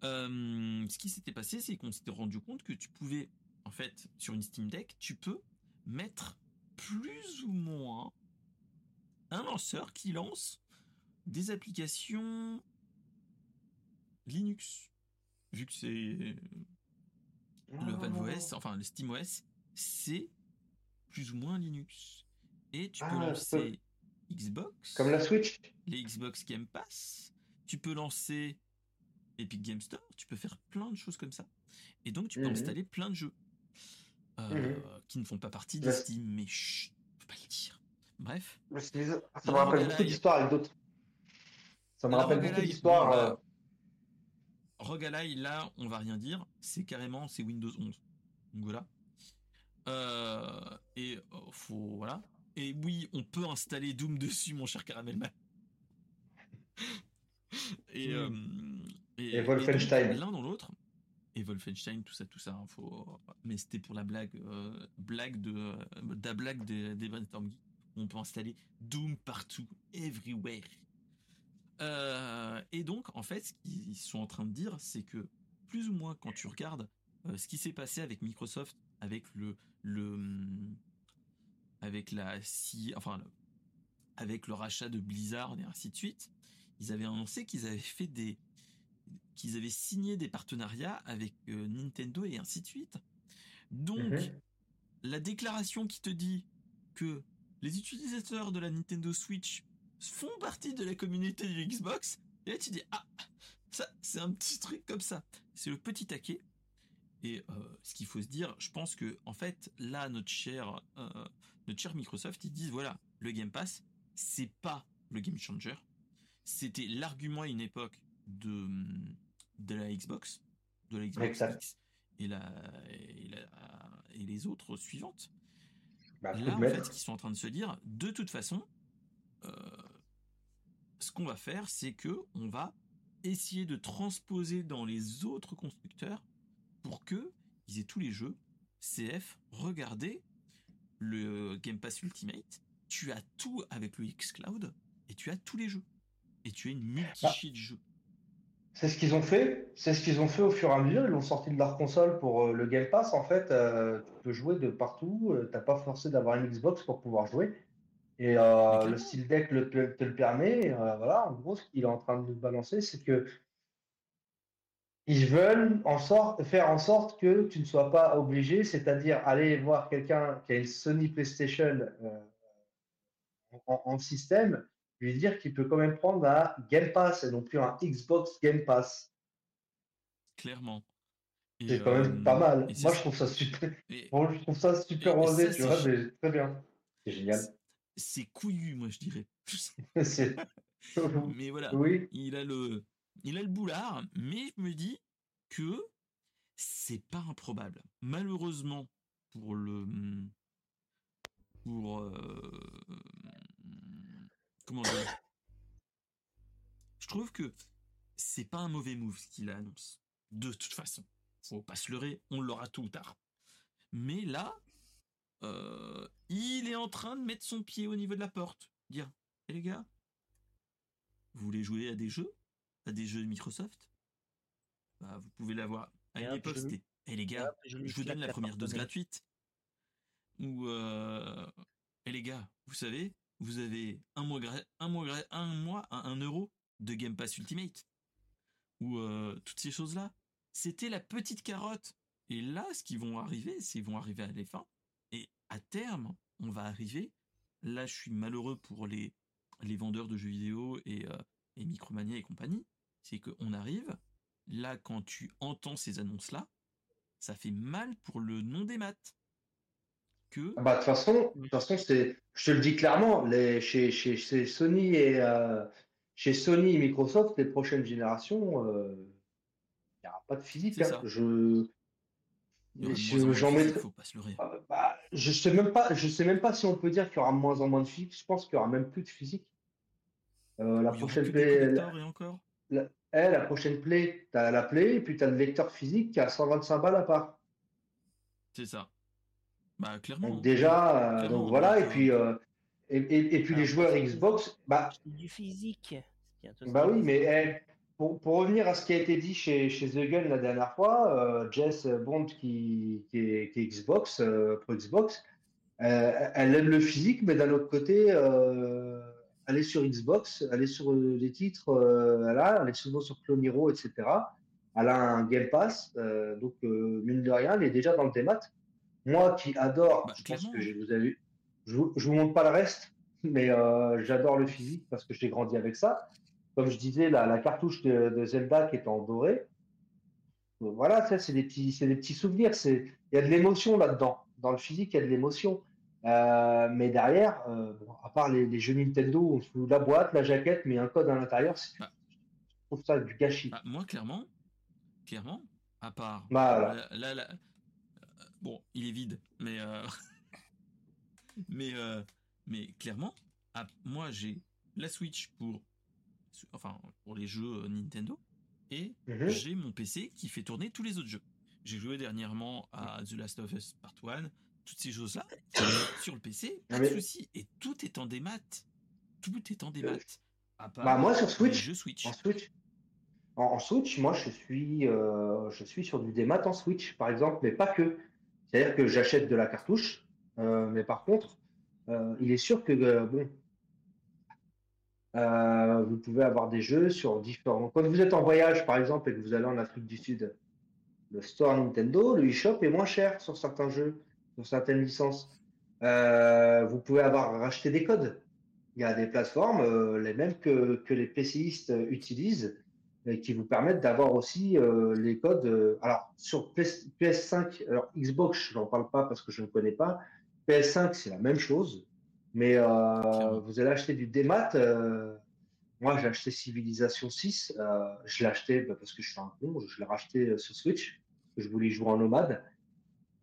ce qui s'était passé, c'est qu'on s'était rendu compte que tu pouvais, en fait, sur une Steam Deck, tu peux mettre plus ou moins un lanceur qui lance des applications Linux. Vu que c'est le Valve OS, enfin le Steam OS, c'est plus ou moins Linux. Et tu peux ah, lancer Xbox. Comme la Switch? Les Xbox Game Pass. Tu peux lancer Epic Game Store. Tu peux faire plein de choses comme ça. Et donc, tu peux mhm. installer plein de jeux euh, mhm. qui ne font pas partie de Steam. Mais chut, faut pas le dire. Bref. Ça me rappelle beaucoup d'histoires avec d'autres. Ça me rappelle beaucoup d'histoires. Euh... Rogalai, là, on va rien dire. C'est carrément, c'est Windows 11. Donc voilà. Euh, et oh, faut voilà. Et oui, on peut installer Doom dessus, mon cher Caramelman. et, euh, et, et, Wolfenstein. L'un dans l'autre. Et Wolfenstein, tout ça, tout ça. Hein, faut... Mais c'était pour la blague, euh, blague de, euh, la blague des, des On peut installer Doom partout, everywhere. et donc, en fait, ce qu'ils sont en train de dire, c'est que plus ou moins quand tu regardes ce qui s'est passé avec Microsoft, avec le, le, avec la enfin avec le rachat de Blizzard et ainsi de suite, ils avaient annoncé qu'ils avaient fait des qu'ils avaient signé des partenariats avec euh, Nintendo et ainsi de suite. Donc mhm. la déclaration qui te dit que les utilisateurs de la Nintendo Switch font partie de la communauté du Xbox, et là tu dis ah ça c'est un petit truc comme ça, c'est le petit taquet. Et euh, ce qu'il faut se dire, je pense que en fait là notre cher euh, notre cher Microsoft, ils disent voilà, le Game Pass, c'est pas le game changer. C'était l'argument à une époque de, de la Xbox, de la Xbox X et, la, et, les autres suivantes. Bah, Là, en fait, qu'ils sont en train de se dire, de toute façon, euh, ce qu'on va faire, c'est que on va essayer de transposer dans les autres constructeurs pour que ils aient tous les jeux. CF, regardez, le Game Pass Ultimate, tu as tout avec le xCloud et tu as tous les jeux. Et tu as une multi de jeux. C'est ce qu'ils ont fait. C'est ce qu'ils ont fait au fur et à mesure. Ils l'ont sorti de leur console pour euh, le Game Pass. En fait, euh, tu peux jouer de partout. Tu euh, T'as pas forcé d'avoir une Xbox pour pouvoir jouer. Et le Steam Deck te le permet. voilà, en gros, ce qu'il est en train de nous balancer, c'est que ils veulent en sorte, faire en sorte que tu ne sois pas obligé, c'est-à-dire aller voir quelqu'un qui a une Sony PlayStation euh, en, système, lui dire qu'il peut quand même prendre un Game Pass et non plus un Xbox Game Pass. Clairement. C'est quand même pas mal. Moi, je trouve ça super. je trouve ça super rosé, tu vois, mais très bien. C'est génial. C'est couillu, moi, je dirais. mais voilà. Oui. Il a le il a le boulard, mais je me dis que c'est pas improbable. Malheureusement pour le pour euh, comment dire Je trouve que c'est pas un mauvais move ce qu'il annonce. De toute façon, faut pas se leurrer, on l'aura tôt ou tard. Mais là, euh, il est en train de mettre son pied au niveau de la porte, dire, eh les gars, vous voulez jouer à des jeux? À des jeux de Microsoft, bah, vous pouvez l'avoir. À une époque, c'était Eh les gars, je, vous donne la première dose gratuite. Ou euh... Eh les gars, vous savez, vous avez un mois, un mois, un mois à un euro de Game Pass Ultimate. Ou euh, toutes ces choses-là. C'était la petite carotte. Et là, ce qui vont arriver, c'est qu'ils vont arriver à la fin. Et à terme, on va arriver. Là, je suis malheureux pour les, les vendeurs de jeux vidéo et, euh, et Micromania et compagnie, c'est qu'on arrive, là, quand tu entends ces annonces-là, ça fait mal pour le nom des maths. Que... Ah bah, de toute façon, de toute façon c'est, je te le dis clairement, les, chez, chez, chez Sony et euh, chez Sony et Microsoft, les prochaines générations, euh, il n'y aura pas de physique. Hein. Je, j'en mets. Faut pas se ah, bah, je sais même pas, je sais même pas si on peut dire qu'il y aura moins en moins de physique. Je pense qu'il y aura même plus de physique. la prochaine Play. Et encore? la, eh, la prochaine Play, tu as la Play, et puis tu as le lecteur physique qui a 125 balles à part. C'est ça. Bah, clairement. Donc, déjà, donc voilà, et puis, et, et, puis les joueurs Xbox. Bah, du physique. Bah oui, mais eh, pour, pour, revenir à ce qui a été dit chez, chez The Gun la dernière fois, euh, Jess Bond qui, qui, est, qui est Xbox, euh, pro Xbox, euh, elle aime le physique, mais d'un autre côté, elle est sur Xbox, elle est sur les titres, elle, est souvent sur Clone Hero, etc. Elle a un Game Pass, donc mine de rien, elle est déjà dans le démat. Moi qui adore, bah, je pense que je vous ai vu, je vous, je vous montre pas le reste, mais j'adore le physique parce que j'ai grandi avec ça comme je disais, la, la cartouche de, Zelda qui est en doré. Voilà, ça, c'est des petits, c'est des petits souvenirs. C'est, il y a de l'émotion là-dedans. Dans le physique, il y a de l'émotion. Euh, mais derrière, euh, à part les, jeux Nintendo, on fout la boîte, la jaquette, mais un code à l'intérieur, bah. je trouve ça du gâchis. Bah, moi, clairement, clairement, à part. Bah, là, là, euh, bon, il est vide, mais mais mais clairement, moi, j'ai la Switch pour enfin pour les jeux euh, Nintendo, et mhm. j'ai mon PC qui fait tourner tous les autres jeux. J'ai joué dernièrement à The Last of Us Part 1, toutes ces choses-là, sur le PC, pas de souci, et tout est en démat. Tout est en démat. bah moi sur Switch, Switch. En Switch. En, Switch, moi je suis, euh, je suis sur du démat en Switch, par exemple, mais pas que. C'est-à-dire que j'achète de la cartouche, euh, mais par contre, il est sûr que bon, euh, vous pouvez avoir des jeux sur différents. Quand vous êtes en voyage, par exemple, et que vous allez en Afrique du Sud, le store Nintendo, le eShop est moins cher sur certains jeux, sur certaines licences. Euh, vous pouvez avoir racheté des codes. Il y a des plateformes, euh, les mêmes que, que les PCistes utilisent, et qui vous permettent d'avoir aussi les codes. alors, sur PS, 5 alors Xbox, je n'en parle pas parce que je ne connais pas. PS5, c'est la même chose. Mais euh, vous allez acheter du démat. Euh, moi, j'ai acheté Civilization 6. Euh, je l'ai acheté bah, parce que je suis un con. Je l'ai racheté sur Switch. Parce que je voulais jouer en nomade.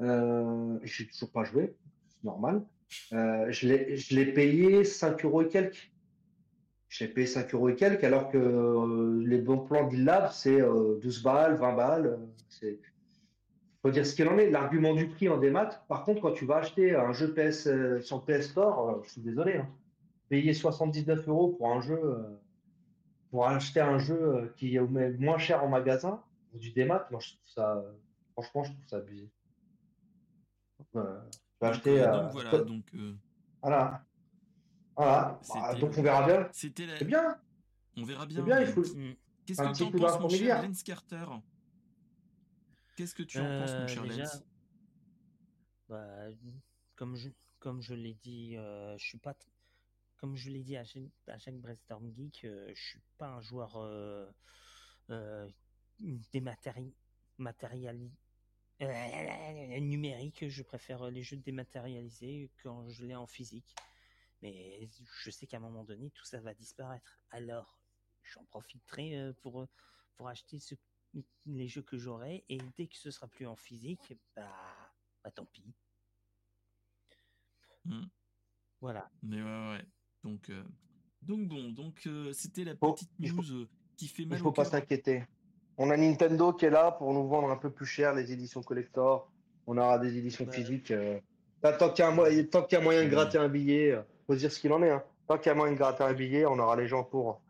Euh, j'ai toujours pas joué. C'est normal. je l'ai payé 5 euros et quelques. Je l'ai payé 5 euros et quelques, alors que les bons plans d'Illab, c'est 12 balles, 20 balles. C'est faut dire ce qu'il en est. L'argument du prix en démat, par contre, quand tu vas acheter un jeu PS euh, sur PS Store, euh, je suis désolé, hein, payer 79 euros pour un jeu, euh, pour acheter un jeu qui est moins cher en magasin, du démat, moi je trouve ça, franchement, je trouve ça abusé. acheter. Donc, voilà, donc. Voilà. Voilà. Bah, donc on verra bien. C'était C'est bien. On verra bien. bien, il faut. Qu'est-ce que tu en penses, mon cher Lens Carter? Qu'est-ce que tu en penses, mon cher déjà, bah, comme je, comme je l'ai dit, euh, je suis pas, comme je l'ai dit à chaque, à chaque Brainstorm Geek, euh, je suis pas un joueur euh, euh numérique. Je préfère les jeux dématérialisés quand je l'ai en physique. Mais je sais qu'à un moment donné, tout ça va disparaître. Alors, j'en profiterai pour pour acheter ce les jeux que j'aurai et dès que ce sera plus en physique, bah, bah tant pis. Hmm. Voilà. Mais ouais, ouais. Donc, euh, donc bon, donc euh, c'était la petite news euh, qui fait mal. Il faut pas s'inquiéter. On a Nintendo qui est là pour nous vendre un peu plus cher les éditions collector. On aura des éditions physiques. tant qu'il y, a moyen de gratter un billet, faut se dire ce qu'il en est. Hein. Tant qu'il y a moyen de gratter un billet, on aura les gens pour.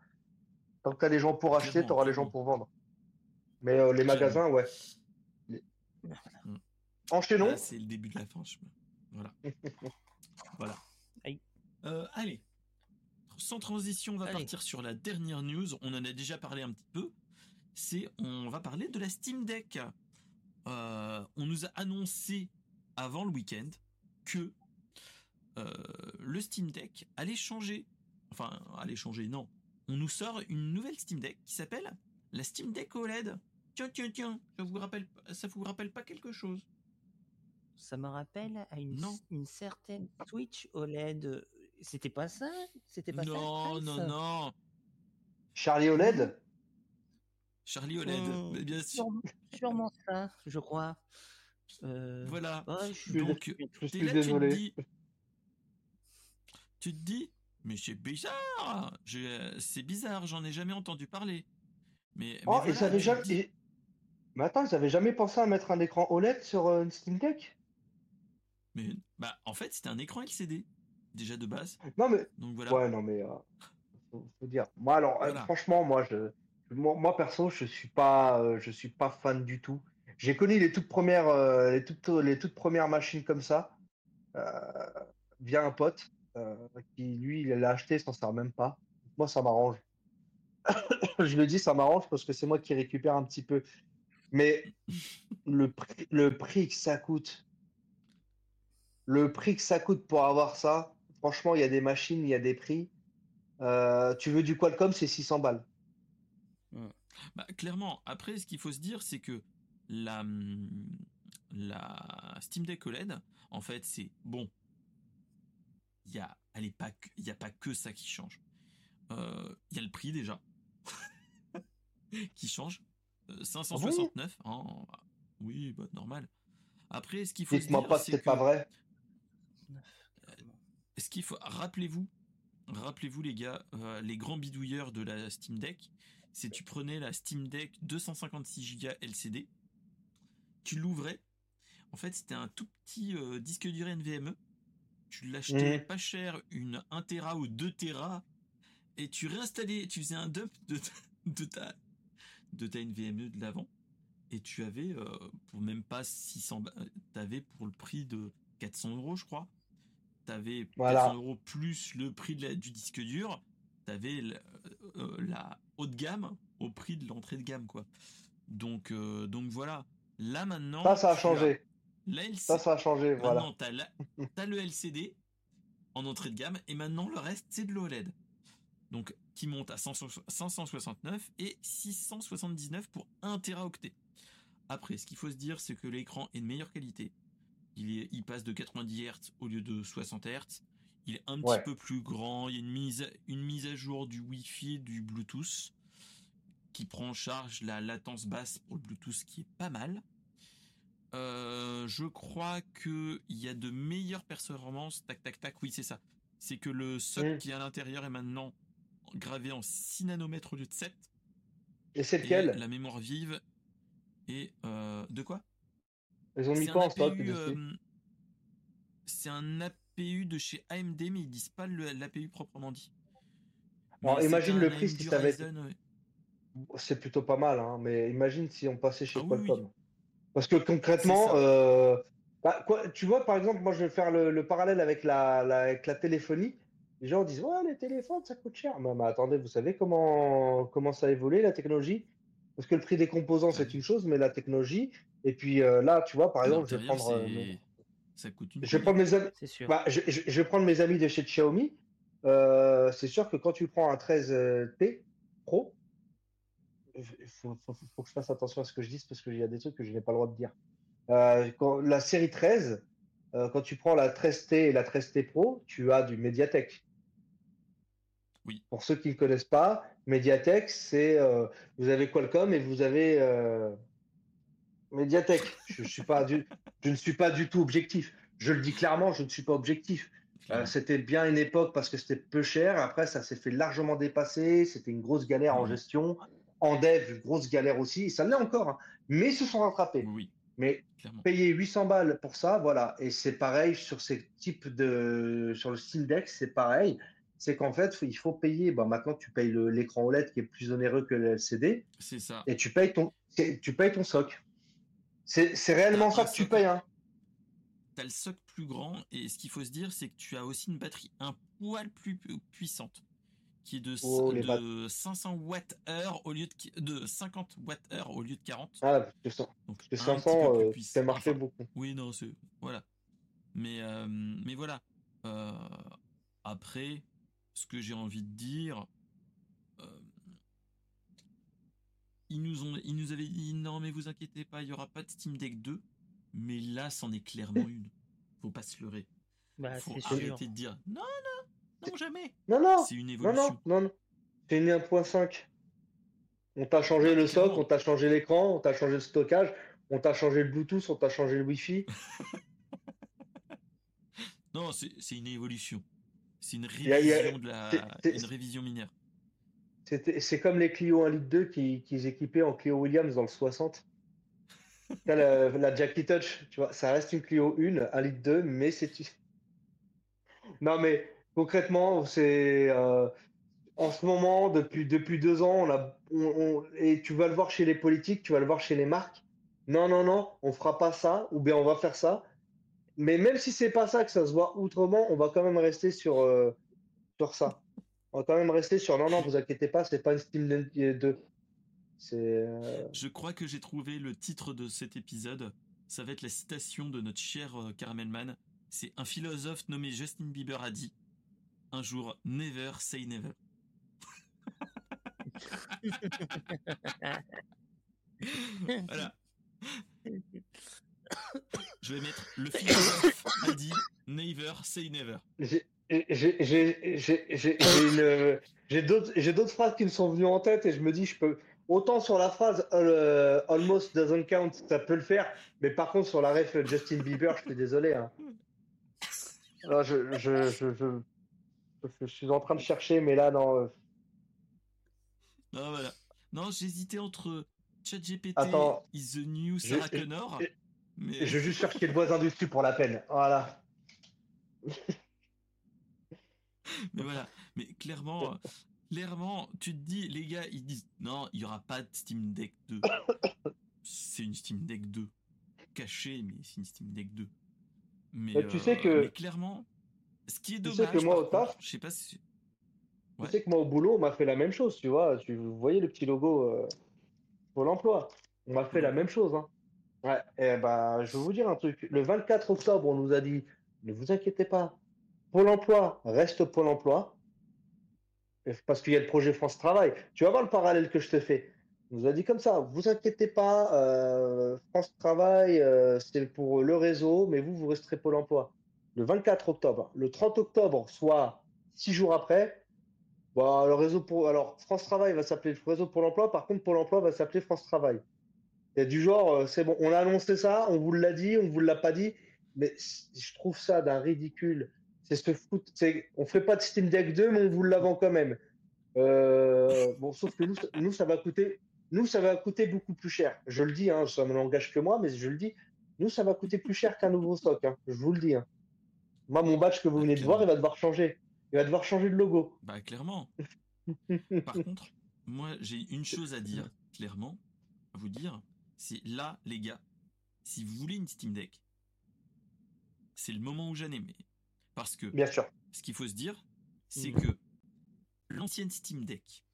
Tant que tu as les gens pour acheter, tu auras les gens pour vendre. Mais euh, les magasins, ouais. Mm. Enchaînons. C'est le début de la fin. Voilà. voilà. Euh, allez. Sans transition, on va partir sur la dernière news. On en a déjà parlé un petit peu. C'est, on va parler de la Steam Deck. Euh, on nous a annoncé avant le week-end que le Steam Deck allait changer. Enfin, allait changer, non. On nous sort une nouvelle Steam Deck qui s'appelle la Steam Deck OLED. Tiens, tiens, tiens, ça vous rappelle, ça vous rappelle pas quelque chose Ça me rappelle à une, une certaine Switch OLED. C'était pas ça? C'était pas non, ça Non, non, non. Charlie OLED Charlie OLED, mais bien sûr. Sûrement, ça, je crois. Euh, voilà. Donc, je suis, là, tu te dis, tu te dis, Mais c'est bizarre. C'est bizarre, j'en ai jamais entendu parler. Mais, oh, ils avaient jamais. Mais attends, ils avaient jamais pensé à mettre un écran OLED sur une Steam Deck? Mais bah en fait c'était un écran LCD déjà de base. Non mais. Donc voilà. Ouais non mais. faut, dire. Moi alors franchement moi je moi, perso, je suis pas, euh, je suis pas fan du tout. J'ai connu les toutes premières, euh, les toutes, les toutes premières machines comme ça euh, via un pote qui lui, il l'a acheté, s'en sert même pas. Moi, ça m'arrange. je le dis, ça m'arrange parce que c'est moi qui récupère un petit peu. Mais le prix, le prix que ça coûte, le prix que ça coûte pour avoir ça, franchement, il y a des machines, il y a des prix. tu veux du Qualcomm, c'est 600 balles. Bah, clairement, après, ce qu'il faut se dire, c'est que la, la Steam Deck OLED, en fait, c'est bon. Il y a, elle pas, il y a pas que ça qui change. Euh, il y a le prix déjà qui change. 569. Euh, hein, oui, bah, normal. Après, ce qu'il faut dire, pas c'est pas vrai. Euh, ce qu'il faut, rappelez-vous, rappelez-vous les gars, les grands bidouilleurs de la Steam Deck, c'est tu prenais la Steam Deck 256 Go LCD, tu l'ouvrais. En fait, c'était un tout petit euh, disque dur NVMe. Tu l'achetais pas cher, une 1 Tera ou 2 Tera, et tu réinstallais, tu faisais un dump de, de ta de ta NVMe de l'avant, et tu avais euh, pour même pas 600, avais pour le prix de 400 euros, je crois. T'avais voilà. 400 euros plus le prix du disque dur. T'avais euh, la haut de gamme au prix de l'entrée de gamme, quoi. Donc, euh, donc voilà. Là maintenant. Ça, ça a changé. Ça, ça a changé. Voilà. Maintenant, t'as, as le LCD en entrée de gamme et maintenant le reste c'est de l'OLED. Donc qui monte à 569 et 679 pour 1 teraoctet. Après, ce qu'il faut se dire, c'est que l'écran est de meilleure qualité. Il, est, il passe de 90 Hz au lieu de 60 Hz. Il est un petit peu plus grand. Il y a une mise, une mise à jour du Wi-Fi, du Bluetooth, qui prend en charge la latence basse pour le Bluetooth, qui est pas mal. Euh, je crois que il y a de meilleures performances. Tac, tac, tac. Oui, c'est ça. C'est que le soc qui est à l'intérieur est maintenant gravé en 6 nanomètres au lieu de 7. Et c'est lequel? La mémoire vive. Et euh, de quoi? Ils ont mis quoi en stock euh, C'est un APU de chez AMD, mais ils disent pas l'APU proprement dit. Bon, imagine le prix si ça C'est plutôt pas mal, hein, mais imagine si on passait chez ah Qualcomm. Parce que concrètement, euh, bah, quoi, tu vois, par exemple, moi je vais faire le, parallèle avec la, avec la téléphonie. Les gens disent Ouais, les téléphones, ça coûte cher. Mais, attendez, vous savez comment, comment ça a évolué la technologie? Parce que le prix des composants, c'est une chose, mais la technologie. Et puis euh, là, tu vois, par exemple, je vais prendre. Euh, je vais prendre mes amis. Bah, je, vais prendre mes amis de chez Xiaomi. Euh, c'est sûr que quand tu prends un 13T Pro, il faut, que je fasse attention à ce que je dis parce qu'il y a des trucs que je n'ai pas le droit de dire. Euh, quand, la série 13, euh, quand tu prends la 13T et la 13T Pro, tu as du Mediatek. Oui. Pour ceux qui ne connaissent pas, Mediatek, c'est vous avez Qualcomm et vous avez Mediatek. Je, suis pas du, je ne suis pas du tout objectif. Je le dis clairement, je ne suis pas objectif. Euh, c'était bien une époque parce que c'était peu cher. Après, ça s'est fait largement dépasser. C'était une grosse galère en gestion. En dev, grosse galère aussi. ça l'est encore. Hein. Mais ils se sont rattrapés. Oui. Mais payer 800 balles pour ça, voilà. Et c'est pareil sur ces types de. Sur le Steam Deck, c'est pareil. C'est qu'en fait, il faut payer. Bah, maintenant, tu payes l'écran OLED qui est plus onéreux que le LCD. C'est ça. Et tu payes ton, tu payes ton soc. C'est réellement ça que tu payes. Hein. Tu as le soc plus grand et ce qu'il faut se dire, c'est que tu as aussi une batterie un poil plus puissante qui est de, 500 Wh au lieu de, de 50 Wh au lieu de 40. Ah, c'est ça. Donc, 500, euh, ça marchait beaucoup. Oui, non, c'est voilà. Mais euh, mais voilà. Euh, après, ce que j'ai envie de dire, ils nous ont, ils nous avaient dit non mais vous inquiétez pas, il y aura pas de Steam Deck 2, mais là c'en est clairement une. Faut pas se leurrer. Bah, Faut arrêter de dire non non non jamais. Non non. C'est une évolution. Non non non. C'est une 1.5. On t'a changé le soc, on t'a changé l'écran, on t'a changé le stockage, on t'a changé le Bluetooth, on t'a changé le Wi-Fi. non, c'est une évolution. C'est une révision, de la, une révision mineure. C'est comme les Clio 1 litre 2 qu'ils qui équipaient en Clio Williams dans le 60. la, la Jackie Touch, tu vois, ça reste une Clio 1, 1 litre 2, mais c'est. Non, mais concrètement, c'est. Euh, en ce moment, depuis, depuis deux ans, on a, et tu vas le voir chez les politiques, tu vas le voir chez les marques. Non, non, non, on fera pas ça, ou bien on va faire ça. Mais même si c'est pas ça, que ça se voit autrement, on va quand même rester sur, euh, sur ça. On va quand même rester sur non, non, vous inquiétez pas, c'est pas une Steam 2. Euh, Je crois que j'ai trouvé le titre de cet épisode. Ça va être la citation de notre cher Caramelman. C'est un philosophe nommé Justin Bieber a dit un jour, never say never. voilà. Je vais mettre le philosophe a dit never say never. J'ai d'autres phrases qui me sont venues en tête et je me dis, je peux. Autant sur la phrase euh, almost doesn't count, ça peut le faire, mais par contre sur la ref Justin Bieber, je suis désolé. Hein. je, je, je, je, suis en train de chercher, mais là, non. Euh. Non, voilà. Non, j'hésitais entre ChatGPT is the new Sarah Connor. Mais... Je veux juste chercher le voisin du dessus pour la peine. Voilà. mais voilà. Mais clairement, clairement, tu te dis, les gars, ils disent non, il n'y aura pas de Steam Deck 2. c'est une Steam Deck 2. Cachée, mais c'est une Steam Deck 2. Mais, tu sais que. Mais clairement, ce qui est dommage. Tu sais que moi, au taf, je sais pas si. Tu sais que moi, au boulot, on m'a fait la même chose, tu vois. Tu, vous voyez le petit logo euh, Pôle emploi. On m'a fait la même chose. Hein. Ouais, et bah, je vais vous dire un truc. Le 24 octobre, on nous a dit ne vous inquiétez pas, Pôle emploi reste Pôle emploi. Parce qu'il y a le projet France Travail. Tu vas voir le parallèle que je te fais. On nous a dit comme ça vous inquiétez pas, euh, France Travail, euh, c'est pour le réseau, mais vous, vous resterez Pôle emploi. Le 24 octobre. Le 30 octobre, soit six jours après, bah, le réseau pour. Alors, France Travail va s'appeler Réseau pour l'emploi, par contre, Pôle emploi va s'appeler France Travail. Il du genre, euh, c'est bon, on a annoncé ça, on vous l'a dit, on vous l'a pas dit, mais je trouve ça d'un ridicule. C'est se foutre. On fait pas de Steam Deck 2, mais on vous la vend quand même. Euh, bon, sauf que nous, ça va coûter, nous, ça va coûter beaucoup plus cher. Je le dis, hein, ça ne m'engage que moi, mais je le dis, nous, ça va coûter plus cher qu'un nouveau stock. Hein, je vous le dis. Hein. Moi, mon badge que vous venez de voir, il va devoir changer. Il va devoir changer de logo. Bah, clairement. Par contre, moi, j'ai une chose à dire, clairement, à vous dire. C'est là, les gars, si vous voulez une Steam Deck, c'est le moment où j'en ai. Parce que, Bien sûr. ce qu'il faut se dire, c'est mm. que l'ancienne Steam Deck,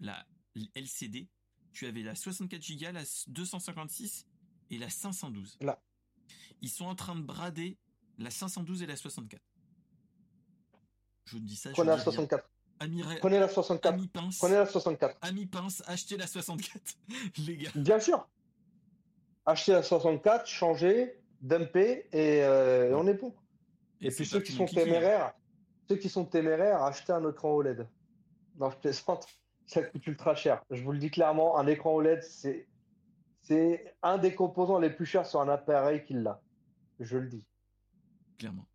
la LCD, tu avais la 64 Go, la 256 et la 512. Là. Ils sont en train de brader la 512 et la 64. Je dis ça. Prenez la 64. Prenez la 64. Ami Pince. Prenez la 64. Ami Pince, achetez la 64, les gars. Bien sûr. Achetez la 64, changez, dumper et, euh, on est bon. Et, puis ceux qui sont téméraires, ceux qui sont téméraires, achetez un écran OLED. Non, je plaisante. Ça coûte ultra cher. Je vous le dis clairement, un écran OLED, c'est c'est un des composants les plus chers sur un appareil qu'il l'a. Je le dis. Clairement.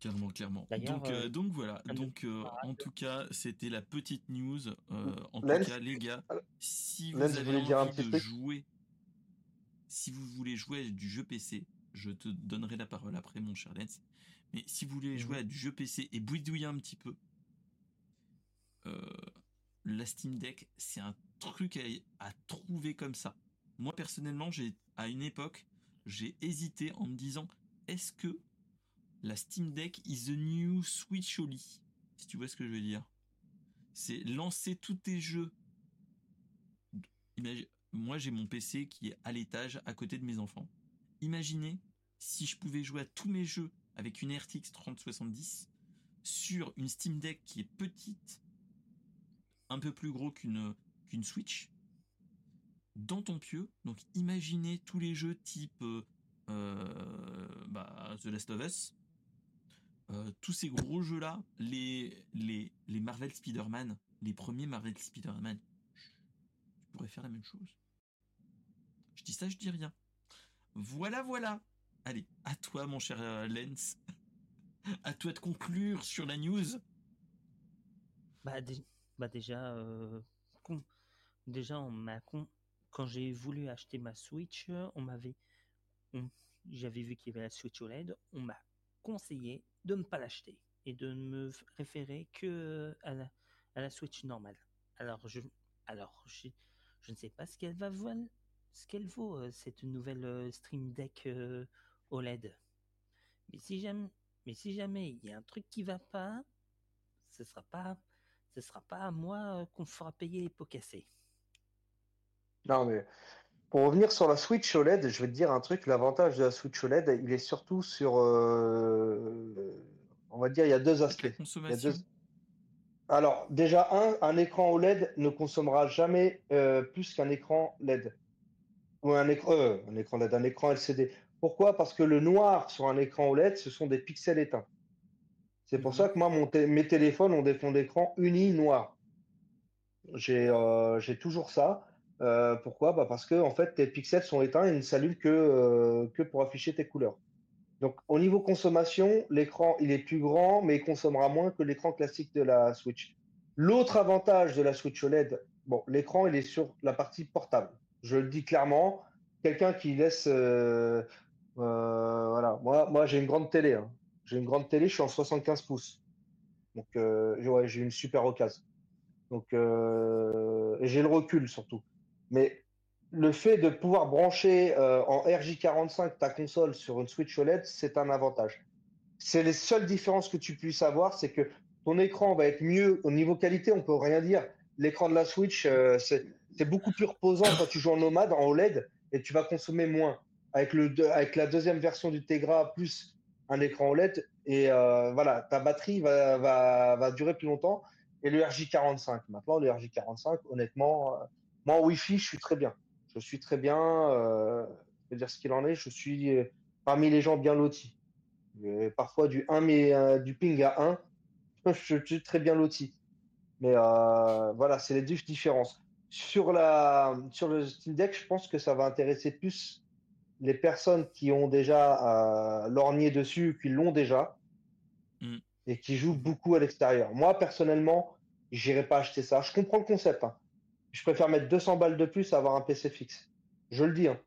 Clairement, clairement. Donc, euh, euh, donc voilà. Donc, euh, en tout cas, c'était la petite news. en tout cas, les gars, si vous avez envie de jouer, si vous voulez jouer à du jeu PC, je te donnerai la parole après, mon cher Lens. Mais si vous voulez jouer mhm. à du jeu PC et bouidouiller un petit peu, la Steam Deck, c'est un truc à, à, trouver comme ça. Moi personnellement, j'ai à une époque, j'ai hésité en me disant, est-ce que la Steam Deck is the new Switch Oli. Si tu vois ce que je veux dire. C'est lancer tous tes jeux. moi, j'ai mon PC qui est à l'étage à côté de mes enfants. Imaginez si je pouvais jouer à tous mes jeux avec une RTX 3070 sur une Steam Deck qui est petite, un peu plus gros qu'une Switch, dans ton pieu. Donc imaginez tous les jeux type euh, euh, bah, The Last of Us, euh, tous ces gros jeux-là, les, les, les Marvel Spider-Man, les premiers Marvel Spider-Man, tu pourrais faire la même chose. Je dis ça, je dis rien. Voilà, voilà. Allez, à toi, mon cher euh, Lens. À toi de conclure sur la news. Bah, bah déjà, euh, déjà on m'a quand j'ai voulu acheter ma Switch, on m'avait, j'avais vu qu'il y avait la Switch OLED, on m'a conseillé de ne pas l'acheter et de ne me référer que à la, à la Switch normale. Alors je, alors je, ne sais pas ce qu'elle va valoir, ce qu'elle vaut euh, cette nouvelle euh, Stream Deck euh, OLED. Mais si jamais, mais si jamais il y a un truc qui va pas, ce sera pas, ce sera pas à moi qu'on fera payer les pots cassés. Non mais pour revenir sur la Switch OLED, je vais te dire un truc. L'avantage de la Switch OLED, il est surtout sur, on va dire, il y a deux aspects. Alors, déjà, un, un écran OLED ne consommera jamais euh, plus qu'un écran LED. Ou un écran, euh, un écran LED, un écran LCD. Pourquoi? Parce que le noir sur un écran OLED, ce sont des pixels éteints. C'est pour mhm. ça que moi, mes téléphones ont des fonds d'écran unis noirs. J'ai euh, toujours ça. Pourquoi? Bah Parce que en fait, tes pixels sont éteints et ne s'allument que, que pour afficher tes couleurs. Donc, au niveau consommation, l'écran, il est plus grand, mais il consommera moins que l'écran classique de la Switch. L'autre avantage de la Switch OLED, bon, l'écran, il est sur la partie portable. Je le dis clairement. Quelqu'un qui laisse, euh, euh, voilà, moi, moi j'ai une grande télé. Hein. J'ai une grande télé, je suis en 75 pouces. Donc, euh, j'ai une super occasion. Donc, j'ai le recul surtout. Mais le fait de pouvoir brancher euh, en RJ45 ta console sur une Switch OLED, c'est un avantage. C'est les seules différences que tu puisses avoir, c'est que ton écran va être mieux au niveau qualité, on peut rien dire. L'écran de la Switch, euh, c'est beaucoup plus reposant quand tu joues en nomade, en OLED, et tu vas consommer moins. Avec, le, avec la deuxième version du Tegra plus un écran OLED, et euh, voilà, ta batterie va, va, va, durer plus longtemps. Et le RJ45, maintenant, le RJ45, honnêtement, moi, en Wi-Fi, je suis très bien je suis très bien. Euh, je veux dire ce qu'il en est. Je suis euh, parmi les gens bien lotis. parfois du 1 mais euh, du ping à 1, je suis très bien loti. Mais voilà, c'est les deux différences. Sur, la, sur le Steam Deck, je pense que ça va intéresser plus les personnes qui ont déjà lorgné dessus, qui l'ont déjà, mm. et qui jouent beaucoup à l'extérieur. Moi, personnellement, j'irai pas acheter ça. Je comprends le concept. Hein je préfère mettre 200 balles de plus à avoir un PC fixe. Je le dis. Hein.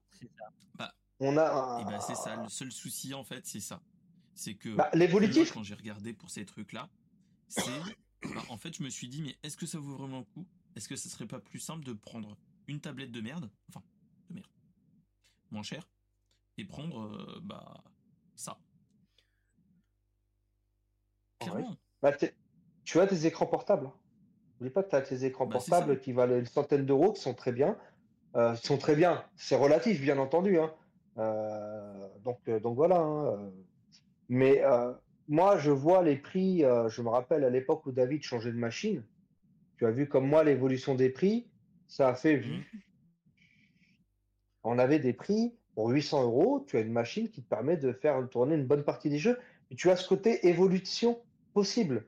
Bah, on a. Eh ben, c'est ça. Le seul souci en fait, c'est ça. C'est que bah, l'évolutif. Quand j'ai regardé pour ces trucs-là, c'est bah, en fait, je me suis dit, mais est-ce que ça vaut vraiment le coup? Est-ce que ce serait pas plus simple de prendre une tablette de merde, enfin de merde, moins cher, et prendre euh, bah ça? Clairement. tu as tes écrans portables. N'oublie pas que tu as tes écrans bah, portables qui valent une centaine d'euros, qui sont très bien. Euh, sont très bien. C'est relatif, bien entendu. Hein. Euh, donc, euh, donc voilà. Hein, Mais moi, je vois les prix. je me rappelle à l'époque où David changeait de machine. Tu as vu comme moi l'évolution des prix. Ça a fait. Mmh. On avait des prix pour 800 euros. Tu as une machine qui te permet de faire tourner une bonne partie des jeux. Et tu as ce côté évolution possible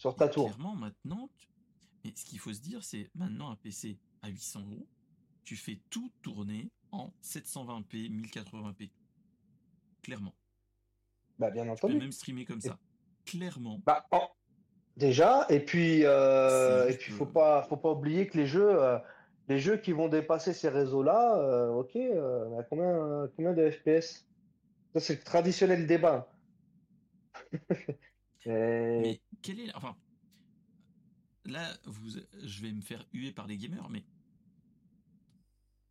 sur ta tour. Clairement, maintenant, mais ce qu'il faut se dire, c'est maintenant un PC à 800 euros, tu fais tout tourner en 720p, 1080p. Clairement. Bah, bien entendu. Tu peux même streamer comme ça. Clairement. Bah, Déjà, et puis, euh, et puis, faut pas, faut pas oublier que les jeux, euh, les jeux qui vont dépasser ces réseaux-là, euh, ok, combien, combien de FPS Ça, c'est le traditionnel débat. Mais quel est. Enfin. Là, vous, je vais me faire huer par les gamers, mais.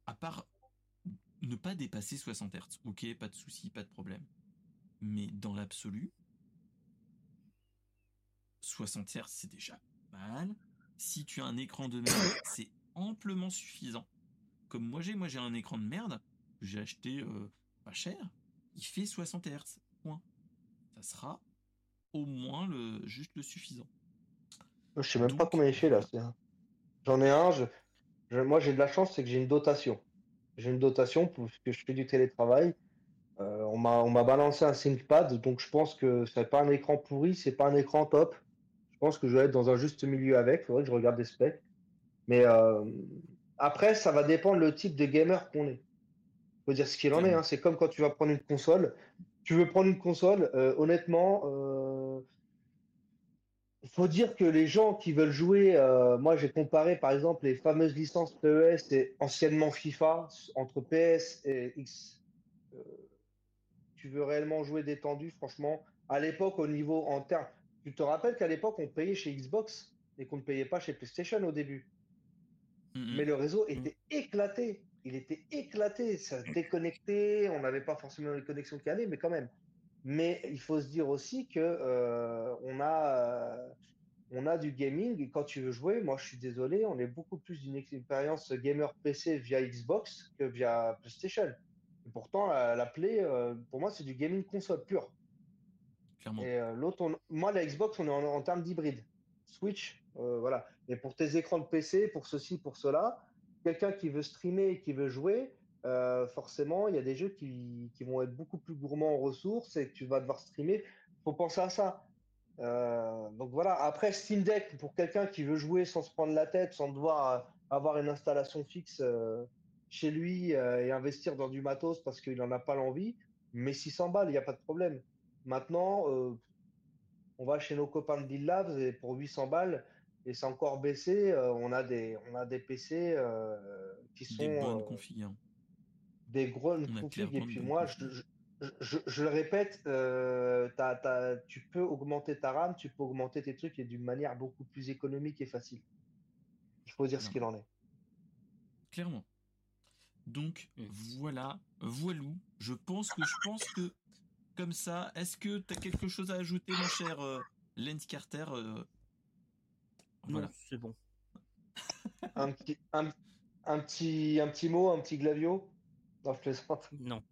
À part ne pas dépasser 60 Hz, ok, pas de souci, pas de problème. Mais dans l'absolu, 60 Hz, c'est déjà mal. Si tu as un écran de merde, c'est amplement suffisant. Comme moi j'ai, moi j'ai un écran de merde, j'ai acheté euh, pas cher, il fait 60 Hz. Point. Ça sera au moins le juste le suffisant. Je sais même pas combien il fait là. J'en ai un. Je, moi, j'ai de la chance, c'est que j'ai une dotation. J'ai une dotation parce que je fais du télétravail. Euh, on m'a balancé un ThinkPad, donc je pense que c'est pas un écran pourri, c'est pas un écran top. Je pense que je vais être dans un juste milieu avec. Il faudrait que je regarde des specs. Mais euh, après, ça va dépendre le type de gamer qu'on est. Faut dire ce qu'il en est. Hein. C'est comme quand tu vas prendre une console. Tu veux prendre une console, euh, honnêtement, euh, il faut dire que les gens qui veulent jouer, euh, moi j'ai comparé par exemple les fameuses licences PES et anciennement FIFA entre PS et X. Euh, tu veux réellement jouer détendu, franchement, à l'époque au niveau en termes, tu te rappelles qu'à l'époque on payait chez Xbox et qu'on ne payait pas chez PlayStation au début. Mhm. Mais le réseau était éclaté. Il était éclaté, ça déconnecté, on n'avait pas forcément les connexions qui allaient, mais quand même. Mais il faut se dire aussi que euh, on a euh, on a du gaming et quand tu veux jouer, moi je suis désolé, on est beaucoup plus d'une expérience gamer PC via Xbox que via PlayStation. Et pourtant la, la Play, euh, pour moi c'est du gaming console pur. Clairement. Et l'autre, on- moi la Xbox, on est en, en termes d'hybride. Switch, voilà. Et pour tes écrans de PC, pour ceci, pour cela, quelqu'un qui veut streamer et qui veut jouer, euh, forcément, il y a des jeux qui, vont être beaucoup plus gourmands en ressources et que tu vas devoir streamer. faut penser à ça. Euh, donc voilà. Après, Steam Deck, pour quelqu'un qui veut jouer sans se prendre la tête, sans devoir euh, avoir une installation fixe chez lui et investir dans du matos parce qu'il n'en a pas l'envie, mais 600 balles, il n'y a pas de problème. Maintenant, on va chez nos copains de Deal Labs et pour 800 balles, et c'est encore baissé, euh, on, a des, on a des PC euh, qui sont Des bonnes euh, configs. hein. des gros On a configs. Et puis moi, je, configs. je, je, je le répète, euh, tu peux augmenter ta RAM, tu peux augmenter tes trucs et d'une manière beaucoup plus économique et facile. Il faut dire ce qu'il en est. Clairement. Donc voilà, voilou. Je pense que je pense que comme ça, est-ce que tu as quelque chose à ajouter, mon cher euh, Lance Carter euh, Voilà. C'est bon. Un petit, un, un petit, un petit mot, un petit glavio. Non, je plaisante. Non.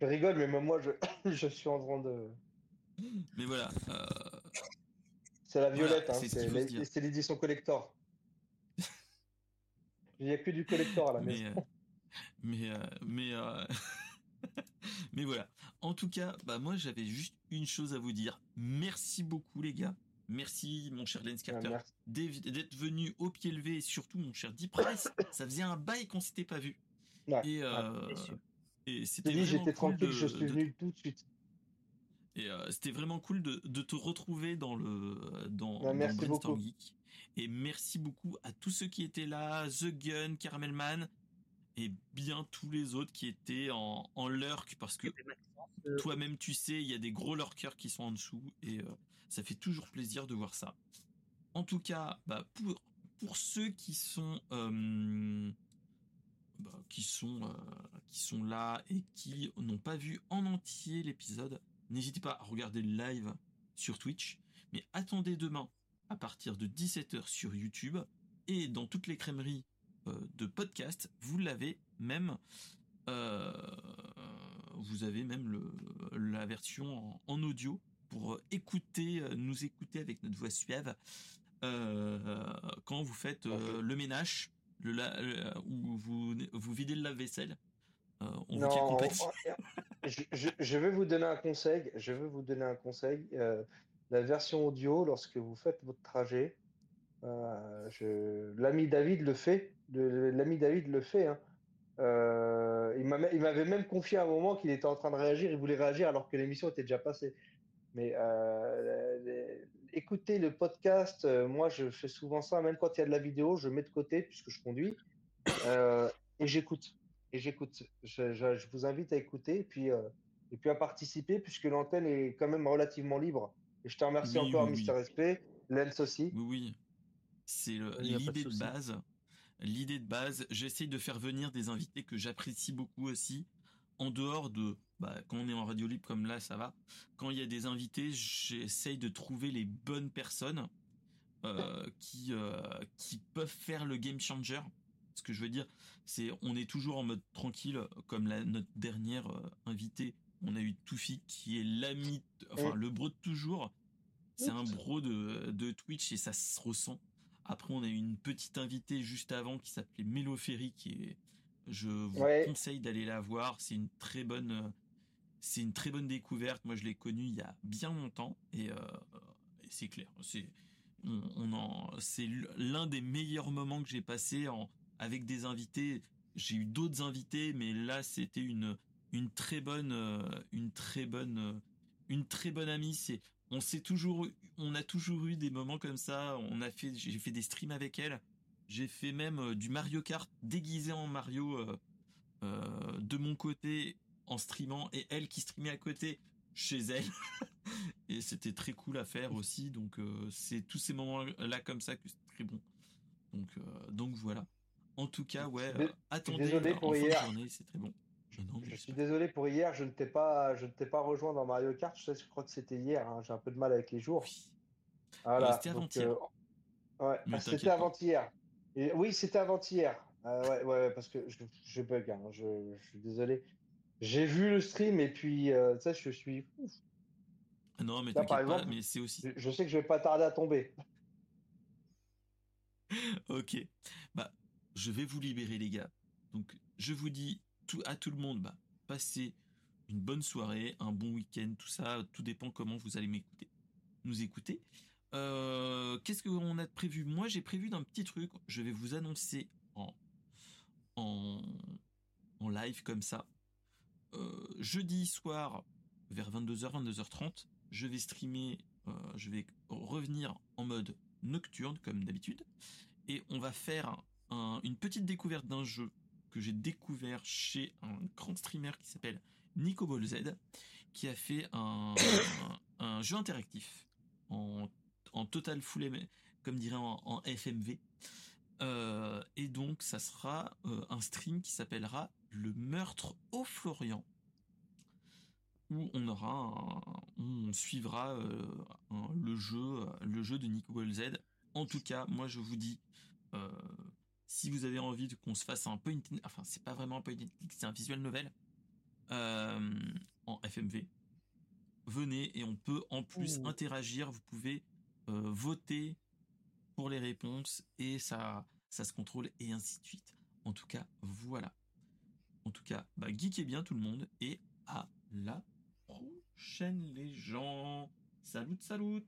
Je rigole, mais même moi, je, je suis en train de. Mais voilà. euh, C'est la violette, Voilà, hein, c'est ce l'édition collector. Il n'y a que du collector à la mais maison. euh, mais euh, mais euh, mais voilà. En tout cas, bah moi j'avais juste une chose à vous dire. Merci beaucoup les gars. Merci mon cher Lance Ah, Carter d'être venu au pied levé et surtout mon cher Deep Price. Ça faisait un bail qu'on s'était pas vu. Ouais. Et, euh, Ah, et c'était j'étais cool tranquille, de- je suis de- venu tout de suite. Et euh, c'était vraiment cool de, de te retrouver dans le dans, Ouais, dans merci Brainstorm beaucoup. Geek. Et merci beaucoup à tous ceux qui étaient là, The Gun, Caramelman, et bien tous les autres qui étaient en, en lurk, parce que Euh, toi-même tu sais, il y a des gros lurkers qui sont en dessous, et euh, ça fait toujours plaisir de voir ça. En tout cas, bah, pour, pour ceux qui sont euh, bah, qui sont euh, qui sont là et qui n'ont pas vu en entier l'épisode, n'hésitez pas à regarder le live sur Twitch, mais attendez demain à partir de 17h sur YouTube. Et dans toutes les crèmeries euh, de podcast, vous l'avez même vous avez même le, la version en audio pour écouter euh, nous écouter avec notre voix suave euh, quand vous faites euh, le ménage le, la- le- où vous vous videz le lave-vaisselle euh, on vous Non, compagnie. je, je- je vais vous donner un conseil. Je vais vous donner un conseil. Euh, la version audio, lorsque vous faites votre trajet, euh, je- l'ami David le fait. L'ami David le fait. hein. Euh, il m'avait même confié à un moment qu'il était en train de réagir. Il voulait réagir alors que l'émission était déjà passée. Mais euh, les- écoutez le podcast. euh, moi, je fais souvent ça. Même quand il y a de la vidéo, je mets de côté puisque je conduis euh, et j'écoute et j'écoute. Je, je- je vous invite à écouter et puis, euh, et puis à participer puisque l'antenne est quand même relativement libre. Et je te remercie Oui, encore, oui, Mister oui. Respect, Lens aussi. Oui, oui. C'est de l'idée de, souci. base. L'idée de base, j'essaye de faire venir des invités que j'apprécie beaucoup aussi. En dehors de, bah, quand on est en radio libre comme là, ça va. Quand il y a des invités, j'essaye de trouver les bonnes personnes euh, qui euh, qui peuvent faire le game changer. Ce que je veux dire, c'est on est toujours en mode tranquille, comme la, notre dernière euh, invitée. On a eu Toufi qui est l'ami, enfin le bro de toujours. C'est un bro de, de Twitch et ça se ressent. Après, on a eu une petite invitée juste avant qui s'appelait Mélo Ferry, qui est, je vous Ouais. conseille d'aller la voir. C'est une très bonne, c'est une très bonne découverte. Moi, je l'ai connue il y a bien longtemps et, euh, et c'est clair. C'est, on, en, c'est l'un des meilleurs moments que j'ai passé en, avec des invités. J'ai eu d'autres invités, mais là, c'était une, une très bonne, une très bonne, une très bonne amie. C'est, on toujours, on a toujours eu des moments comme ça. On a fait, j'ai fait des streams avec elle. J'ai fait même du Mario Kart déguisé en Mario de mon côté en streamant et elle qui streamait à côté chez elle. et c'était très cool à faire aussi. Donc c'est tous ces moments-là comme ça que c'est très bon. Donc, donc voilà. En tout cas, ouais, attendez. Désolé pour hier. C'est très bon. Je, suis désolé pour hier, je ne t'ai pas, je ne t'ai pas rejoint dans Mario Kart. Je, sais, je crois que c'était hier. Hein. J'ai un peu de mal avec les jours. Voilà. c'était avant-hier. ouais, ah, c'était avant-hier. oui, c'était avant-hier. Euh, ouais, ouais, parce que je, bug. Hein. Je, suis désolé. J'ai vu le stream et puis, euh, ça, je suis. Non, mais par exemple, mais c'est aussi. Je, sais que je vais pas tarder à tomber. ok. Bah, je vais vous libérer, les gars. Donc, je vous dis à tout le monde, bah, passez une bonne soirée, un bon week-end, tout ça, tout dépend comment vous allez m'écouter, nous écouter. Euh, qu'est-ce qu'on a prévu? Moi, j'ai prévu d'un petit truc. Je vais vous annoncer en en, en live comme ça. Euh, jeudi soir vers 22h, 22h30, je vais streamer, euh, je vais revenir en mode nocturne comme d'habitude, et on va faire une petite découverte d'un jeu que j'ai découvert chez un grand streamer qui s'appelle Nico Z, qui a fait un, jeu interactif en, total full, comme dirait en, FMV. Euh, et donc, ça sera un stream qui s'appellera Le meurtre au Florian, où on aura, on suivra euh, le jeu, le jeu de Nico Z. En tout cas, moi, je vous dis, si vous avez envie qu'on se fasse un point, enfin c'est pas vraiment un point c'est un visual novel euh, en FMV. Venez et on peut en plus interagir. Vous pouvez euh, voter pour les réponses et ça, ça se contrôle et ainsi de suite. En tout cas, voilà. En tout cas, bah, geekez bien tout le monde et à la prochaine les gens. Salut, salut.